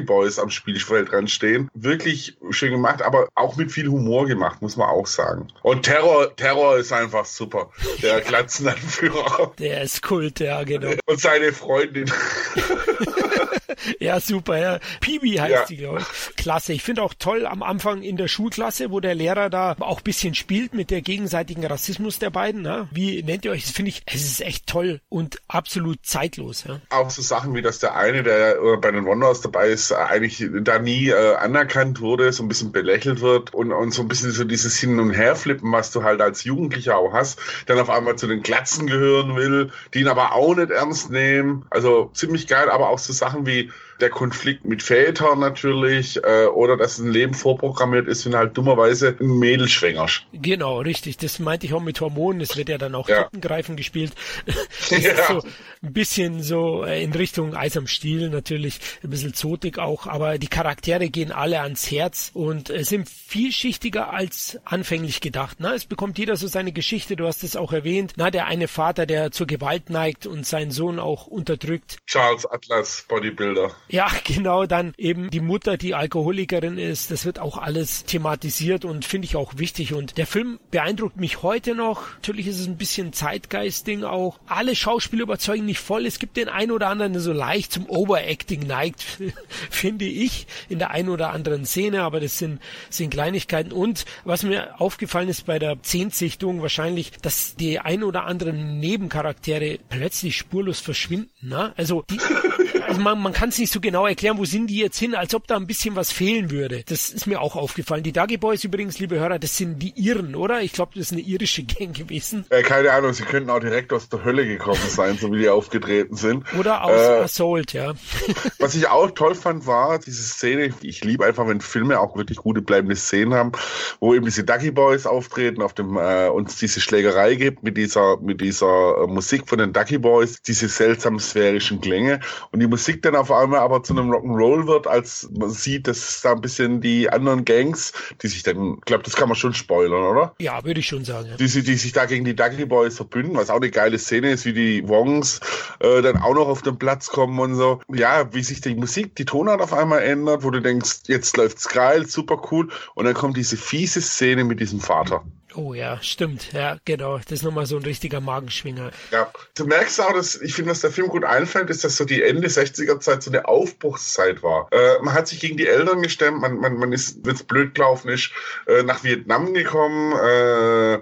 Boys am Spielfeld dran stehen. Wirklich schön gemacht, aber auch mit viel Humor gemacht, muss man auch sagen. Und Terror, Terror ist einfach super. Der *laughs* Glatzenanführer. Der ist Kult, ja, genau. Und seine Freundin. *laughs* *laughs* ja, super, ja. Pibi heißt ja. die, glaube ich. Klasse. Ich finde auch toll am Anfang in der Schulklasse, wo der Lehrer da auch bisschen spielt mit der gegenseitigen Rassismus der beiden. Ne? Wie nennt ihr euch? Das finde ich, es ist echt toll und absolut zeitlos. Ja? Auch so Sachen wie, dass der eine, der bei den Wanderers dabei ist, eigentlich da nie äh, anerkannt wurde, so ein bisschen belächelt wird und, und so ein bisschen so dieses Hin- und Herflippen, was du halt als Jugendlicher auch hast, dann auf einmal zu den Glatzen gehören will, die ihn aber auch nicht ernst nehmen. Also ziemlich geil, aber auch so Sachen wie der Konflikt mit Vätern natürlich äh, oder dass ein Leben vorprogrammiert ist, wenn halt dummerweise ein Mädel schwängerst. Genau, richtig. Das meinte ich auch mit Hormonen. Es wird ja dann auch ja. Tippengreifen gespielt. Das *laughs* ja. ist so ein bisschen so äh, in Richtung Eis am Stiel natürlich, ein bisschen zotig auch, aber die Charaktere gehen alle ans Herz und äh, sind vielschichtiger als anfänglich gedacht. Na, es bekommt jeder so seine Geschichte, du hast es auch erwähnt. Na, der eine Vater, der zur Gewalt neigt und seinen Sohn auch unterdrückt. Charles Atlas, Bodybuilder. Ja, *laughs* genau, dann eben die Mutter, die Alkoholikerin ist. Das wird auch alles thematisiert und finde ich auch wichtig. Und der Film beeindruckt mich heute noch. Natürlich ist es ein bisschen Zeitgeist-Ding auch. Alle Schauspieler überzeugen nicht voll. Es gibt den einen oder anderen, der so leicht zum Overacting neigt, *laughs* finde ich, in der einen oder anderen Szene. Aber das sind, sind Kleinigkeiten. Und was mir aufgefallen ist bei der Zehntsichtung wahrscheinlich, dass die ein oder anderen Nebencharaktere plötzlich spurlos verschwinden. Ne? Also, die, *laughs* also man, man kann es nicht so genau erklären, wo sind die jetzt hin, als ob da ein bisschen was fehlen würde. Das ist mir auch aufgefallen. Die Dagi Boys übrigens, liebe Hörer, das sind die Iren, oder? Ich glaube, das ist eine irische *laughs* Gang gewesen. Äh, keine Ahnung, sie könnten auch direkt aus der Hölle gekommen sein, so wie die aufgetreten sind. Oder aus äh, Assault, ja. *laughs* was ich auch toll fand, war diese Szene, ich liebe einfach, wenn Filme auch wirklich gute bleibende Szenen haben, wo eben diese Dagi Boys auftreten, auf dem äh, uns diese Schlägerei gibt mit dieser mit dieser äh, Musik von den Ducky Boys, diese seltsam sphärischen Klänge und die Musik dann auf einmal aber zu einem Rock'n'Roll wird, als man sieht, dass da ein bisschen die anderen Gangs, die sich dann, ich glaube, das kann man schon spoilern, oder? Ja, würde ich schon sagen. Ja. Die, die sich da gegen die Dudley Boys verbünden, was auch eine geile Szene ist, wie die Wongs äh, dann auch noch auf den Platz kommen und so. Ja, wie sich die Musik, die Tonart auf einmal ändert, wo du denkst, jetzt läuft's geil, super cool. Und dann kommt diese fiese Szene mit diesem Vater. Oh ja, stimmt. Ja, genau. Das ist nochmal so ein richtiger Magenschwinger. Ja, du merkst auch, dass ich finde, was der Film gut einfällt, ist, dass so die Ende 60er Zeit so eine Aufbruchszeit war. Äh, man hat sich gegen die Eltern gestemmt, man, man, man ist, wenn es blöd gelaufen ist, äh, nach Vietnam gekommen. Äh,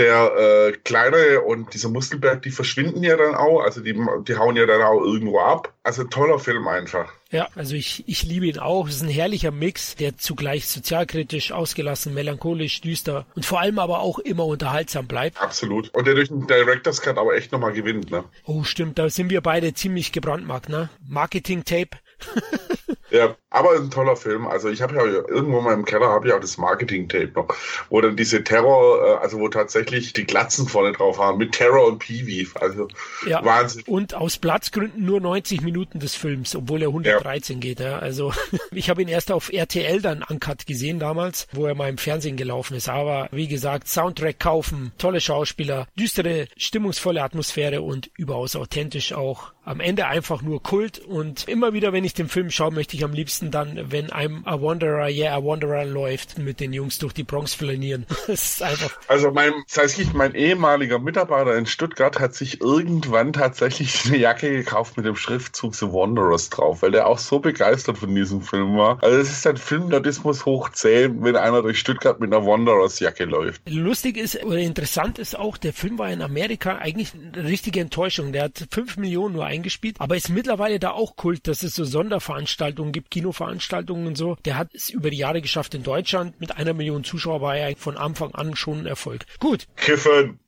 der äh, Kleine und dieser Muskelberg, die verschwinden ja dann auch, also die, die hauen ja dann auch irgendwo ab. Also toller Film einfach. Ja, also ich, ich liebe ihn auch. Es ist ein herrlicher Mix, der zugleich sozialkritisch, ausgelassen, melancholisch, düster und vor allem aber auch immer unterhaltsam bleibt. Absolut. Und der durch den Director's Cut aber echt nochmal gewinnt, ne? Oh, stimmt. Da sind wir beide ziemlich gebrandmarkt, ne? Marketing-Tape. *laughs* Ja, aber ein toller Film. Also ich habe ja irgendwo mal im Keller habe ich auch das Marketing-Tape noch, wo dann diese Terror, äh, also wo tatsächlich die Glatzen vorne drauf waren mit Terror und Peewee. Also ja. Wahnsinn. Und aus Platzgründen nur 90 Minuten des Films, obwohl er 113 ja. geht. Ja. Also *laughs* ich habe ihn erst auf RTL dann uncut gesehen damals, wo er mal im Fernsehen gelaufen ist. Aber wie gesagt, Soundtrack kaufen, tolle Schauspieler, düstere, stimmungsvolle Atmosphäre und überaus authentisch auch. Am Ende einfach nur Kult und immer wieder, wenn ich den Film schaue, möchte ich am liebsten dann, wenn einem A Wanderer, yeah, A Wanderer läuft, mit den Jungs durch die Bronx flanieren. *laughs* das ist einfach. Also mein, tatsächlich mein ehemaliger Mitarbeiter in Stuttgart hat sich irgendwann tatsächlich eine Jacke gekauft mit dem Schriftzug The Wanderers drauf, weil der auch so begeistert von diesem Film war. Also es ist ein Filmnerdismus hoch 10, wenn einer durch Stuttgart mit einer Wanderers Jacke läuft. Lustig ist oder interessant ist auch, der Film war in Amerika eigentlich eine richtige Enttäuschung. Der hat 5 Millionen nur eingestellt eingespielt, aber ist mittlerweile da auch Kult, dass es so Sonderveranstaltungen gibt, Kinoveranstaltungen und so. Der hat es über die Jahre geschafft in Deutschland. Mit einer Million Zuschauer war er von Anfang an schon ein Erfolg. Gut. Kiffen.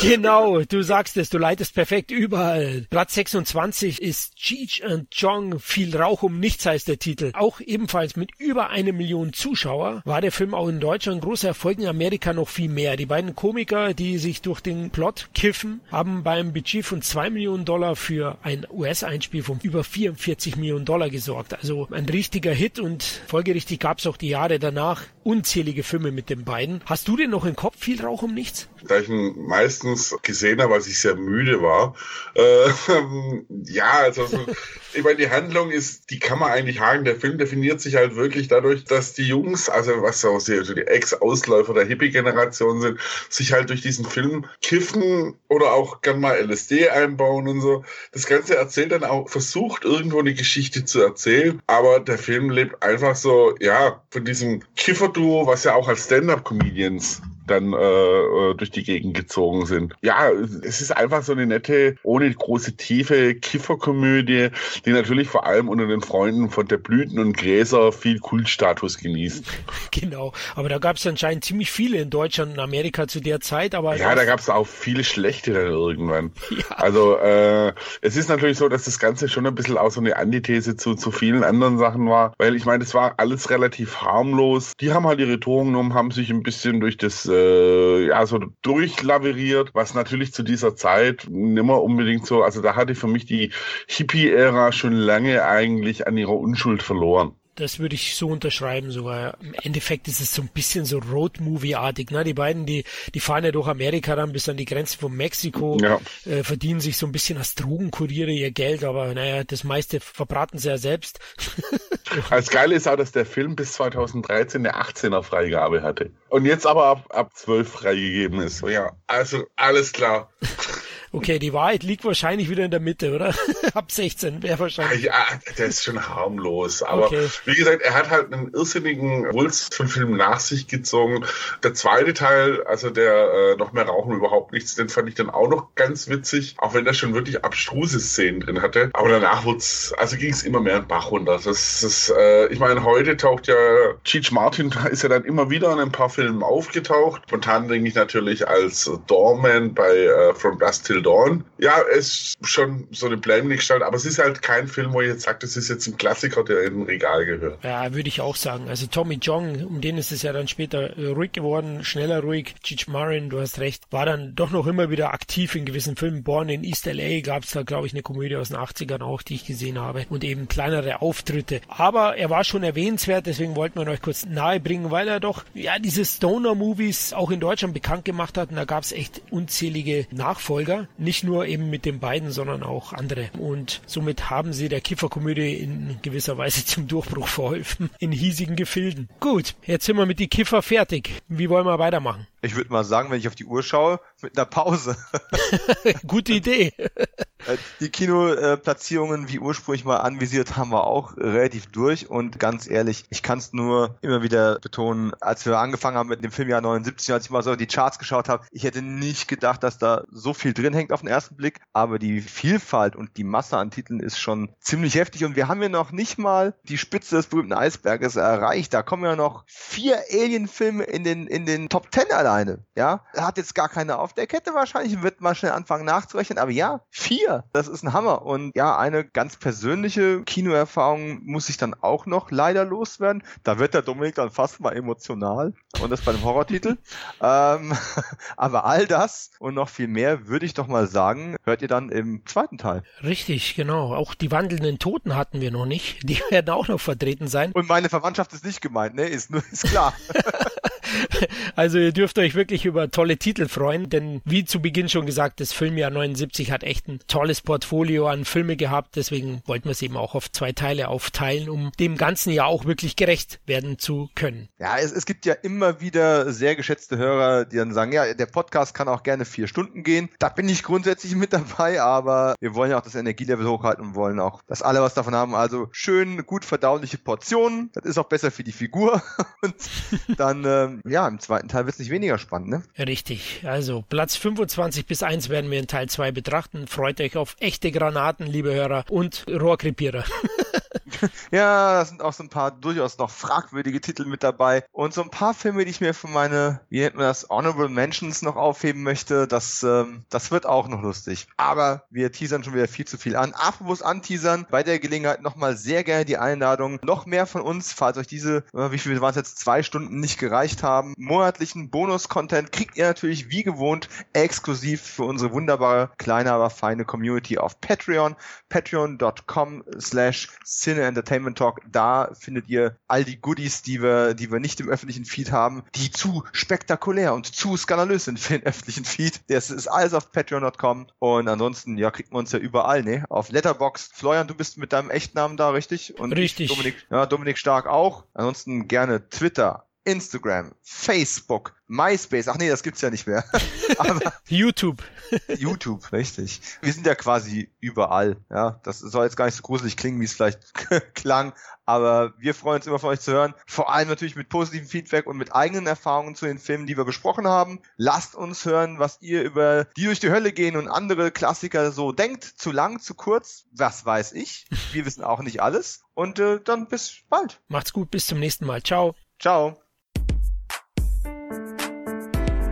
Genau, du sagst es, du leitest perfekt überall. Platz 26 ist Cheech and Chong, viel Rauch um nichts heißt der Titel. Auch ebenfalls mit über eine Million Zuschauer war der Film auch in Deutschland großer Erfolg, in Amerika noch viel mehr. Die beiden Komiker, die sich durch den Plot kiffen, haben beim Budget von zwei Millionen Dollar für ein US-Einspiel von über 44 Millionen Dollar gesorgt. Also ein richtiger Hit und folgerichtig gab es auch die Jahre danach unzählige Filme mit den beiden. Hast du denn noch im Kopf viel Rauch um nichts? Da ich ihn meistens gesehen habe, als ich sehr müde war. *laughs* Äh, ja, also so, *laughs* ich meine, die Handlung ist, die kann man eigentlich haken. Der Film definiert sich halt wirklich dadurch, dass die Jungs, also was auch sehr, also die Ex-Ausläufer der Hippie-Generation sind, sich halt durch diesen Film kiffen oder auch gern mal LSD einbauen und so. Das Ganze erzählt dann auch, versucht irgendwo eine Geschichte zu erzählen, aber der Film lebt einfach so, ja, von diesem Kiffer-Duo, was ja auch als Stand-Up-Comedians dann äh, äh, durch die Gegend gezogen sind. Ja, es ist einfach so eine nette, ohne große Tiefe Kifferkomödie, die natürlich vor allem unter den Freunden von der Blüten und Gräser viel Kultstatus genießt. *laughs* Genau, aber da gab es anscheinend ziemlich viele in Deutschland und Amerika zu der Zeit. Aber ja, da gab es auch viele schlechte dann irgendwann. *laughs* Ja. Also äh, es ist natürlich so, dass das Ganze schon ein bisschen auch so eine Antithese zu, zu vielen anderen Sachen war, weil ich meine, es war alles relativ harmlos. Die haben halt ihre Drogen genommen, haben sich ein bisschen durch das äh, ja so durchlaveriert, was natürlich zu dieser Zeit nimmer unbedingt so, also da hatte für mich die Hippie-Ära schon lange eigentlich an ihrer Unschuld verloren. Das würde ich so unterschreiben sogar. Im Endeffekt ist es so ein bisschen so Road-Movie-artig. Ne? Die beiden, die, die fahren ja durch Amerika dann bis an die Grenze von Mexiko, ja. äh, verdienen sich so ein bisschen als Drogenkuriere ihr Geld, aber naja, das meiste verbraten sie ja selbst. *laughs* Als geil ist auch, dass der Film bis 2013 eine 18er Freigabe hatte. Und jetzt aber ab, ab 12 freigegeben ist. Ja, also alles klar. Okay, die Wahrheit liegt wahrscheinlich wieder in der Mitte, oder? *laughs* Ab 16 wäre wahrscheinlich. Ja, der ist schon harmlos. Aber okay. wie gesagt, er hat halt einen irrsinnigen Wulst von Filmen nach sich gezogen. Der zweite Teil, also der äh, noch mehr Rauchen überhaupt nichts, den fand ich dann auch noch ganz witzig, auch wenn der schon wirklich abstruse Szenen drin hatte. Aber danach wurd's, also ging es immer mehr in Bach runter. Das, das, äh, ich meine, heute taucht ja Cheech Martin *laughs* ist ja dann immer wieder in ein paar Filmen aufgetaucht. Spontan denke ich natürlich als Doorman bei äh, From Dust Till Dawn. Ja, es ist schon so eine Blaming-Gestalt, aber es ist halt kein Film, wo ich jetzt sage, das ist jetzt ein Klassiker, der in ein Regal gehört. Ja, würde ich auch sagen. Also Tommy Jong, um den ist es ja dann später äh, ruhig geworden, schneller ruhig. Cheech Marin, du hast recht, war dann doch noch immer wieder aktiv in gewissen Filmen. Born in East LA gab es da, glaube ich, eine Komödie aus den 80ern auch, die ich gesehen habe und eben kleinere Auftritte. Aber er war schon erwähnenswert, deswegen wollten wir ihn euch kurz nahe bringen, weil er doch, ja, diese Stoner-Movies auch in Deutschland bekannt gemacht hat und da gab es echt unzählige Nachfolger. Nicht nur eben mit den beiden, sondern auch andere. Und somit haben sie der Kifferkomödie in gewisser Weise *laughs* zum Durchbruch verholfen in hiesigen Gefilden. Gut, jetzt sind wir mit die Kiffer fertig. Wie wollen wir weitermachen? Ich würde mal sagen, wenn ich auf die Uhr schaue, mit einer Pause. *laughs* Gute Idee. *laughs* Äh, die Kinoplatzierungen, wie ursprünglich mal anvisiert, haben wir auch relativ durch. Und ganz ehrlich, ich kann es nur immer wieder betonen, als wir angefangen haben mit dem Filmjahr 79, als ich mal so die Charts geschaut habe, ich hätte nicht gedacht, dass da so viel drin hängt auf den ersten Blick. Aber die Vielfalt und die Masse an Titeln ist schon ziemlich heftig. Und wir haben ja noch nicht mal die Spitze des berühmten Eisberges erreicht. Da kommen ja noch vier Alien-Filme in den, in den Top Ten alleine. Ja, hat jetzt gar keine auf der Kette wahrscheinlich, wird mal schnell anfangen nachzurechnen. Aber ja, vier. Das ist ein Hammer. Und ja, eine ganz persönliche Kinoerfahrung muss ich dann auch noch leider loswerden. Da wird der Dominik dann fast mal emotional. Und das bei einem Horrortitel. *laughs* ähm, *laughs* aber all das und noch viel mehr würde ich doch mal sagen, hört ihr dann im zweiten Teil. Richtig, genau. Auch die wandelnden Toten hatten wir noch nicht. Die *laughs* werden auch noch vertreten sein. Und meine Verwandtschaft ist nicht gemeint, ne? Ist nur, ist klar. *laughs* also ihr dürft euch wirklich über tolle Titel freuen, denn wie zu Beginn schon gesagt, das Filmjahr 79 hat echt ein tolles Portfolio an Filme gehabt, deswegen wollten wir es eben auch auf zwei Teile aufteilen, um dem ganzen Jahr auch wirklich gerecht werden zu können. Ja, es, es gibt ja immer wieder sehr geschätzte Hörer, die dann sagen, ja, der Podcast kann auch gerne vier Stunden gehen. Da bin ich grundsätzlich *laughs* mit dabei, aber wir wollen ja auch das Energielevel hochhalten und wollen auch, dass alle was davon haben. Also schön, gut verdauliche Portionen. Das ist auch besser für die Figur. *laughs* und dann ähm, ja, im zweiten Teil wird es nicht weniger spannend, ne? Richtig. Also Platz 25 bis 1 werden wir in Teil 2 betrachten. Freut euch auf echte Granaten, liebe Hörer, und Rohrkrepierer. *laughs* *laughs* ja, da sind auch so ein paar durchaus noch fragwürdige Titel mit dabei und so ein paar Filme, die ich mir für meine, wie nennt man das, Honorable Mentions noch aufheben möchte. Das, ähm, das wird auch noch lustig. Aber wir teasern schon wieder viel zu viel an. Apropos anteasern, bei der Gelegenheit nochmal sehr gerne die Einladung. Noch mehr von uns, falls euch diese, äh, wie viel waren es jetzt, zwei Stunden nicht gereicht haben, monatlichen Bonus-Content kriegt ihr natürlich wie gewohnt exklusiv für unsere wunderbare, kleine, aber feine Community auf Patreon. Patreon.com slash Cine Entertainment Talk. Da findet ihr all die Goodies, die wir, die wir nicht im öffentlichen Feed haben, die zu spektakulär und zu skandalös sind für den öffentlichen Feed. Das ist alles auf patreon.com. Und ansonsten, ja, kriegt man uns ja überall, ne? Auf Letterboxd. Florian, du bist mit deinem Echtnamen da, richtig? Und richtig. Dominik, ja, Dominik Stark auch. Ansonsten gerne Twitter, Instagram, Facebook, MySpace, ach nee, das gibt's ja nicht mehr. *laughs* YouTube. YouTube, richtig. Wir sind ja quasi überall, ja. Das soll jetzt gar nicht so gruselig klingen, wie es vielleicht *laughs* klang, aber wir freuen uns immer von euch zu hören. Vor allem natürlich mit positivem Feedback und mit eigenen Erfahrungen zu den Filmen, die wir besprochen haben. Lasst uns hören, was ihr über die durch die Hölle gehen und andere Klassiker so denkt. Zu lang, zu kurz, was weiß ich. Wir wissen auch nicht alles. Und äh, dann bis bald. Macht's gut, bis zum nächsten Mal. Ciao. Ciao.